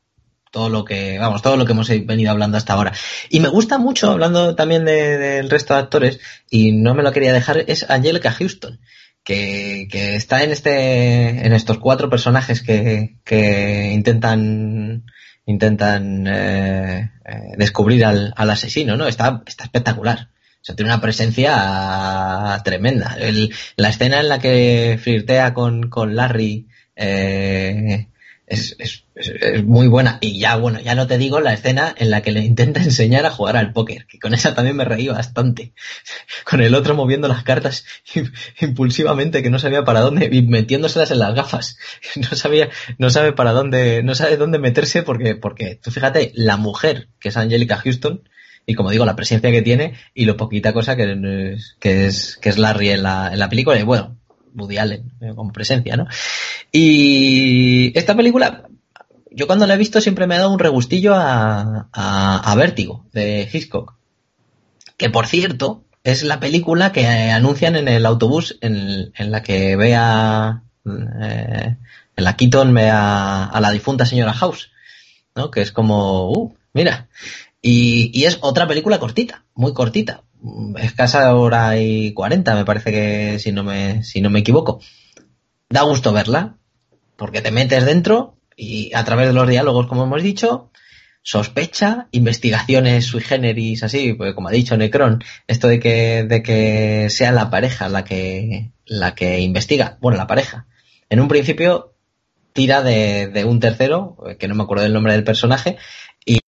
todo lo que, vamos, todo lo que hemos venido hablando hasta ahora. Y me gusta mucho, hablando también del de, resto de actores, y no me lo quería dejar, es Angelica Houston, que, que está en este, en estos cuatro personajes que, que intentan, intentan eh, eh, descubrir al, al, asesino, ¿no? Está, está espectacular. O sea, tiene una presencia tremenda. La escena en la que flirtea con, con Larry eh, es, es, es, muy buena. Y ya, bueno, ya no te digo la escena en la que le intenta enseñar a jugar al póker, que con esa también me reí bastante. Con el otro moviendo las cartas impulsivamente, que no sabía para dónde, y metiéndoselas en las gafas. No sabía, no sabe para dónde, no sabe dónde meterse porque, porque tú fíjate, la mujer, que es Angelica Houston, y como digo, la presencia que tiene y lo poquita cosa que, que, es, que es Larry en la, en la película. Y bueno, Woody Allen eh, como presencia, ¿no? Y esta película, yo cuando la he visto siempre me ha dado un regustillo a, a, Vértigo, de Hitchcock. Que por cierto, es la película que anuncian en el autobús en, en la que ve a, eh, en la Keaton ve a, a, la difunta señora House, ¿no? Que es como, uh, mira, y, y, es otra película cortita, muy cortita. Escasa hora y cuarenta, me parece que si no me, si no me equivoco. Da gusto verla, porque te metes dentro y a través de los diálogos, como hemos dicho, sospecha, investigaciones sui generis, así, pues como ha dicho Necron, esto de que, de que sea la pareja la que, la que investiga, bueno, la pareja. En un principio tira de, de un tercero, que no me acuerdo del nombre del personaje,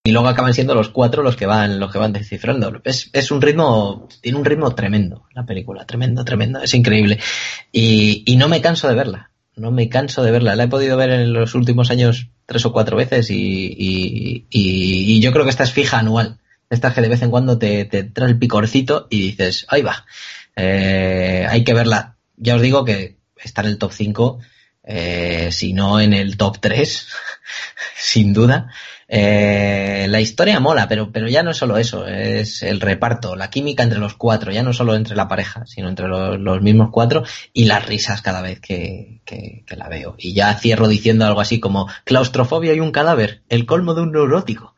y, luego acaban siendo los cuatro los que van los que van descifrando. Es, es un ritmo tiene un ritmo tremendo la película tremendo tremendo es increíble. Y, y, no me canso de verla no me canso de verla. La he podido ver en los últimos años tres o cuatro veces y, y yo creo que esta es fija anual. Esta que de vez en cuando te, te trae el picorcito y dices ahí va eh, hay que verla. Ya os digo que está en el top 5 eh, si no en el top 3 sin duda eh, la historia mola, pero, pero ya no es solo eso, es el reparto, la química entre los cuatro, ya no solo entre la pareja, sino entre los, mismos cuatro y las risas cada vez que, que, que, la veo. Y ya cierro diciendo algo así como claustrofobia y un cadáver, el colmo de un neurótico.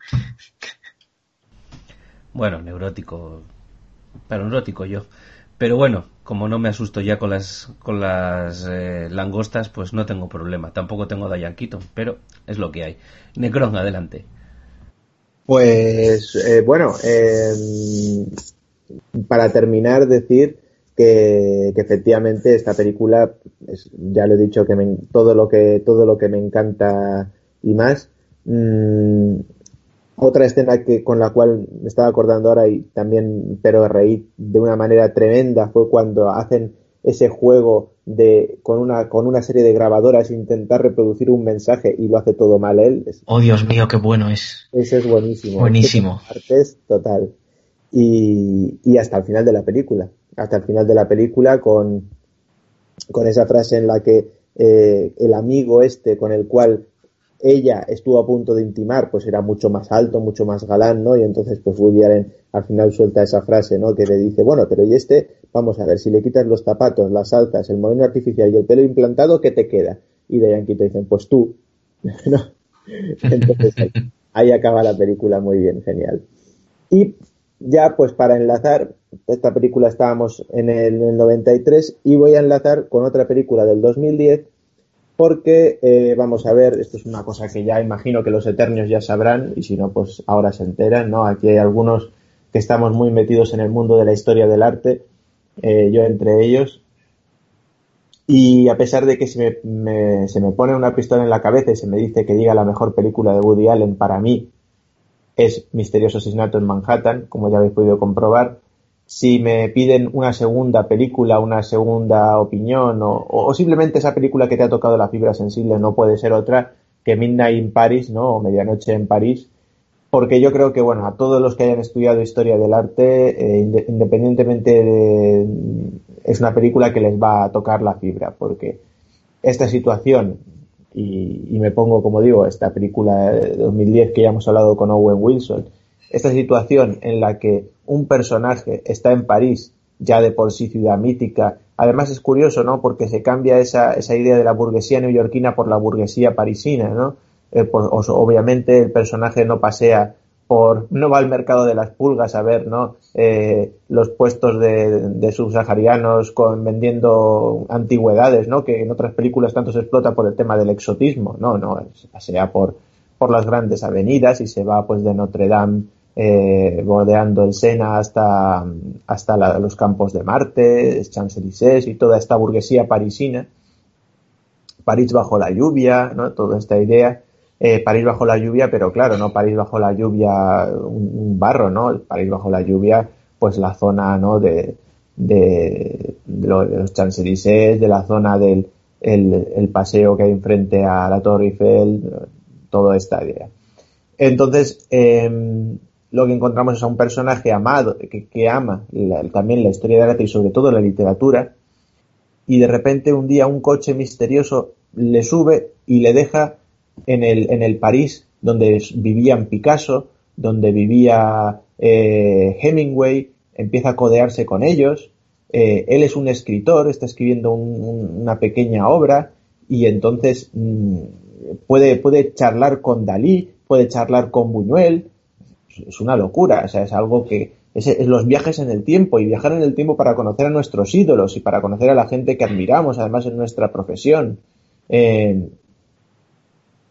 Bueno, neurótico, pero neurótico yo. Pero bueno, como no me asusto ya con las con las eh, langostas, pues no tengo problema. Tampoco tengo Diane pero es lo que hay. Necron, adelante. Pues eh, bueno, eh, para terminar decir que, efectivamente esta película, es, ya lo he dicho que me, todo lo que todo lo que me encanta y más. Mmm, otra escena que con la cual me estaba acordando ahora y también pero reí de una manera tremenda fue cuando hacen ese juego de con una con una serie de grabadoras intentar reproducir un mensaje y lo hace todo mal él. Oh Dios mío, qué bueno es. Ese es buenísimo. Buenísimo. Artes total. Y, y hasta el final de la película. Hasta el final de la película con, con esa frase en la que eh, el amigo este con el cual ella estuvo a punto de intimar, pues era mucho más alto, mucho más galán, ¿no? Y entonces, pues Woody Allen al final suelta esa frase, ¿no? Que le dice, bueno, pero y este, vamos a ver, si le quitas los zapatos, las altas, el moreno artificial y el pelo implantado, ¿qué te queda? Y Yankee te dicen, pues tú, ¿no? Entonces ahí, ahí acaba la película muy bien, genial. Y ya, pues para enlazar, esta película estábamos en el, en el 93 y voy a enlazar con otra película del 2010 porque eh, vamos a ver, esto es una cosa que ya imagino que los eternios ya sabrán y si no, pues ahora se enteran, ¿no? Aquí hay algunos que estamos muy metidos en el mundo de la historia del arte, eh, yo entre ellos, y a pesar de que se me, se me pone una pistola en la cabeza y se me dice que diga la mejor película de Woody Allen para mí es Misterioso Asesinato en Manhattan, como ya habéis podido comprobar, si me piden una segunda película, una segunda opinión o, o, simplemente esa película que te ha tocado la fibra sensible no puede ser otra que Midnight in Paris, ¿no? O Medianoche en París, porque yo creo que, bueno, a todos los que hayan estudiado historia del arte, eh, independientemente de... es una película que les va a tocar la fibra, porque esta situación, y, y me pongo, como digo, esta película de 2010 que ya hemos hablado con Owen Wilson, esta situación en la que un personaje está en París, ya de por sí ciudad mítica, además es curioso, ¿no? Porque se cambia esa, esa idea de la burguesía neoyorquina por la burguesía parisina, ¿no? Eh, obviamente el personaje no pasea por, no va al mercado de las pulgas a ver, ¿no? Eh, los puestos de, de subsaharianos con vendiendo antigüedades, ¿no? Que en otras películas tanto se explota por el tema del exotismo, no, no, se pasea por, por las grandes avenidas y se va pues de Notre Dame eh, bordeando el Sena hasta, hasta la, los campos de Marte, Champs-Élysées y toda esta burguesía parisina. París bajo la lluvia, ¿no? Toda esta idea. Eh, París bajo la lluvia, pero claro, no París bajo la lluvia un, barro, ¿no? París bajo la lluvia, pues la zona, ¿no? De, de, los Champs-Élysées, de la zona del el, paseo que hay enfrente a la Torre Eiffel, toda esta idea. Entonces, eh, lo que encontramos es a un personaje amado, que, ama también la historia de arte y sobre todo la literatura, y de repente un día un coche misterioso le sube y le deja en el, en el París donde vivían Picasso, donde vivía eh, Hemingway, empieza a codearse con ellos, eh, él es un escritor, está escribiendo un, un, una pequeña obra y entonces mmm, puede, puede charlar con Dalí, puede charlar con Buñuel, es una locura, o sea, es algo que es, es, los viajes en el tiempo y viajar en el tiempo para conocer a nuestros ídolos y para conocer a la gente que admiramos, además en nuestra profesión. Eh,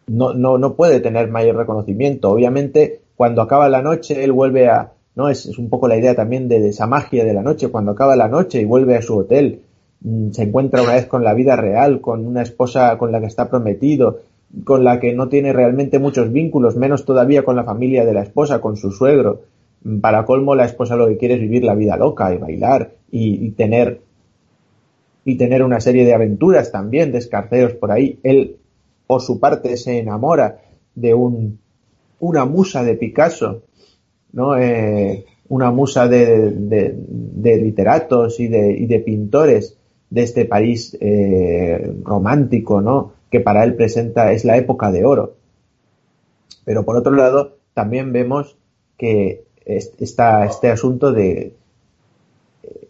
no, no, no puede tener mayor reconocimiento. Obviamente, cuando acaba la noche, él vuelve a, no es, un poco la idea también de, de, esa magia de la noche, cuando acaba la noche y vuelve a su hotel, mm, se encuentra una vez con la vida real, con una esposa con la que está prometido, con la que no tiene realmente muchos vínculos, menos todavía con la familia de la esposa, con su suegro. Para colmo, la esposa lo que quiere es vivir la vida loca y bailar y, y tener y tener una serie de aventuras también, de escarceos por ahí. Él, por su parte, se enamora de un, una musa de Picasso, ¿no? Eh, una musa de, de, de, literatos y de, y de pintores de este país eh, romántico, ¿no? Que para él presenta es la época de oro. Pero por otro lado, también vemos que está este asunto de,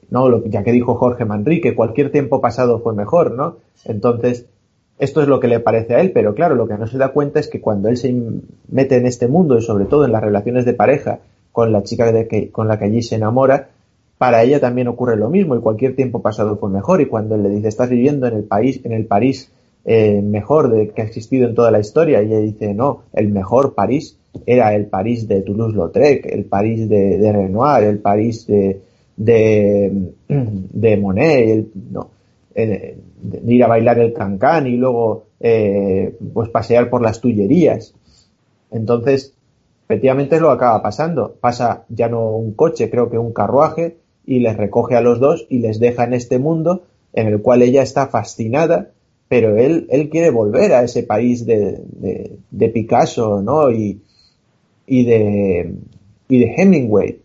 no, ya que dijo Jorge Manrique, cualquier tiempo pasado fue mejor, ¿no? Entonces, esto es lo que le parece a él, pero claro, lo que no se da cuenta es que cuando él se mete en este mundo y sobre todo en las relaciones de pareja con la chica con la que allí se enamora, para ella también ocurre lo mismo y cualquier tiempo pasado fue mejor y cuando él le dice estás viviendo en el país, en el París eh, mejor de, que ha existido en toda la historia. Y ella dice, no, el mejor París era el París de Toulouse-Lautrec, el París de, Renoir, el París de, de, de Monet, el, no, ir a bailar el cancán y luego eh, pues pasear por las tullerías. Entonces, efectivamente es lo acaba pasando. Pasa ya no un coche, creo que un carruaje, y les recoge a los dos y les deja en este mundo en el cual ella está fascinada pero él, él quiere volver a ese país de, de, de Picasso, ¿no? Y, y, de, y de Hemingway.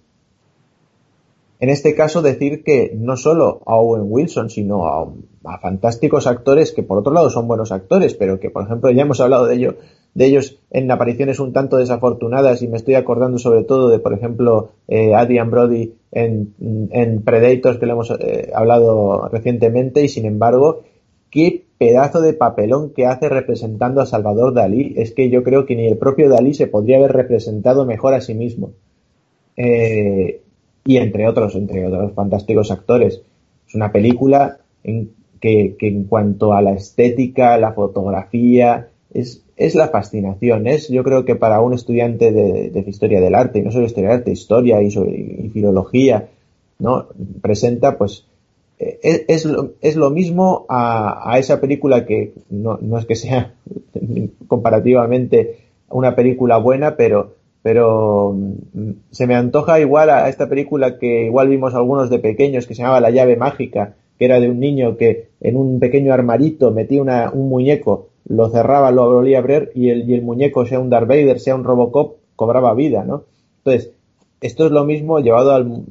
En este caso decir que no solo a Owen Wilson, sino a, a fantásticos actores que por otro lado son buenos actores, pero que por ejemplo ya hemos hablado de ello de ellos en apariciones un tanto desafortunadas y me estoy acordando sobre todo de por ejemplo eh, Adrian Brody en, en Predators que le hemos eh, hablado recientemente y sin embargo qué pedazo de papelón que hace representando a Salvador Dalí es que yo creo que ni el propio Dalí se podría haber representado mejor a sí mismo eh, y entre otros entre otros fantásticos actores es una película en que, en cuanto a la estética la fotografía es, es la fascinación. Es, yo creo que para un estudiante de, historia del arte, y no solo historia del arte, historia y, filología, ¿no? Presenta, pues, es, es, lo, es lo mismo a, a, esa película que no, no es que sea comparativamente una película buena, pero, pero mm, se me antoja igual a esta película que igual vimos algunos de pequeños que se llamaba La llave mágica, que era de un niño que en un pequeño armarito metía un muñeco lo cerraba, lo volvía a abrir y el, y el muñeco, sea un Darth Vader, sea un Robocop, cobraba vida, ¿no? Entonces, esto es lo mismo llevado al,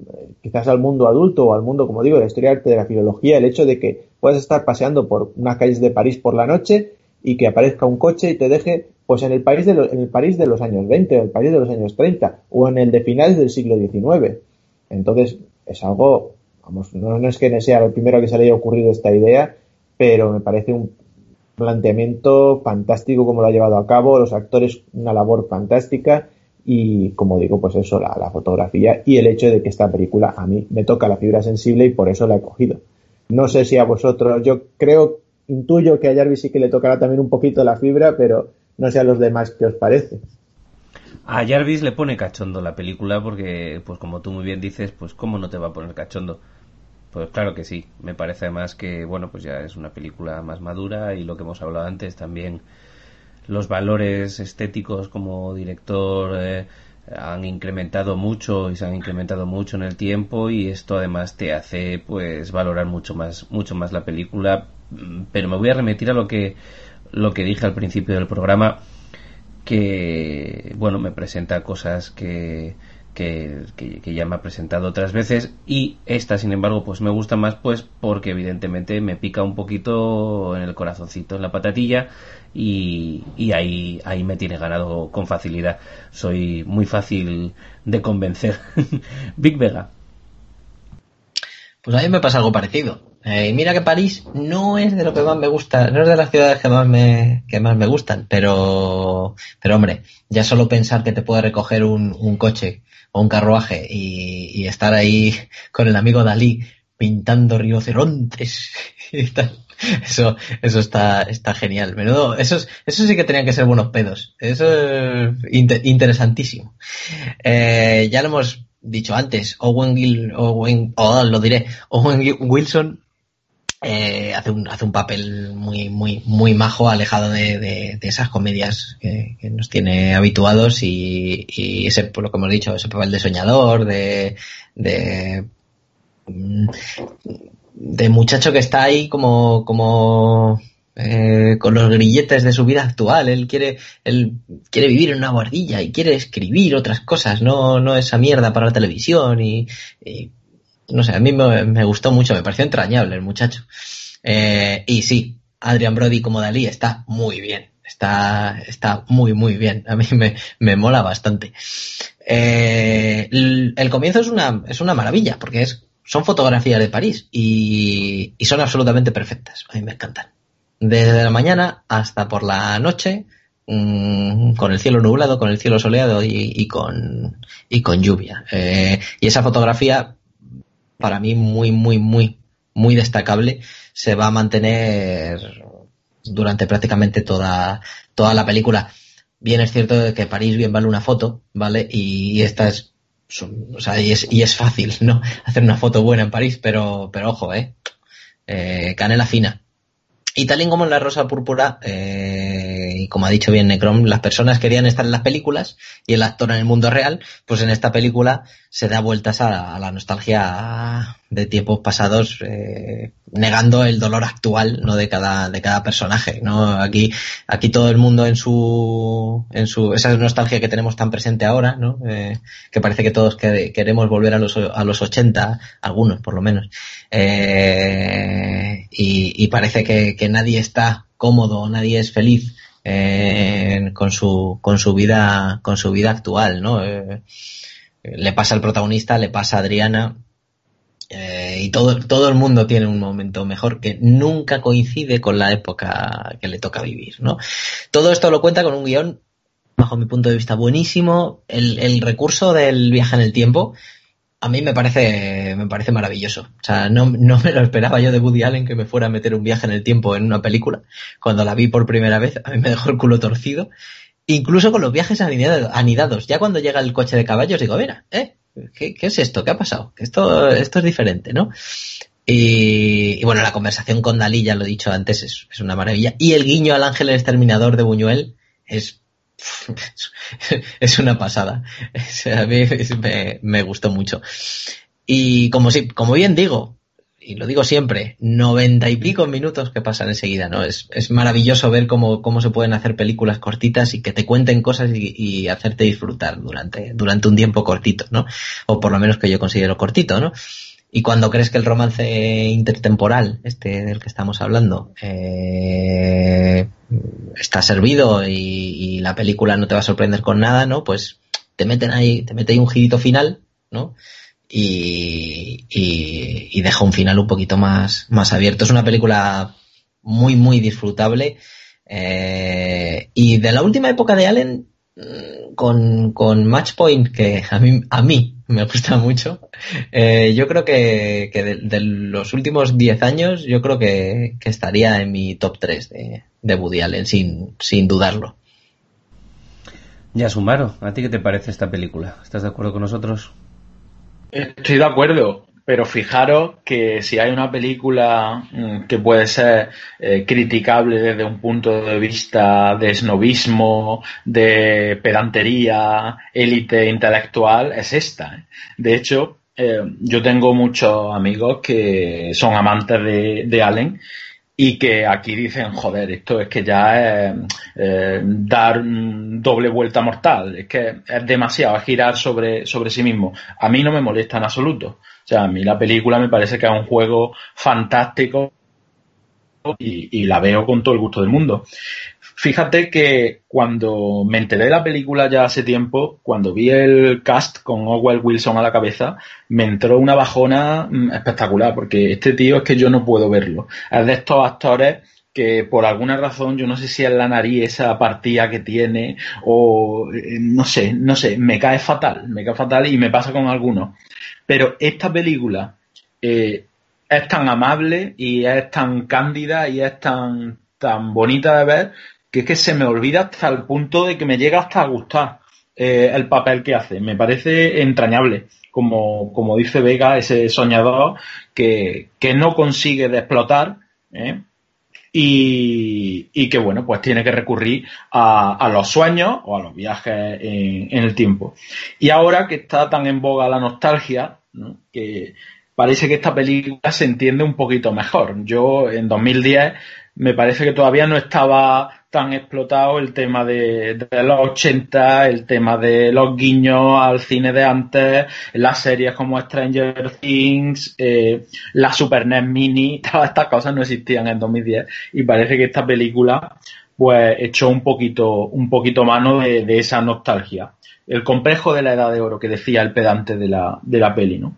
quizás al mundo adulto o al mundo, como digo, de la historia de la filología, el hecho de que puedas estar paseando por unas calles de París por la noche y que aparezca un coche y te deje pues en el país de en el París de los años 20 o el París de los años 30 o en el de finales del siglo XIX. Entonces, es algo, vamos, no, no es que sea el primero que se le haya ocurrido esta idea, pero me parece un, planteamiento fantástico como lo ha llevado a cabo, los actores una labor fantástica y como digo, pues eso, la, la, fotografía y el hecho de que esta película a mí me toca la fibra sensible y por eso la he cogido. No sé si a vosotros, yo creo, intuyo que a Jarvis sí que le tocará también un poquito la fibra, pero no sé a los demás qué os parece. A Jarvis le pone cachondo la película porque, pues como tú muy bien dices, pues cómo no te va a poner cachondo pues claro que sí. Me parece además que, bueno, pues ya es una película más madura y lo que hemos hablado antes también los valores estéticos como director eh, han incrementado mucho y se han incrementado mucho en el tiempo y esto además te hace pues valorar mucho más mucho más la película. Pero me voy a remitir a lo que lo que dije al principio del programa que bueno me presenta cosas que que, ya me ha presentado otras veces y esta sin embargo pues me gusta más pues porque evidentemente me pica un poquito en el corazoncito en la patatilla y, y ahí ahí me tiene ganado con facilidad. Soy muy fácil de convencer. Big Vega. Pues a mí me pasa algo parecido. Eh, mira que París no es de lo que más me gusta, no es de las ciudades que más me, que más me gustan, pero, pero hombre, ya solo pensar que te puede recoger un, un coche un carruaje y, estar ahí con el amigo Dalí pintando rinocerontes y tal. Eso, eso está, está genial. Menudo, esos, eso sí que tenían que ser buenos pedos. Eso es interesantísimo. Eh, ya lo hemos dicho antes, Owen, Gil, Owen, oh, lo diré, Owen Wilson eh, hace, un, hace un papel muy, muy, muy majo, alejado de, de, esas comedias que, nos tiene habituados y, ese, por lo que hemos dicho, ese papel de soñador, de, de, de muchacho que está ahí como, como, eh, con los grilletes de su vida actual. Él quiere, él quiere vivir en una guardilla y quiere escribir otras cosas, no, no esa mierda para la televisión y no sé, a mí me, gustó mucho, me pareció entrañable el muchacho. Eh, y sí, Adrian Brody como Dalí está muy bien, está, está muy, muy bien. A mí me, me mola bastante. Eh, el, comienzo es una, es una maravilla, porque es, son fotografías de París y, y son absolutamente perfectas. A mí me encantan. Desde la mañana hasta por la noche, mm, con el cielo nublado, con el cielo soleado y, y con, y con lluvia. Eh, y esa fotografía para mí muy, muy, muy, muy destacable, se va a mantener durante prácticamente toda, toda la película. Bien es cierto que París bien vale una foto, ¿vale? Y esta es, o sea, y es, y es fácil, ¿no? Hacer una foto buena en París, pero, pero ojo, ¿eh? eh canela fina. Y tal y como en la Rosa Púrpura, eh, como ha dicho bien Necrom, las personas querían estar en las películas y el actor en el mundo real, pues en esta película se da vueltas a, la nostalgia de tiempos pasados, eh, negando el dolor actual, ¿no? De cada, de cada personaje, ¿no? Aquí, aquí todo el mundo en su, en su, esa nostalgia que tenemos tan presente ahora, ¿no? Eh, que parece que todos queremos volver a los, a los 80, algunos por lo menos. Eh, y, y, parece que, que nadie está cómodo, nadie es feliz con su con su vida con su vida actual, ¿no? Eh, le pasa al protagonista, le pasa a Adriana eh, y todo todo el mundo tiene un momento mejor que nunca coincide con la época que le toca vivir, ¿no? Todo esto lo cuenta con un guion bajo mi punto de vista buenísimo. El, el recurso del viaje en el tiempo a mí me parece, me parece maravilloso. O sea, no, no, me lo esperaba yo de Woody Allen que me fuera a meter un viaje en el tiempo en una película. Cuando la vi por primera vez, a mí me dejó el culo torcido. Incluso con los viajes anidados. Ya cuando llega el coche de caballos digo, mira, ¿eh? ¿Qué, es esto? ¿Qué ha pasado? Esto, esto es diferente, ¿no? Y, y, bueno, la conversación con Dalí, ya lo he dicho antes, es, es una maravilla. Y el guiño al ángel exterminador de Buñuel es es una pasada. a mí me, gustó mucho. Y como, si, como bien digo, y lo digo siempre, noventa y pico minutos que pasan enseguida, ¿no? Es, es maravilloso ver cómo, cómo, se pueden hacer películas cortitas y que te cuenten cosas y, y, hacerte disfrutar durante, durante un tiempo cortito, ¿no? O por lo menos que yo considero cortito, ¿no? Y cuando crees que el romance intertemporal, este del que estamos hablando, eh, está servido y, la película no te va a sorprender con nada, ¿no? Pues te meten ahí, te mete ahí un girito final, ¿no? Y, deja un final un poquito más, más abierto. Es una película muy, muy disfrutable. Eh, y de la última época de Allen, mm, con, con Match Point, que a a mí me gusta mucho. Eh, yo creo que, que de, los últimos 10 años, yo creo que, que, estaría en mi top 3 de, de Woody Allen, sin, sin dudarlo. Ya, Sumaro, ¿a ti qué te parece esta película? ¿Estás de acuerdo con nosotros? Estoy de acuerdo pero fijaros que si hay una película mm, que puede ser eh, criticable desde un punto de vista de snobismo, de pedantería, élite intelectual, es esta. ¿eh? De hecho, eh, yo tengo muchos amigos que son amantes de, Allen y que aquí dicen, joder, esto es que ya es dar doble vuelta mortal, es que es demasiado, girar sobre, sobre sí mismo. A mí no me molesta en absoluto. O sea, a mí la película me parece que es un juego fantástico y, la veo con todo el gusto del mundo. Fíjate que cuando me enteré de la película ya hace tiempo, cuando vi el cast con Owen Wilson a la cabeza, me entró una bajona mm, espectacular, porque este tío es que yo no puedo verlo. Es de estos actores que por alguna razón, yo no sé si es la nariz esa partida que tiene, o eh, no sé, no sé, me cae fatal, me cae fatal y me pasa con algunos. Pero esta película eh, es tan amable y es tan cándida y es tan, tan bonita de ver que es que se me olvida hasta el punto de que me llega hasta a gustar eh, el papel que hace. Me parece entrañable, como, como dice Vega, ese soñador que, que no consigue de explotar. ¿eh? Y, y, que bueno, pues tiene que recurrir a, a los sueños o a los viajes en, en, el tiempo. Y ahora que está tan en boga la nostalgia, que parece que esta película se entiende un poquito mejor. Yo en 2010 me parece que todavía no estaba tan explotado el tema de, los 80, el tema de los guiños al cine de antes, las series como Stranger Things, eh, la Super NES Mini, todas estas cosas no existían en 2010 y parece que esta película pues echó un poquito, un poquito mano de esa nostalgia. El complejo de la edad de oro que decía el pedante de la, de la peli, ¿no?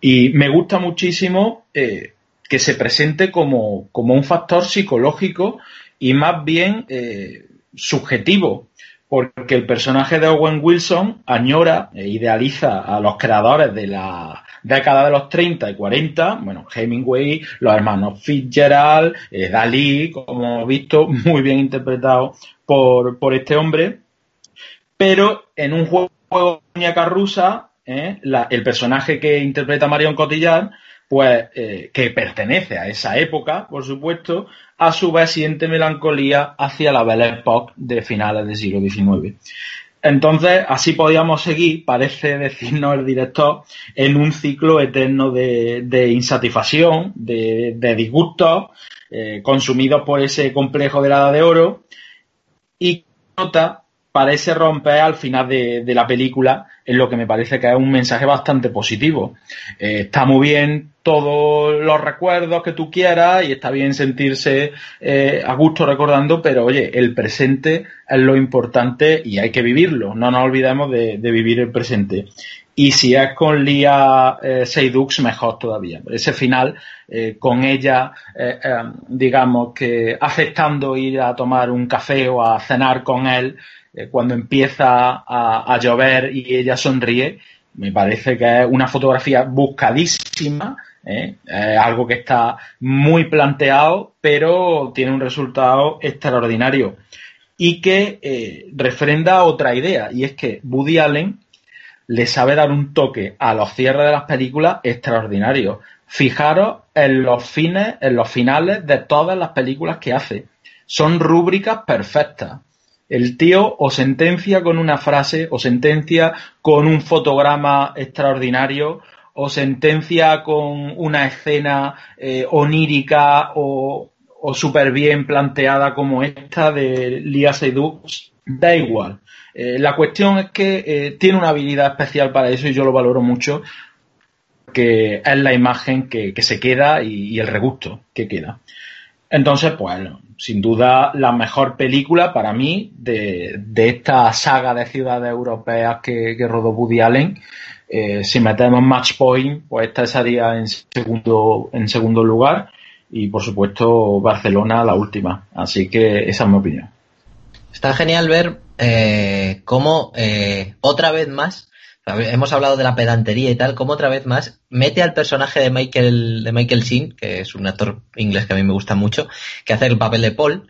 Y me gusta muchísimo eh, que se presente como, como un factor psicológico y más bien eh, subjetivo, porque el personaje de Owen Wilson añora e idealiza a los creadores de la década de los 30 y 40, bueno, Hemingway, los hermanos Fitzgerald, eh, Dalí, como hemos visto, muy bien interpretado por, por este hombre, pero en un juego de muñeca rusa, eh, el personaje que interpreta Marion Cotillard pues eh, que pertenece a esa época, por supuesto, a su vez siente melancolía hacia la Belle Époque de finales del siglo XIX. Entonces, así podíamos seguir, parece decirnos el director, en un ciclo eterno de, insatisfacción, de, de disgustos, eh, consumidos por ese complejo de la edad de oro, y nota parece romper al final de, la película en lo que me parece que es un mensaje bastante positivo. Eh, está muy bien todos los recuerdos que tú quieras y está bien sentirse eh, a gusto recordando, pero oye, el presente es lo importante y hay que vivirlo. No nos olvidemos de, vivir el presente. Y si es con Lia eh, Seydoux, mejor todavía. Ese final, eh, con ella, digamos que aceptando ir a tomar un café o a cenar con él, cuando empieza a, llover y ella sonríe, me parece que es una fotografía buscadísima, ¿eh? algo que está muy planteado, pero tiene un resultado extraordinario y que eh, refrenda otra idea, y es que Woody Allen le sabe dar un toque a los cierres de las películas extraordinarios. Fijaros en los fines, en los finales de todas las películas que hace. Son rúbricas perfectas. El tío o sentencia con una frase, o sentencia con un fotograma extraordinario, o sentencia con una escena eh, onírica o, o súper bien planteada como esta de Lia Seydoux, da igual. Eh, la cuestión es que eh, tiene una habilidad especial para eso y yo lo valoro mucho, que es la imagen que, se queda y, el regusto que queda. Entonces, pues, sin duda la mejor película para mí de, esta saga de ciudades europeas que, rodó Woody Allen. Eh, si metemos Match Point, pues esta estaría en segundo, en segundo lugar y por supuesto Barcelona la última. Así que esa es mi opinión. Está genial ver eh, cómo eh, otra vez más hemos hablado de la pedantería y tal, como otra vez más mete al personaje de Michael, de Michael Sheen, que es un actor inglés que a mí me gusta mucho, que hace el papel de Paul,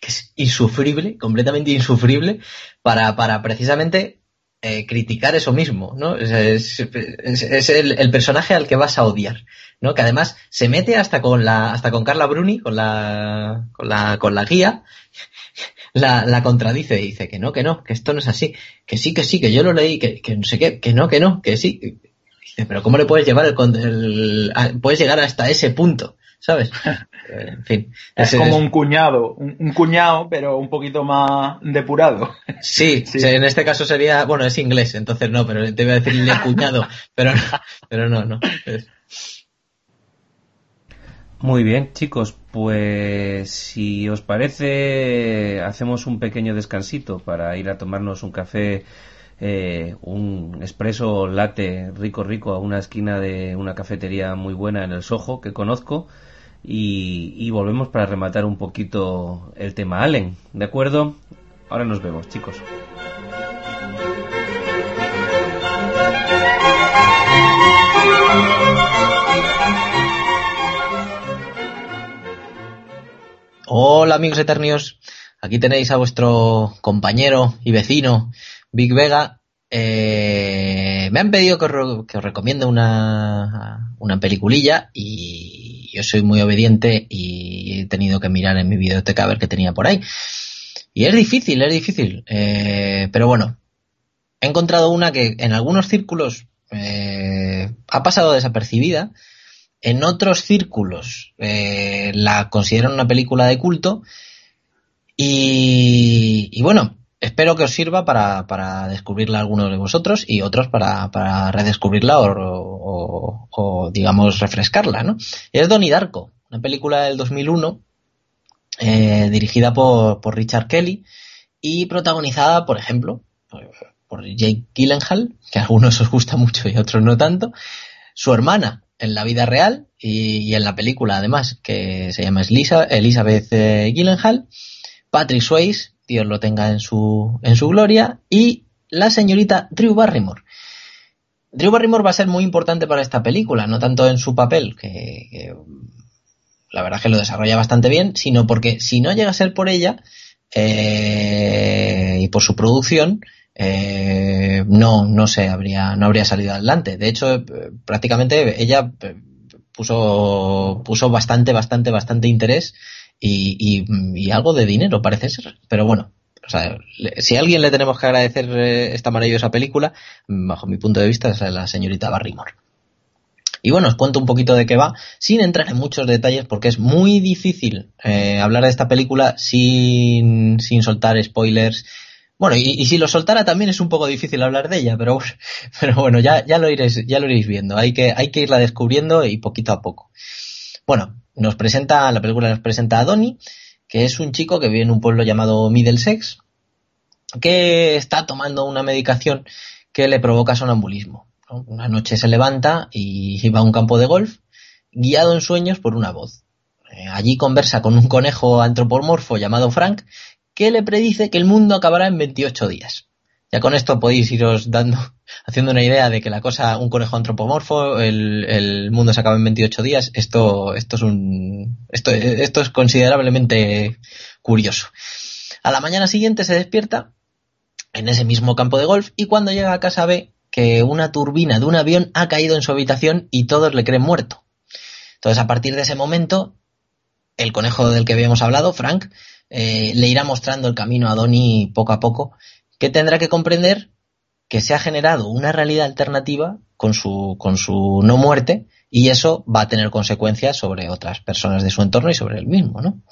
que es insufrible, completamente insufrible, para, para precisamente eh, criticar eso mismo, ¿no? Es, el, personaje al que vas a odiar, ¿no? Que además se mete hasta con la, hasta con Carla Bruni, con la, con la, con la guía, la, la contradice y dice que no, que no, que esto no es así, que sí, que sí, que yo lo leí, que, que no sé qué, que no, que no, que sí. Dice, pero ¿cómo le puedes llevar el, puedes llegar hasta ese punto? ¿Sabes? en fin. Es, como un cuñado, un, cuñado, pero un poquito más depurado. Sí, sí, en este caso sería, bueno, es inglés, entonces no, pero te voy a decirle cuñado, pero no, pero no, no. Muy bien, chicos, pues si os parece, hacemos un pequeño descansito para ir a tomarnos un café, eh, un expreso latte rico rico a una esquina de una cafetería muy buena en el Soho que conozco y, y volvemos para rematar un poquito el tema Allen, ¿de acuerdo? Ahora nos vemos, chicos. Hola amigos eternios, aquí tenéis a vuestro compañero y vecino Big Vega. Eh, me han pedido que os, que recomiende una, una peliculilla y yo soy muy obediente y he tenido que mirar en mi videoteca a ver qué tenía por ahí. Y es difícil, es difícil. Eh, pero bueno, he encontrado una que en algunos círculos eh, ha pasado desapercibida en otros círculos eh, la consideran una película de culto y, bueno, espero que os sirva para, descubrirla algunos de vosotros y otros para, redescubrirla o, digamos refrescarla, ¿no? Es Donnie Darko, una película del 2001 eh, dirigida por, por Richard Kelly y protagonizada, por ejemplo, por Jake Gyllenhaal, que a algunos os gusta mucho y a otros no tanto, su hermana, en la vida real y, en la película además, que se llama Elizabeth eh, Patrick Swayze, Dios lo tenga en su, en su gloria, y la señorita Drew Barrymore. Drew Barrymore va a ser muy importante para esta película, no tanto en su papel, que, la verdad es que lo desarrolla bastante bien, sino porque si no llega a ser por ella eh, y por su producción, eh, no, no se habría, no habría salido adelante. De hecho, prácticamente ella puso, puso bastante, bastante, bastante interés y, y, algo de dinero parece ser. Pero bueno, o sea, si a alguien le tenemos que agradecer eh, esta maravillosa película, bajo mi punto de vista es a la señorita Barrymore. Y bueno, os cuento un poquito de qué va, sin entrar en muchos detalles, porque es muy difícil eh, hablar de esta película sin, sin soltar spoilers. Bueno, y, si lo soltara también es un poco difícil hablar de ella, pero, pero bueno, ya, lo iréis, ya lo iréis viendo. Hay que, hay que irla descubriendo y poquito a poco. Bueno, nos presenta, la película nos presenta a Donnie, que es un chico que vive en un pueblo llamado Middlesex, que está tomando una medicación que le provoca sonambulismo. Una noche se levanta y va a un campo de golf, guiado en sueños por una voz. Eh, allí conversa con un conejo antropomorfo llamado Frank, que le predice que el mundo acabará en 28 días. Ya con esto podéis iros dando, haciendo una idea de que la cosa, un conejo antropomorfo, el, mundo se acaba en 28 días. Esto, esto es un, esto, esto es considerablemente curioso. A la mañana siguiente se despierta en ese mismo campo de golf y cuando llega a casa ve que una turbina de un avión ha caído en su habitación y todos le creen muerto. Entonces, a partir de ese momento, el conejo del que habíamos hablado, Frank, eh, le irá mostrando el camino a Donnie poco a poco que tendrá que comprender que se ha generado una realidad alternativa con su, con su no muerte y eso va a tener consecuencias sobre otras personas de su entorno y sobre él mismo, ¿no?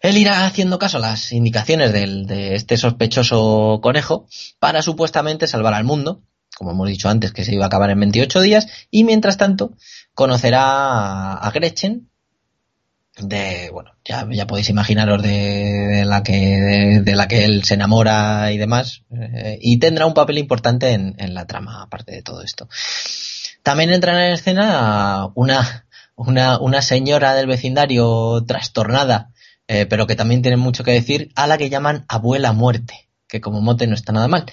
Él irá haciendo caso a las indicaciones de este sospechoso conejo para supuestamente salvar al mundo, como hemos dicho antes que se iba a acabar en 28 días, y mientras tanto conocerá a Gretchen, de bueno ya, ya podéis imaginaros de, la que de, la que él se enamora y demás eh, y tendrá un papel importante en, en, la trama aparte de todo esto. También entrará en escena una una, una señora del vecindario trastornada eh, pero que también tiene mucho que decir a la que llaman abuela muerte que como mote no está nada mal.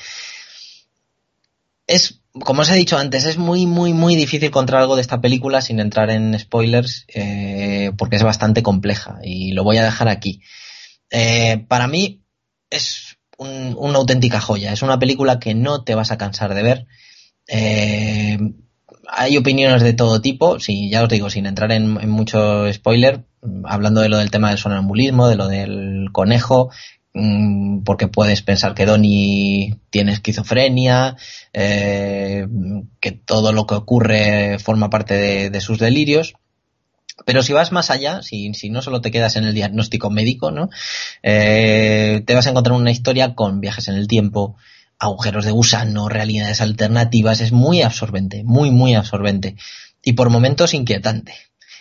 Es como os he dicho antes, es muy, muy, muy difícil contar algo de esta película sin entrar en spoilers, eh, porque es bastante compleja y lo voy a dejar aquí. Eh, para mí es una auténtica joya, es una película que no te vas a cansar de ver. Eh, hay opiniones de todo tipo, si, ya os digo, sin entrar en, en mucho spoiler, hablando de lo del tema del sonambulismo, de lo del conejo, Mm, porque puedes pensar que Donnie tiene esquizofrenia, eh, que todo lo que ocurre forma parte de, sus delirios. Pero si vas más allá, si, no solo te quedas en el diagnóstico médico, ¿no? Eh, te vas a encontrar una historia con viajes en el tiempo, agujeros de gusano, realidades alternativas. Es muy absorbente, muy, muy absorbente. Y por momentos inquietante.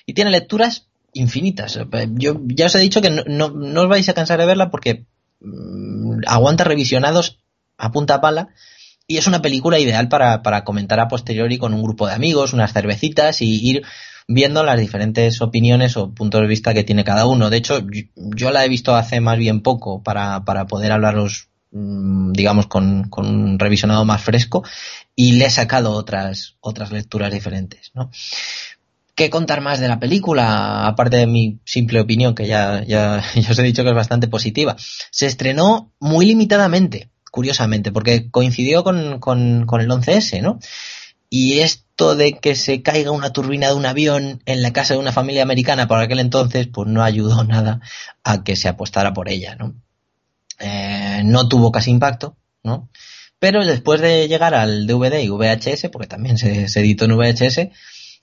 Y tiene lecturas infinitas. Yo ya os he dicho que no, no os vais a cansar de verla porque Mm, aguanta revisionados a punta pala y es una película ideal para, para comentar a posteriori con un grupo de amigos, unas cervecitas y ir viendo las diferentes opiniones o puntos de vista que tiene cada uno. De hecho, yo, la he visto hace más bien poco para, para poder hablaros, mm, digamos, con, con, un revisionado más fresco y le he sacado otras, otras lecturas diferentes, ¿no? ¿Qué contar más de la película? Aparte de mi simple opinión, que ya, ya, os he dicho que es bastante positiva. Se estrenó muy limitadamente, curiosamente, porque coincidió con, con, con el 11S, ¿no? Y esto de que se caiga una turbina de un avión en la casa de una familia americana por aquel entonces, pues no ayudó nada a que se apostara por ella, ¿no? Eh, no tuvo casi impacto, ¿no? Pero después de llegar al DVD y VHS, porque también se, se editó en VHS,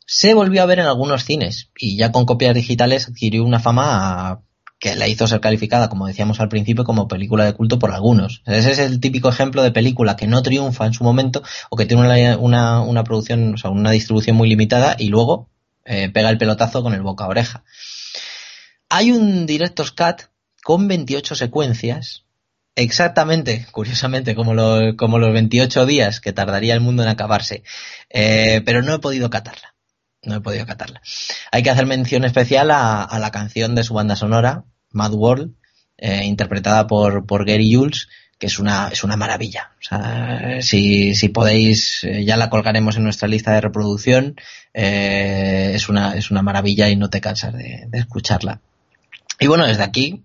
se volvió a ver en algunos cines y ya con copias digitales adquirió una fama que la hizo ser calificada, como decíamos al principio, como película de culto por algunos. Ese es el típico ejemplo de película que no triunfa en su momento o que tiene una, una, producción, o sea, una distribución muy limitada y luego eh, pega el pelotazo con el boca a oreja. Hay un Director's Cut con 28 secuencias, exactamente, curiosamente, como, lo, como los 28 días que tardaría el mundo en acabarse, eh, pero no he podido catarla no he podido catarla. Hay que hacer mención especial a, la canción de su banda sonora, Mad World, eh, interpretada por, Gary Jules, que es una, es una maravilla. O sea, si, si podéis, eh, ya la colgaremos en nuestra lista de reproducción, eh, es, una, es una maravilla y no te cansas de, de escucharla. Y bueno, desde aquí,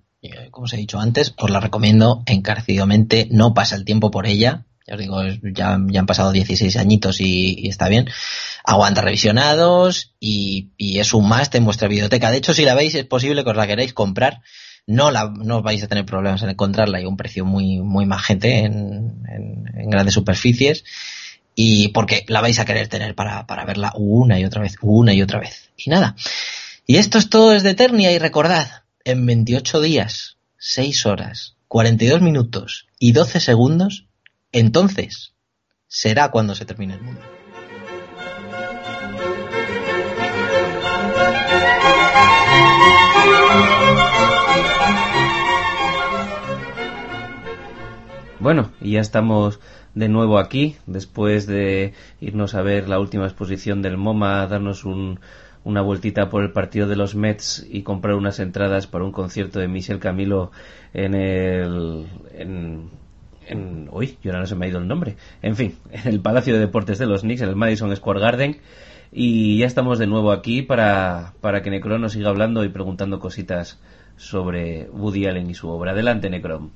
como os he dicho antes, os la recomiendo encarecidamente, no pasa el tiempo por ella, ya os digo, ya, ya han pasado 16 añitos y, está bien. Aguanta revisionados y, es un must en vuestra biblioteca. De hecho, si la veis, es posible que os la queráis comprar. No, la, no vais a tener problemas en encontrarla y un precio muy, muy majete en, en, grandes superficies. Y porque la vais a querer tener para, para verla una y otra vez, una y otra vez. Y nada. Y esto es todo desde Eternia y recordad, en 28 días, 6 horas, 42 minutos y 12 segundos entonces será cuando se termine el mundo. Bueno, y ya estamos de nuevo aquí, después de irnos a ver la última exposición del MoMA, darnos una vueltita por el partido de los Mets y comprar unas entradas para un concierto de Michel Camilo en el, en, uy, yo ahora no se me ha ido el nombre, en fin, en el Palacio de Deportes de los Knicks, en el Madison Square Garden, y ya estamos de nuevo aquí para, para que Necron nos siga hablando y preguntando cositas sobre Woody Allen y su obra. Adelante, Necron.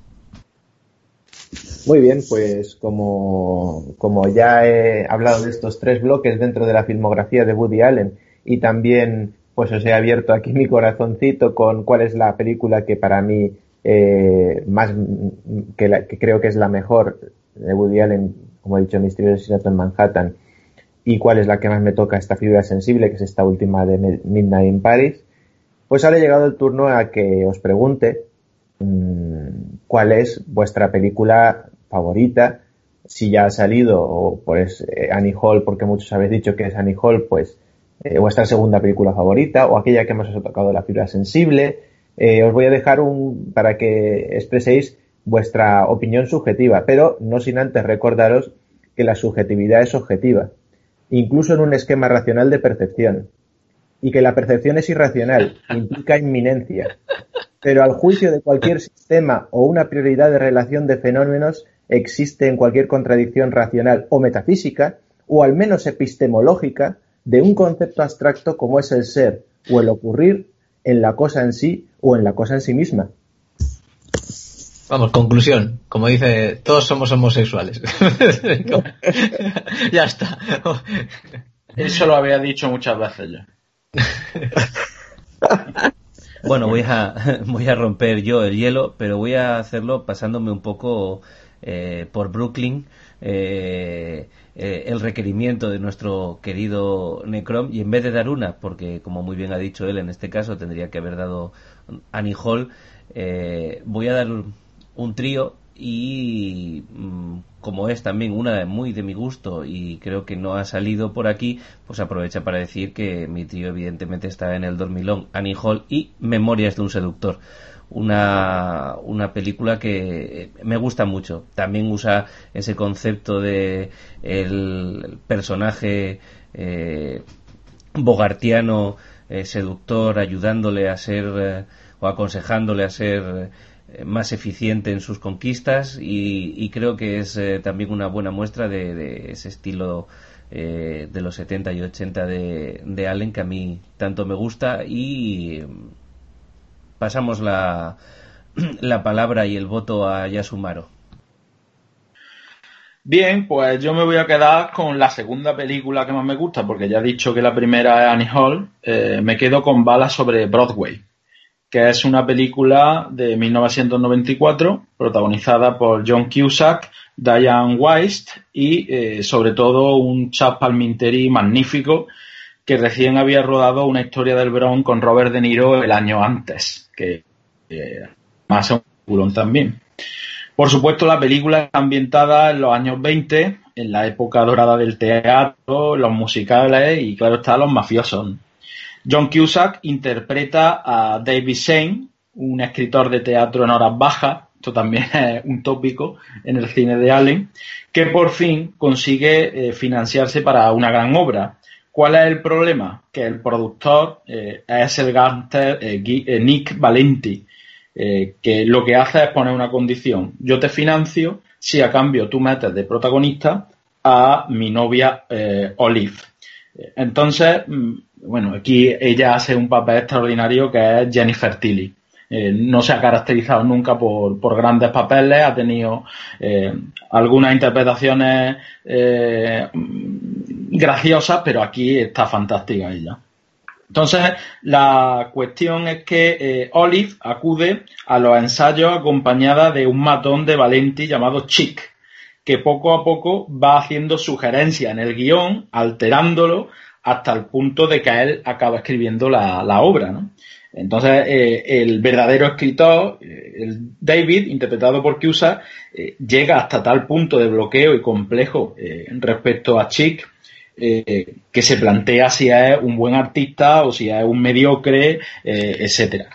Muy bien, pues como, como ya he hablado de estos tres bloques dentro de la filmografía de Woody Allen y también pues os he abierto aquí mi corazoncito con cuál es la película que para mí eh, más que, que, creo que es la mejor de Woody Allen, como he dicho, Misterioso Asesinato en Manhattan, y cuál es la que más me toca esta fibra sensible, que es esta última de Midnight in Paris, pues ha llegado el turno a que os pregunte mmm, cuál es vuestra película favorita, si ya ha salido, o pues eh, Annie Hall, porque muchos habéis dicho que es Annie Hall, pues eh, vuestra segunda película favorita, o aquella que más os ha tocado la fibra sensible, eh, os voy a dejar un para que expreséis vuestra opinión subjetiva, pero no sin antes recordaros que la subjetividad es objetiva, incluso en un esquema racional de percepción, y que la percepción es irracional, implica inminencia, pero al juicio de cualquier sistema o una prioridad de relación de fenómenos existe en cualquier contradicción racional o metafísica, o al menos epistemológica, de un concepto abstracto como es el ser o el ocurrir en la cosa en sí o en la cosa en sí misma. Vamos, conclusión. Como dice, todos somos homosexuales. ya está. Eso lo había dicho muchas veces ya. bueno, voy a, voy a romper yo el hielo, pero voy a hacerlo pasándome un poco eh, por Brooklyn. Eh, eh, el requerimiento de nuestro querido Necrom y en vez de dar una, porque como muy bien ha dicho él en este caso tendría que haber dado Annie Hall, eh, voy a dar un, trío y mm, como es también una muy de mi gusto y creo que no ha salido por aquí, pues aprovecha para decir que mi trío evidentemente está en el dormilón, Annie Hall y Memorias de un seductor una, una película que me gusta mucho. También usa ese concepto de el personaje eh, bogartiano eh, seductor ayudándole a ser eh, o aconsejándole a ser más eficiente en sus conquistas y, creo que es también una buena muestra de, ese estilo de los 70 y 80 de, de Allen que a mí tanto me gusta y pasamos la, la palabra y el voto a Yasumaro. Bien, pues yo me voy a quedar con la segunda película que más me gusta, porque ya he dicho que la primera es Annie Hall. Eh, me quedo con Balas sobre Broadway, que es una película de 1994, protagonizada por John Cusack, Diane Weist y eh, sobre todo un Chad Palminteri magnífico que recién había rodado una historia del Bronx con Robert De Niro el año antes, que más un culón también. Por supuesto, la película está ambientada en los años 20, en la época dorada del teatro, los musicales y, claro está, los mafiosos. John Cusack interpreta a David Shane, un escritor de teatro en horas bajas, esto también es un tópico en el cine de Allen, que por fin consigue eh, financiarse para una gran obra, ¿Cuál es el problema? Que el productor eh, es el gángster eh, eh, Nick Valenti, que lo que hace es poner una condición. Yo te financio si a cambio tú metes de protagonista a mi novia Olive. Entonces, mm, bueno, aquí ella hace un papel extraordinario que es Jennifer Tilly. Eh, no se ha caracterizado nunca por, grandes papeles, ha tenido eh, algunas interpretaciones eh, graciosas, pero aquí está fantástica ella. Entonces, la cuestión es que Olive acude a los ensayos acompañada de un matón de Valenti llamado Chick, que poco a poco va haciendo sugerencias en el guion, alterándolo hasta el punto de que él acaba escribiendo la, la obra, ¿no? Entonces, eh, el verdadero escritor, eh, el David, interpretado por Cusack, eh, llega hasta tal punto de bloqueo y complejo respecto a Chick que se plantea si es un buen artista o si es un mediocre, etcétera.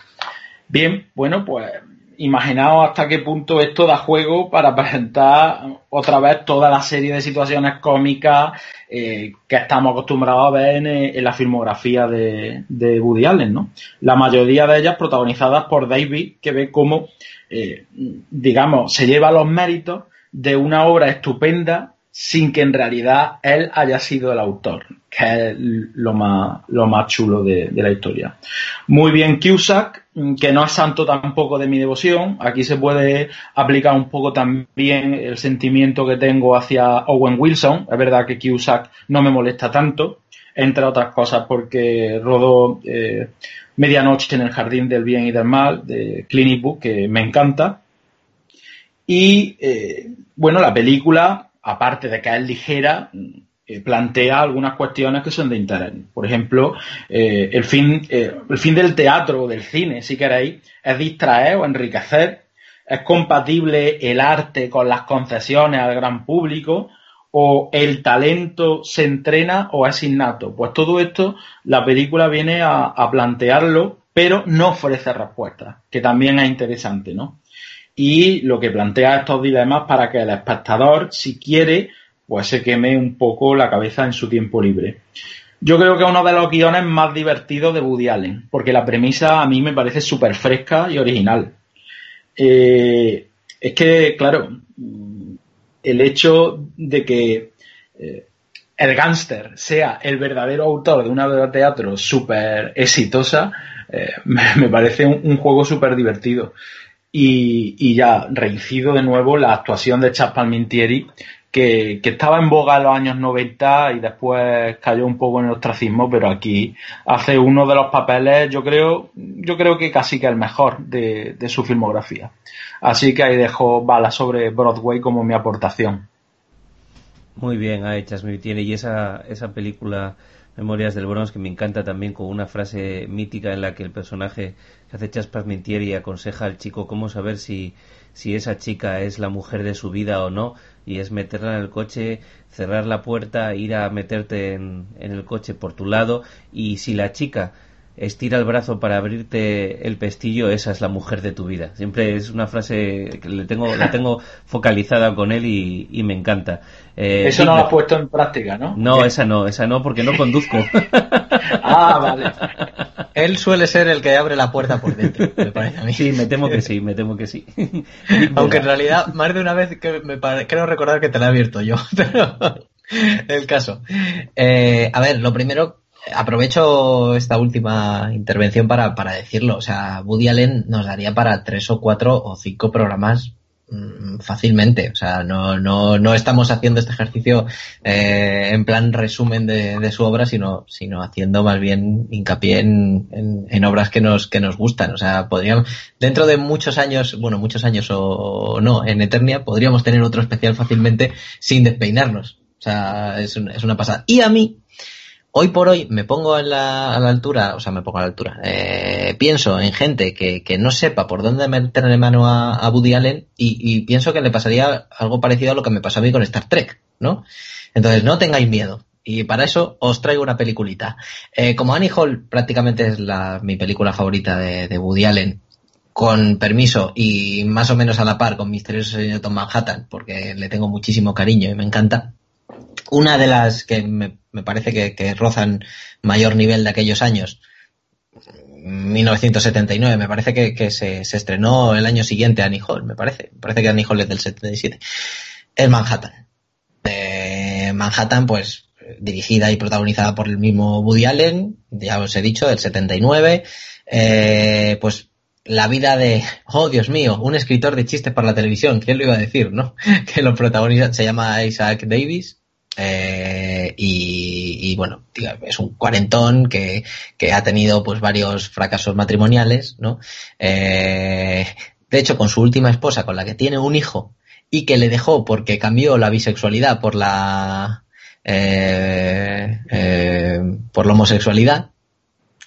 Bien, bueno, pues imaginaos hasta qué punto esto da juego para presentar otra vez toda la serie de situaciones cómicas eh, que estamos acostumbrados a ver en, la filmografía de, de, Woody Allen, ¿no? La mayoría de ellas protagonizadas por David, que ve cómo, eh, digamos, se lleva los méritos de una obra estupenda sin que en realidad él haya sido el autor, que es lo más, lo más chulo de, la historia. Muy bien Cusack, que no es santo tampoco de mi devoción. Aquí se puede aplicar un poco también el sentimiento que tengo hacia Owen Wilson. Es verdad que Cusack no me molesta tanto, entre otras cosas porque rodó eh, Medianoche en el Jardín del Bien y del Mal de Clinic Book, que me encanta. Y eh, bueno, la película aparte de que es ligera, eh, plantea algunas cuestiones que son de interés. Por ejemplo, eh, el, fin, eh, el fin del teatro o del cine, si queréis, es distraer o enriquecer. Es compatible el arte con las concesiones al gran público o el talento se entrena o es innato. Pues todo esto la película viene a, a plantearlo, pero no ofrece respuestas, que también es interesante, ¿no? y lo que plantea estos dilemas para que el espectador, si quiere, pues se queme un poco la cabeza en su tiempo libre. Yo creo que es uno de los guiones más divertidos de Woody Allen, porque la premisa a mí me parece súper fresca y original. Eh, es que, claro, el hecho de que eh, el gángster sea el verdadero autor de una obra de teatro súper exitosa, eh, me, parece un juego súper divertido. Y, ya reincido de nuevo la actuación de Chas Palmintieri, que, estaba en boga en los años 90 y después cayó un poco en el ostracismo, pero aquí hace uno de los papeles, yo creo, yo creo que casi que el mejor de, de su filmografía. Así que ahí dejo bala sobre Broadway como mi aportación. Muy bien, ha hecho Palmintieri y esa, esa película Memorias del Bronx, que me encanta también con una frase mítica en la que el personaje que hace Chaspas Mintieri aconseja al chico cómo saber si, si esa chica es la mujer de su vida o no, y es meterla en el coche, cerrar la puerta, ir a meterte en, el coche por tu lado, y si la chica estira el brazo para abrirte el pestillo, esa es la mujer de tu vida. Siempre es una frase que le tengo, la tengo focalizada con él y, me encanta. Eh, Eso no lo has puesto en práctica, ¿no? No, esa no, esa no, porque no conduzco. ah, vale. Él suele ser el que abre la puerta por dentro, me parece a mí. Sí, me temo que sí, me temo que sí. Aunque en realidad, más de una vez que me creo recordar que te la he abierto yo, pero el caso. Eh, a ver, lo primero aprovecho esta última intervención para, para decirlo. O sea, Woody Allen nos daría para tres o cuatro o cinco programas fácilmente. O sea, no, no, no estamos haciendo este ejercicio eh, en plan resumen de, de, su obra, sino, sino haciendo más bien hincapié en, en, obras que nos, que nos gustan. O sea, podríamos, dentro de muchos años, bueno, muchos años o, no, en Eternia, podríamos tener otro especial fácilmente sin despeinarnos. O sea, es, es una pasada. Y a mí, hoy por hoy me pongo a la, altura, o sea, me pongo a la altura, eh, pienso en gente que, que, no sepa por dónde meterle mano a, a Woody Allen y, y, pienso que le pasaría algo parecido a lo que me pasó a mí con Star Trek, ¿no? Entonces, no tengáis miedo. Y para eso os traigo una peliculita. Eh, como Annie Hall prácticamente es la, mi película favorita de, de Woody Allen, con permiso y más o menos a la par con Misterioso Señor Tom Manhattan, porque le tengo muchísimo cariño y me encanta. Una de las que me, parece que, rozan mayor nivel de aquellos años, 1979, me parece que, se, estrenó el año siguiente Annie Hall, me parece. Me parece que Annie Hall es del 77. Es Manhattan. Manhattan, pues, dirigida y protagonizada por el mismo Woody Allen, ya os he dicho, del 79. Eh, pues la vida de, oh Dios mío, un escritor de chistes para la televisión, ¿quién lo iba a decir, no? Que lo protagoniza, se llama Isaac Davis, eh, y, bueno, es un cuarentón que, que, ha tenido pues varios fracasos matrimoniales, ¿no? Eh, de hecho, con su última esposa, con la que tiene un hijo, y que le dejó porque cambió la bisexualidad por la eh, eh, por la homosexualidad,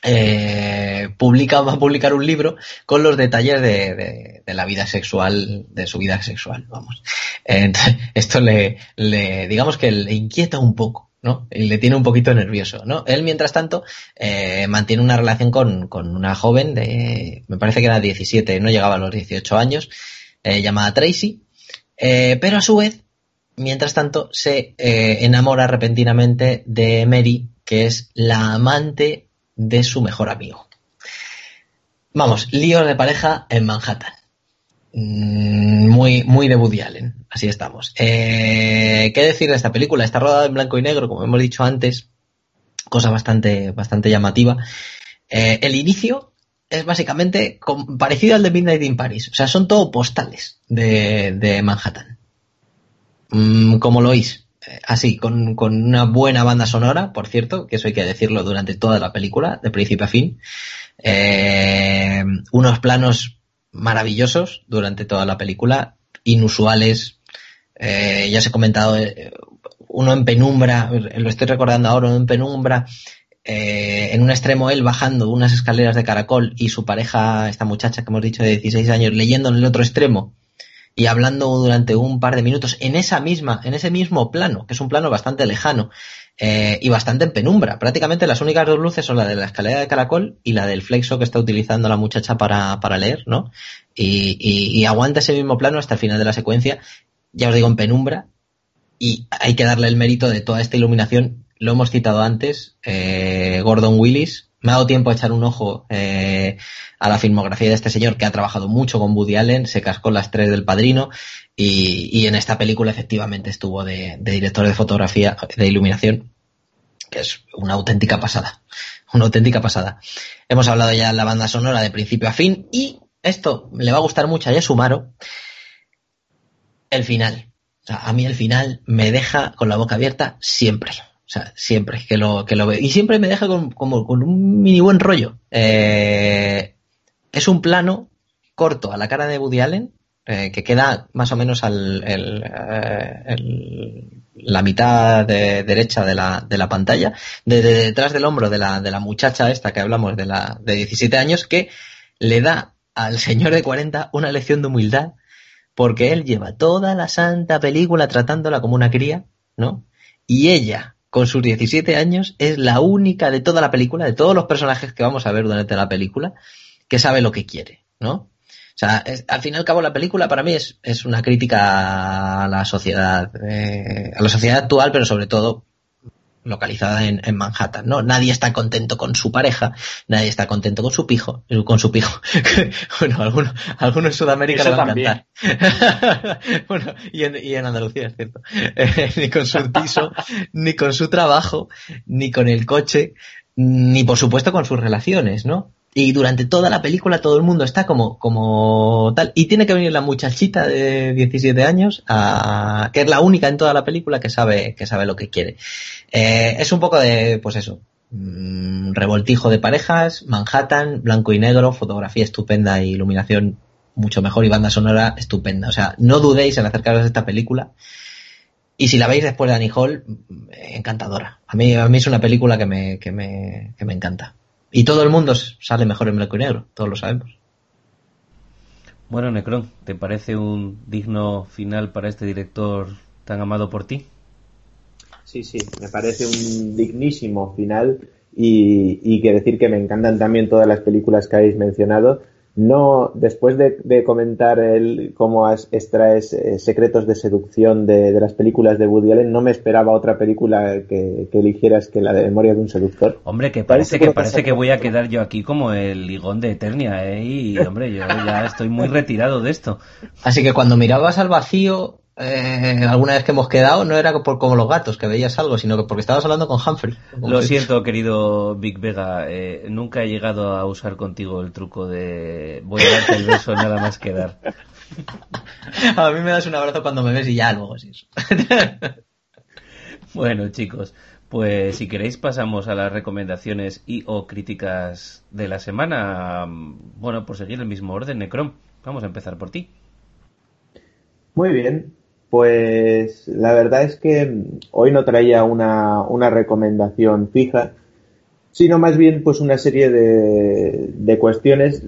eh, publica, va a publicar un libro con los detalles de, la vida sexual, de su vida sexual, vamos. esto le, le, digamos que le inquieta un poco, ¿no? Y le tiene un poquito nervioso, ¿no? Él, mientras tanto, eh, mantiene una relación con, con, una joven de, me parece que era 17, no llegaba a los 18 años, eh, llamada Tracy, eh, pero a su vez, mientras tanto, se eh, enamora repentinamente de Mary, que es la amante de su mejor amigo. Vamos, líos de pareja en Manhattan. Mm, muy, muy de Woody Allen. Así estamos. Eh, ¿Qué decir de esta película? Está rodada en blanco y negro, como hemos dicho antes. Cosa bastante, bastante llamativa. Eh, el inicio es básicamente parecido al de Midnight in Paris. O sea, son todo postales de, Manhattan. Mm, como lo oís así, con, una buena banda sonora, por cierto, que eso hay que decirlo durante toda la película, de principio a fin. Eh, unos planos maravillosos durante toda la película, inusuales. Eh, ya os he comentado, eh, uno en penumbra, lo estoy recordando ahora, uno en penumbra, en un extremo él bajando unas escaleras de caracol y su pareja, esta muchacha que hemos dicho de 16 años, leyendo en el otro extremo y hablando durante un par de minutos en esa misma, en ese mismo plano, que es un plano bastante lejano eh, y bastante en penumbra. Prácticamente las únicas dos luces son la de la escalera de caracol y la del flexo que está utilizando la muchacha para, para leer, ¿no? Y, y, aguanta ese mismo plano hasta el final de la secuencia, ya os digo, en penumbra, y hay que darle el mérito de toda esta iluminación. Lo hemos citado antes, eh, Gordon Willis, me ha dado tiempo a echar un ojo eh, a la filmografía de este señor que ha trabajado mucho con Woody Allen, se cascó las tres del padrino y, en esta película efectivamente estuvo de, director de fotografía, de iluminación, que es una auténtica pasada, una auténtica pasada. Hemos hablado ya de la banda sonora de principio a fin y esto le va a gustar mucho a Yasumaro, el final. A mí el final me deja con la boca abierta siempre. O sea, siempre que lo, que lo veo. Y siempre me deja con, como, con un mini buen rollo. Eh, es un plano corto a la cara de Woody Allen, eh, que queda más o menos al eh, la mitad de, derecha de la, de la pantalla, de, detrás del hombro de la, de la muchacha esta que hablamos de la de 17 años, que le da al señor de 40 una lección de humildad, porque él lleva toda la santa película tratándola como una cría, ¿no? Y ella, con sus 17 años, es la única de toda la película, de todos los personajes que vamos a ver durante la película, que sabe lo que quiere, ¿no? O sea, al fin y al cabo la película para mí es, es una crítica a la sociedad, eh, a la sociedad actual, pero sobre todo localizada en, Manhattan, ¿no? Nadie está contento con su pareja, nadie está contento con su pijo, con su pijo. bueno, algunos, algunos en Sudamérica le van a encantar. bueno, y en, y en, Andalucía, es cierto. Eh, ni con su piso, ni con su trabajo, ni con el coche, ni por supuesto con sus relaciones, ¿no? Y durante toda la película todo el mundo está como, como tal. Y tiene que venir la muchachita de 17 años, a, que es la única en toda la película que sabe, que sabe lo que quiere. Eh, es un poco de, pues eso, mm, revoltijo de parejas, Manhattan, blanco y negro, fotografía estupenda e iluminación mucho mejor y banda sonora estupenda. O sea, no dudéis en acercaros a esta película. Y si la veis después de Annie Hall, mm, encantadora. A mí, a mí es una película que me, que me, que me encanta. Y todo el mundo sale mejor en blanco y negro, todos lo sabemos. Bueno, Necron, ¿te parece un digno final para este director tan amado por ti? Sí, sí, me parece un dignísimo final y, y que decir que me encantan también todas las películas que habéis mencionado no, después de, comentar el, cómo extraes eh, secretos de seducción de, las películas de Woody Allen, no me esperaba otra película que, eligieras que la de Memoria de un seductor. Hombre, que parece que parece que voy a quedar yo aquí como el ligón de Eternia, ¿eh? Y, hombre, yo ya estoy muy retirado de esto. Así que cuando mirabas al vacío, eh, alguna vez que hemos quedado no era por como los gatos, que veías algo, sino que porque estabas hablando con Humphrey. Lo siento, querido Big Vega, eh, nunca he llegado a usar contigo el truco de voy a darte el beso nada más que dar. a mí me das un abrazo cuando me ves y ya luego sí. bueno, chicos, pues si queréis pasamos a las recomendaciones y o críticas de la semana. Bueno, por seguir el mismo orden, Necrom. Vamos a empezar por ti. Muy bien, pues la verdad es que hoy no traía una, una recomendación fija, sino más bien pues una serie de, de cuestiones.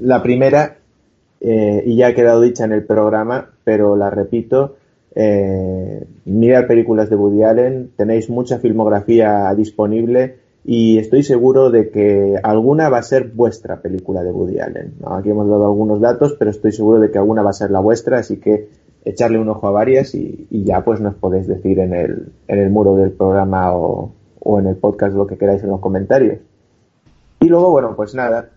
La primera, eh, y ya ha quedado dicha en el programa, pero la repito, eh, mirar películas de Woody Allen, tenéis mucha filmografía disponible y estoy seguro de que alguna va a ser vuestra película de Woody Allen. Aquí hemos dado algunos datos, pero estoy seguro de que alguna va a ser la vuestra, así que echarle un ojo a varias y, ya pues nos podéis decir en el, en el muro del programa o, o en el podcast lo que queráis en los comentarios. Y luego, bueno, pues nada,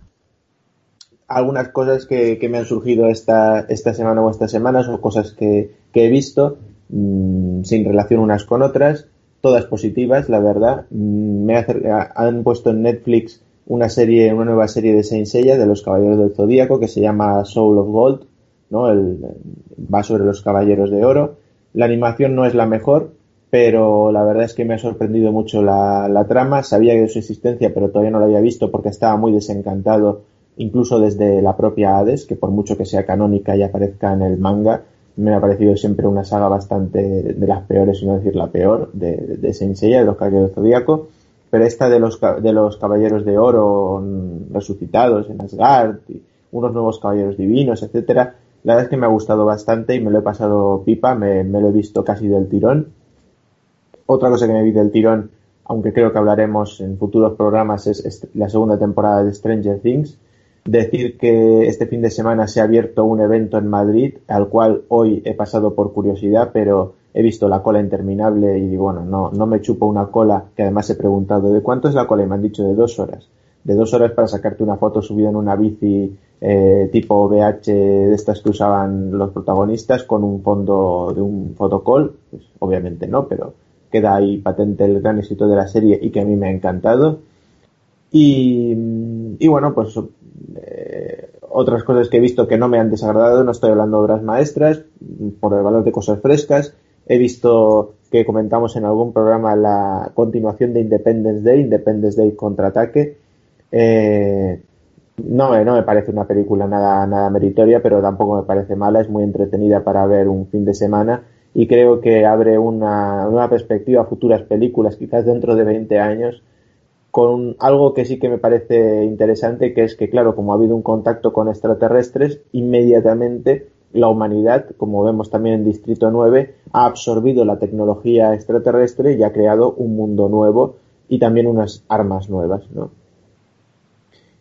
algunas cosas que, que me han surgido esta, esta semana o estas semanas o cosas que, he visto mmm, sin relación unas con otras, todas positivas, la verdad. Mm, me han puesto en Netflix una serie, una nueva serie de Saint Seiya de los Caballeros del Zodíaco que se llama Soul of Gold ¿no? El, va sobre los caballeros de oro. La animación no es la mejor, pero la verdad es que me ha sorprendido mucho la, la trama. Sabía de su existencia, pero todavía no la había visto porque estaba muy desencantado, incluso desde la propia Hades, que por mucho que sea canónica y aparezca en el manga, me ha parecido siempre una saga bastante de las peores, si no decir la peor, de, de, de los Caballeros Zodíaco. Pero esta de los, de los Caballeros de Oro mm, resucitados en Asgard, unos nuevos Caballeros Divinos, etcétera, la verdad es que me ha gustado bastante y me lo he pasado pipa, me, lo he visto casi del tirón. Otra cosa que me vi del tirón, aunque creo que hablaremos en futuros programas, es, es la segunda temporada de Stranger Things. Decir que este fin de semana se ha abierto un evento en Madrid, al cual hoy he pasado por curiosidad, pero he visto la cola interminable y bueno, no, no me chupo una cola, que además he preguntado de cuánto es la cola y me han dicho de dos horas. De dos horas para sacarte una foto subida en una bici eh, tipo VH de estas que usaban los protagonistas con un fondo de un fotocall, pues obviamente no, pero queda ahí patente el gran éxito de la serie y que a mí me ha encantado. Y, y bueno, pues eh, otras cosas que he visto que no me han desagradado, no estoy hablando de obras maestras, por el valor de cosas frescas. He visto que comentamos en algún programa la continuación de Independence Day, Independence Day contraataque. Eh, no, no me parece una película nada, nada meritoria, pero tampoco me parece mala, es muy entretenida para ver un fin de semana y creo que abre una nueva perspectiva a futuras películas, quizás dentro de 20 años, con algo que sí que me parece interesante, que es que, claro, como ha habido un contacto con extraterrestres, inmediatamente la humanidad, como vemos también en Distrito 9, ha absorbido la tecnología extraterrestre y ha creado un mundo nuevo y también unas armas nuevas, ¿no?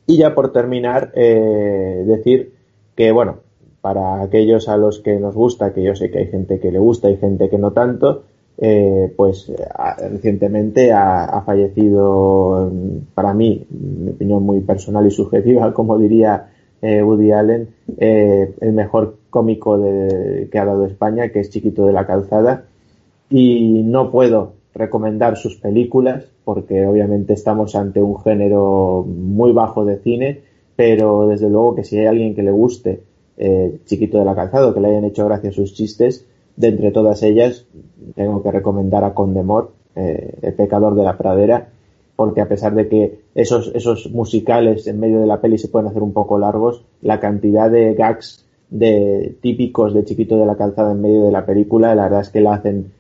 Y ya por terminar, eh, decir que, bueno, para aquellos a los que nos gusta, que yo sé que hay gente que le gusta y gente que no tanto, eh, pues recientemente ha, ha, fallecido, para mí, mi opinión muy personal y subjetiva, como diría eh, Woody Allen, eh, el mejor cómico de, que ha dado España, que es Chiquito de la Calzada, y no puedo recomendar sus películas, porque obviamente estamos ante un género muy bajo de cine, pero desde luego que si hay alguien que le guste eh, Chiquito de la Calzado, que le hayan hecho gracia sus chistes, de entre todas ellas tengo que recomendar a Condemor, eh, El pecador de la pradera, porque a pesar de que esos, esos musicales en medio de la peli se pueden hacer un poco largos, la cantidad de gags de típicos de Chiquito de la Calzada en medio de la película, la verdad es que la hacen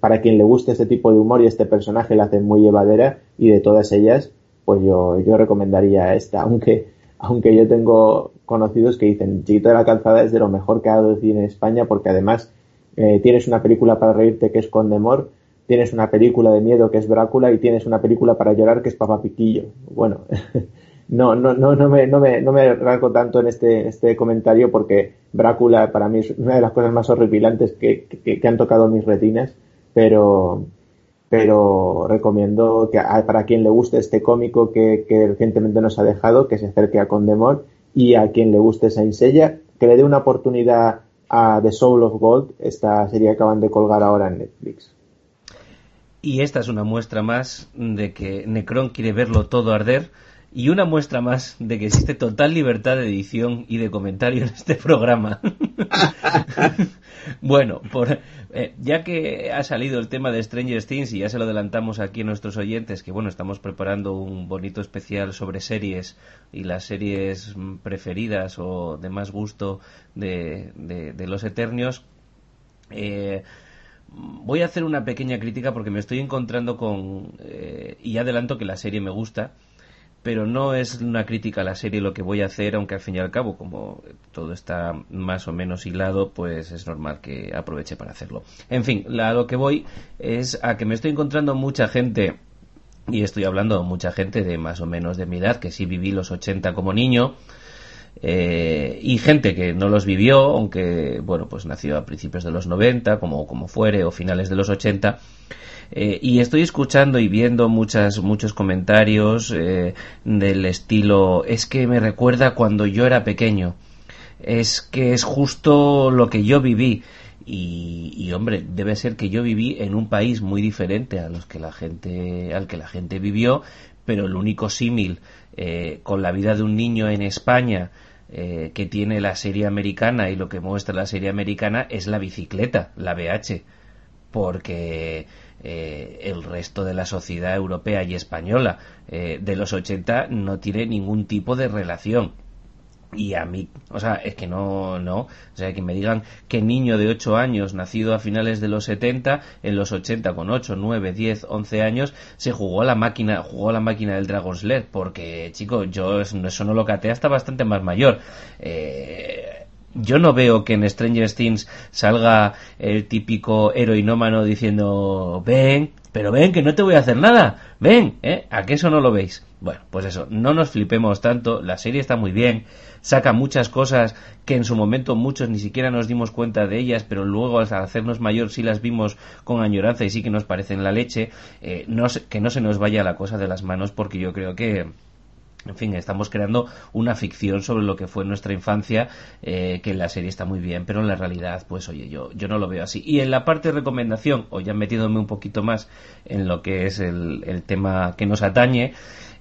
para quien le guste este tipo de humor y este personaje la hace muy llevadera y de todas ellas, pues yo, yo recomendaría esta, aunque, aunque yo tengo conocidos que dicen Chiquito de la Calzada es de lo mejor que ha dado cine en España porque además eh, tienes una película para reírte que es Condemor, tienes una película de miedo que es Brácula y tienes una película para llorar que es Papá Piquillo. Bueno, no, no, no, no me, no me, no me rasgo tanto en este, este comentario porque Brácula para mí es una de las cosas más horripilantes que, que, han tocado mis retinas, pero, pero recomiendo que para quien le guste este cómico que, que recientemente nos ha dejado, que se acerque a Condemor y a quien le guste Saint Seiya, que le dé una oportunidad a The Soul of Gold, esta serie que acaban de colgar ahora en Netflix. Y esta es una muestra más de que Necron quiere verlo todo arder y una muestra más de que existe total libertad de edición y de comentario en este programa. bueno, por, eh, ya que ha salido el tema de Stranger Things y ya se lo adelantamos aquí a nuestros oyentes, que bueno, estamos preparando un bonito especial sobre series y las series preferidas o de más gusto de, de, los Eternios. Eh, voy a hacer una pequeña crítica porque me estoy encontrando con... Eh, y adelanto que la serie me gusta pero no es una crítica a la serie lo que voy a hacer, aunque al fin y al cabo, como todo está más o menos hilado, pues es normal que aproveche para hacerlo. En fin, a lo que voy es a que me estoy encontrando mucha gente, y estoy hablando de mucha gente de más o menos de mi edad, que sí viví los 80 como niño, eh, y gente que no los vivió, aunque, bueno, pues nació a principios de los 90, como, como fuere, o finales de los 80, eh, y estoy escuchando y viendo muchas, muchos comentarios eh, del estilo, es que me recuerda cuando yo era pequeño, es que es justo lo que yo viví. Y, hombre, debe ser que yo viví en un país muy diferente a los que la gente, al que la gente vivió, pero el único símil eh, con la vida de un niño en España que tiene la serie americana y lo que muestra la serie americana es la bicicleta, la BH, porque eh, el resto de la sociedad europea y española eh, de los 80 no tiene ningún tipo de relación. Y a mí, o sea, es que no, no, o sea, que me digan que niño de 8 años, nacido a finales de los 70, en los 80 con 8, 9, 10, 11 años, se jugó a la máquina, jugó a la máquina del Dragon's Lair, porque, chico, yo eso no lo caté hasta bastante más mayor. Eh, yo no veo que en Stranger Things salga el típico heroinómano diciendo ven, pero ven que no te voy a hacer nada, ven, ¿eh? ¿A qué eso no lo veis? Bueno, pues eso, no nos flipemos tanto, la serie está muy bien, saca muchas cosas que en su momento muchos ni siquiera nos dimos cuenta de ellas, pero luego al hacernos mayor sí las vimos con añoranza y sí que nos parecen la leche, eh, que no se nos vaya la cosa de las manos porque yo creo que en fin, estamos creando una ficción sobre lo que fue nuestra infancia, eh, que en la serie está muy bien, pero en la realidad, pues oye, yo, yo no lo veo así. Y en la parte de recomendación, o ya metiéndome un poquito más en lo que es el, tema que nos atañe,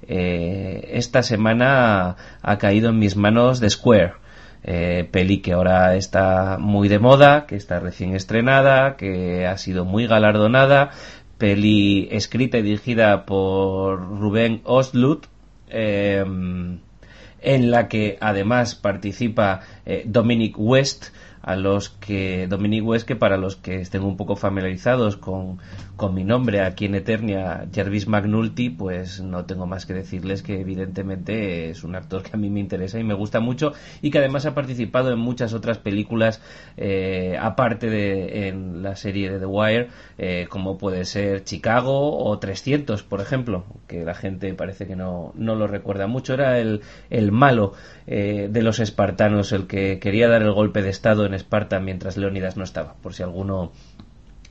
eh, esta semana ha caído en mis manos The Square. Eh, peli que ahora está muy de moda, que está recién estrenada, que ha sido muy galardonada, peli escrita y dirigida por Rubén Oslut, Em, en la que además participa eh, Dominic West, a los que Dominic West, que para los que estén un poco familiarizados con, con mi nombre aquí en Eternia, Jervis McNulty, pues no tengo más que decirles que evidentemente es un actor que a mí me interesa y me gusta mucho y que además ha participado en muchas otras películas eh, aparte de en la serie de The Wire, eh, como puede ser Chicago o 300, por ejemplo, que la gente parece que no, no lo recuerda mucho. Era el, el malo eh, de los espartanos, el que quería dar el golpe de Estado en Esparta mientras Leónidas no estaba, por si alguno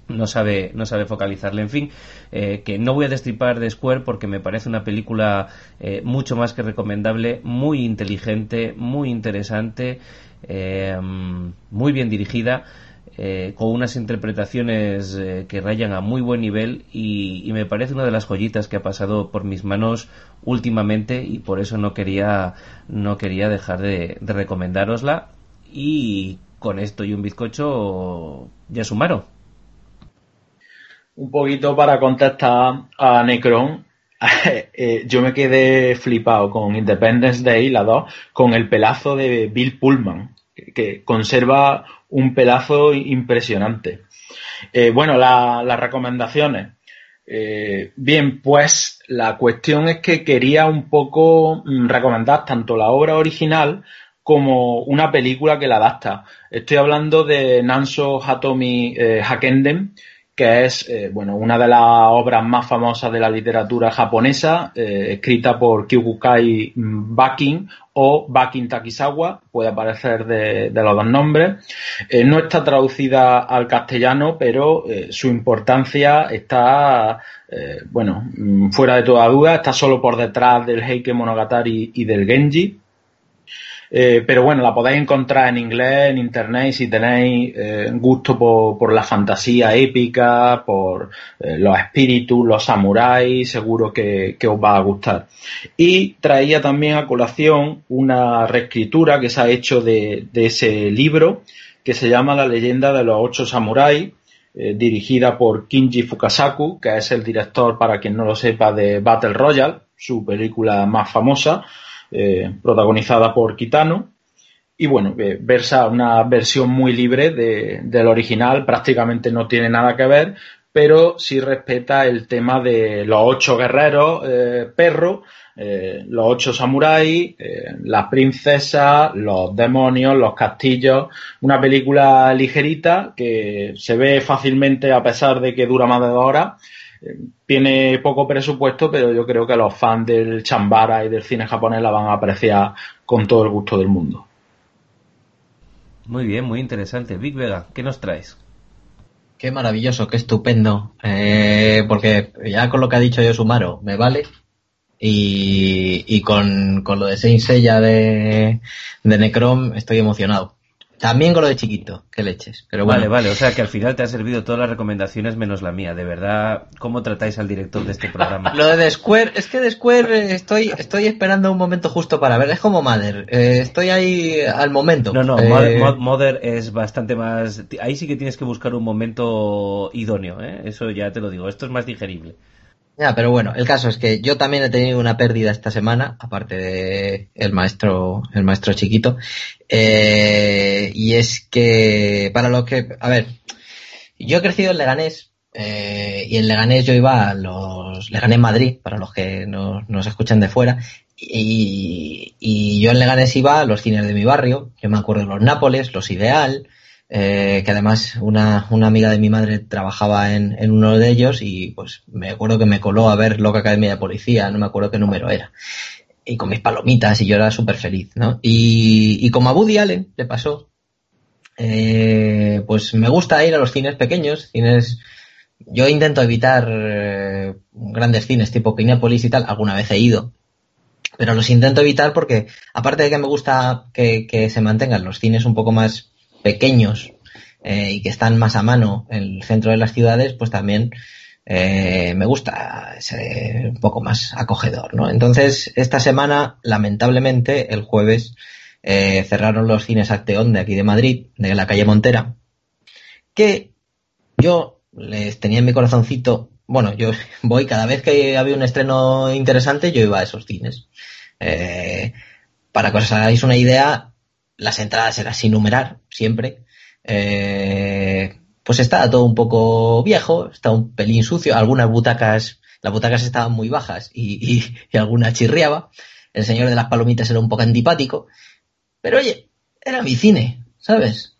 no sabe, no sabe focalizarle. En fin, eh, que no voy a destripar de Square porque me parece una película eh, mucho más que recomendable, muy inteligente, muy interesante, eh, muy bien dirigida. con unas interpretaciones que rayan a muy buen nivel y, me parece una de las joyitas que ha pasado por mis manos últimamente y por eso no quería no quería dejar de, de recomendárosla y con esto y un bizcocho ya sumaron un poquito para contestar a Necron. Eh, yo me quedé flipado con Independence Day, la 2, con el pelazo de Bill Pullman, que, conserva un pelazo impresionante. Eh, bueno, las recomendaciones. Eh, bien, pues la cuestión es que quería un poco mm, recomendar tanto la obra original como una película que la adapta. Estoy hablando de Nanso Hatomi Hakenden, que es eh, bueno, una de las obras más famosas de la literatura japonesa, eh, escrita por Kyukukai Bakin o Bakin Takisawa, puede aparecer de, los dos nombres. Eh, no está traducida al castellano, pero su importancia está, bueno, fuera de toda duda, está solo por detrás del Heike Monogatari y del Genji. Eh, pero bueno, la podéis encontrar en inglés, en internet, si tenéis eh, gusto por, la fantasía épica, por eh, los espíritus, los samuráis, seguro que, os va a gustar. Y traía también a colación una reescritura que se ha hecho de, ese libro, que se llama La leyenda de los ocho samuráis, dirigida por Kinji Fukasaku, que es el director, para quien no lo sepa, de Battle Royale, su película más famosa eh, protagonizada por Kitano. Y bueno, eh, versa una versión muy libre del original, prácticamente no tiene nada que ver, pero sí respeta el tema de los ocho guerreros eh, perros, los ocho samuráis, las princesas, los demonios, los castillos. Una película ligerita que se ve fácilmente a pesar de que dura más de dos horas tiene poco presupuesto, pero yo creo que los fans del chambara y del cine japonés la van a apreciar con todo el gusto del mundo. Muy bien, muy interesante. Big Vega, ¿qué nos traes? Qué maravilloso, qué estupendo. Eh, porque ya con lo que ha dicho yo Sumaro, me vale. Y, con, lo de Saint Seiya de, de Necrom estoy emocionado. También con lo de chiquito, que leches. Pero Vale, vale, o sea que al final te ha servido todas las recomendaciones menos la mía. De verdad, ¿cómo tratáis al director de este programa? lo de The Square, es que The Square estoy, estoy esperando un momento justo para ver. Es como Mother, eh, estoy ahí al momento. No, no, eh, Mother es bastante más. Ahí sí que tienes que buscar un momento idóneo, ¿eh? Eso ya te lo digo. Esto es más digerible. Ya, pero bueno, el caso es que yo también he tenido una pérdida esta semana, aparte de el maestro, el maestro chiquito, eh, y es que para los que, a ver, yo he crecido en Leganés eh, y en Leganés yo iba a los Leganés Madrid, para los que nos escuchan de fuera, y, y yo en Leganés iba a los cines de mi barrio, yo me acuerdo de los Nápoles, los Ideal, eh, que además una, una, amiga de mi madre trabajaba en, en, uno de ellos y pues me acuerdo que me coló a ver Loca Academia de Policía, no me acuerdo qué número era. Y con mis palomitas y yo era súper feliz, ¿no? Y, y como a Woody Allen le pasó, eh, pues me gusta ir a los cines pequeños, cines... Yo intento evitar eh, grandes cines tipo Kinépolis y tal, alguna vez he ido, pero los intento evitar porque aparte de que me gusta que, que se mantengan los cines un poco más pequeños eh, y que están más a mano en el centro de las ciudades, pues también eh, me gusta ser un poco más acogedor, ¿no? Entonces, esta semana, lamentablemente, el jueves, eh, cerraron los cines Acteón de aquí de Madrid, de la calle Montera, que yo les tenía en mi corazoncito, bueno, yo voy cada vez que había un estreno interesante, yo iba a esos cines. para que os hagáis una idea, las entradas eran sin numerar, siempre. Eh, pues estaba todo un poco viejo, estaba un pelín sucio, algunas butacas, las butacas estaban muy bajas y, y, alguna chirriaba. El señor de las palomitas era un poco antipático. Pero oye, era mi cine, ¿sabes?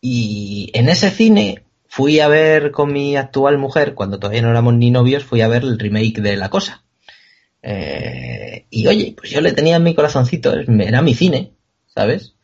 Y en ese cine fui a ver con mi actual mujer, cuando todavía no éramos ni novios, fui a ver el remake de La Cosa. Eh, y oye, pues yo le tenía en mi corazoncito, era mi cine, ¿sabes?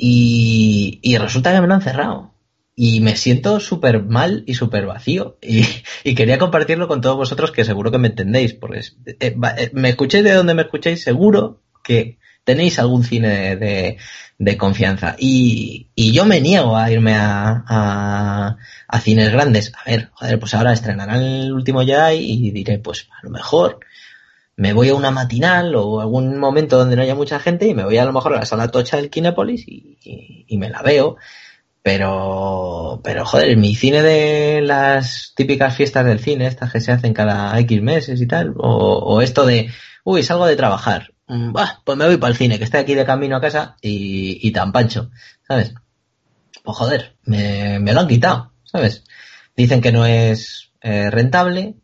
Y, resulta que me lo han cerrado. Y me siento súper mal y súper vacío. Y, y, quería compartirlo con todos vosotros que seguro que me entendéis. Porque eh, eh, me escuchéis de donde me escuchéis, seguro que tenéis algún cine de, de, confianza. Y, y, yo me niego a irme a, a, a, cines grandes. A ver, joder, pues ahora estrenarán el último ya y diré, pues a lo mejor me voy a una matinal o algún momento donde no haya mucha gente y me voy a lo mejor a la sala tocha del Kinépolis y, me la veo. Pero, pero joder, mi cine de las típicas fiestas del cine, estas que se hacen cada X meses y tal, o, esto de, uy, salgo de trabajar, mm, pues me voy para el cine, que estoy aquí de camino a casa y, y tan pancho, ¿sabes? Pues joder, me, me lo han quitado, ¿sabes? Dicen que no es eh, rentable,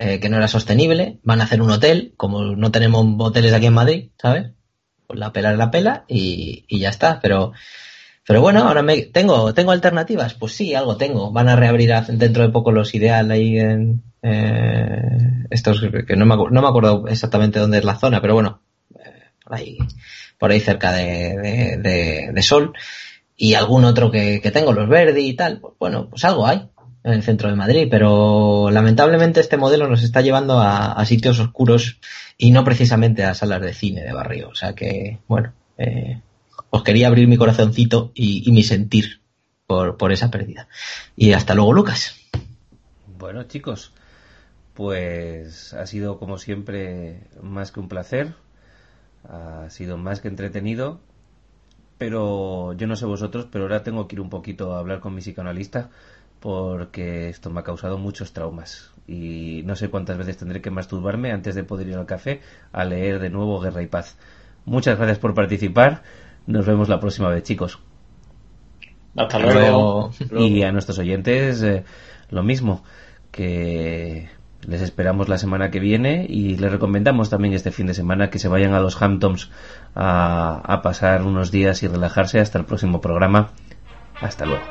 eh, que no era sostenible, van a hacer un hotel, como no tenemos hoteles aquí en Madrid, ¿sabes? Pues la pela es la pela y, ya está, pero, pero bueno, ahora me, tengo, tengo alternativas, pues sí, algo tengo, van a reabrir dentro de poco los ideal ahí en, eh, estos, que no me, no me acuerdo exactamente dónde es la zona, pero bueno, eh, por ahí, por ahí cerca de, de, Sol, y algún otro que, que tengo, los Verdi y tal, pues bueno, pues algo hay, en el centro de Madrid, pero lamentablemente este modelo nos está llevando a, sitios oscuros y no precisamente a salas de cine de barrio. O sea que, bueno, eh, os quería abrir mi corazoncito y, mi sentir por, por esa pérdida. Y hasta luego, Lucas. Bueno, chicos, pues ha sido como siempre más que un placer, ha sido más que entretenido, pero yo no sé vosotros, pero ahora tengo que ir un poquito a hablar con mi psicoanalista porque esto me ha causado muchos traumas y no sé cuántas veces tendré que masturbarme antes de poder ir al café a leer de nuevo Guerra y Paz. Muchas gracias por participar. Nos vemos la próxima vez, chicos. Hasta luego. Y a nuestros oyentes eh, lo mismo, que les esperamos la semana que viene y les recomendamos también este fin de semana que se vayan a los Hamptons a pasar unos días y relajarse hasta el próximo programa. Hasta luego.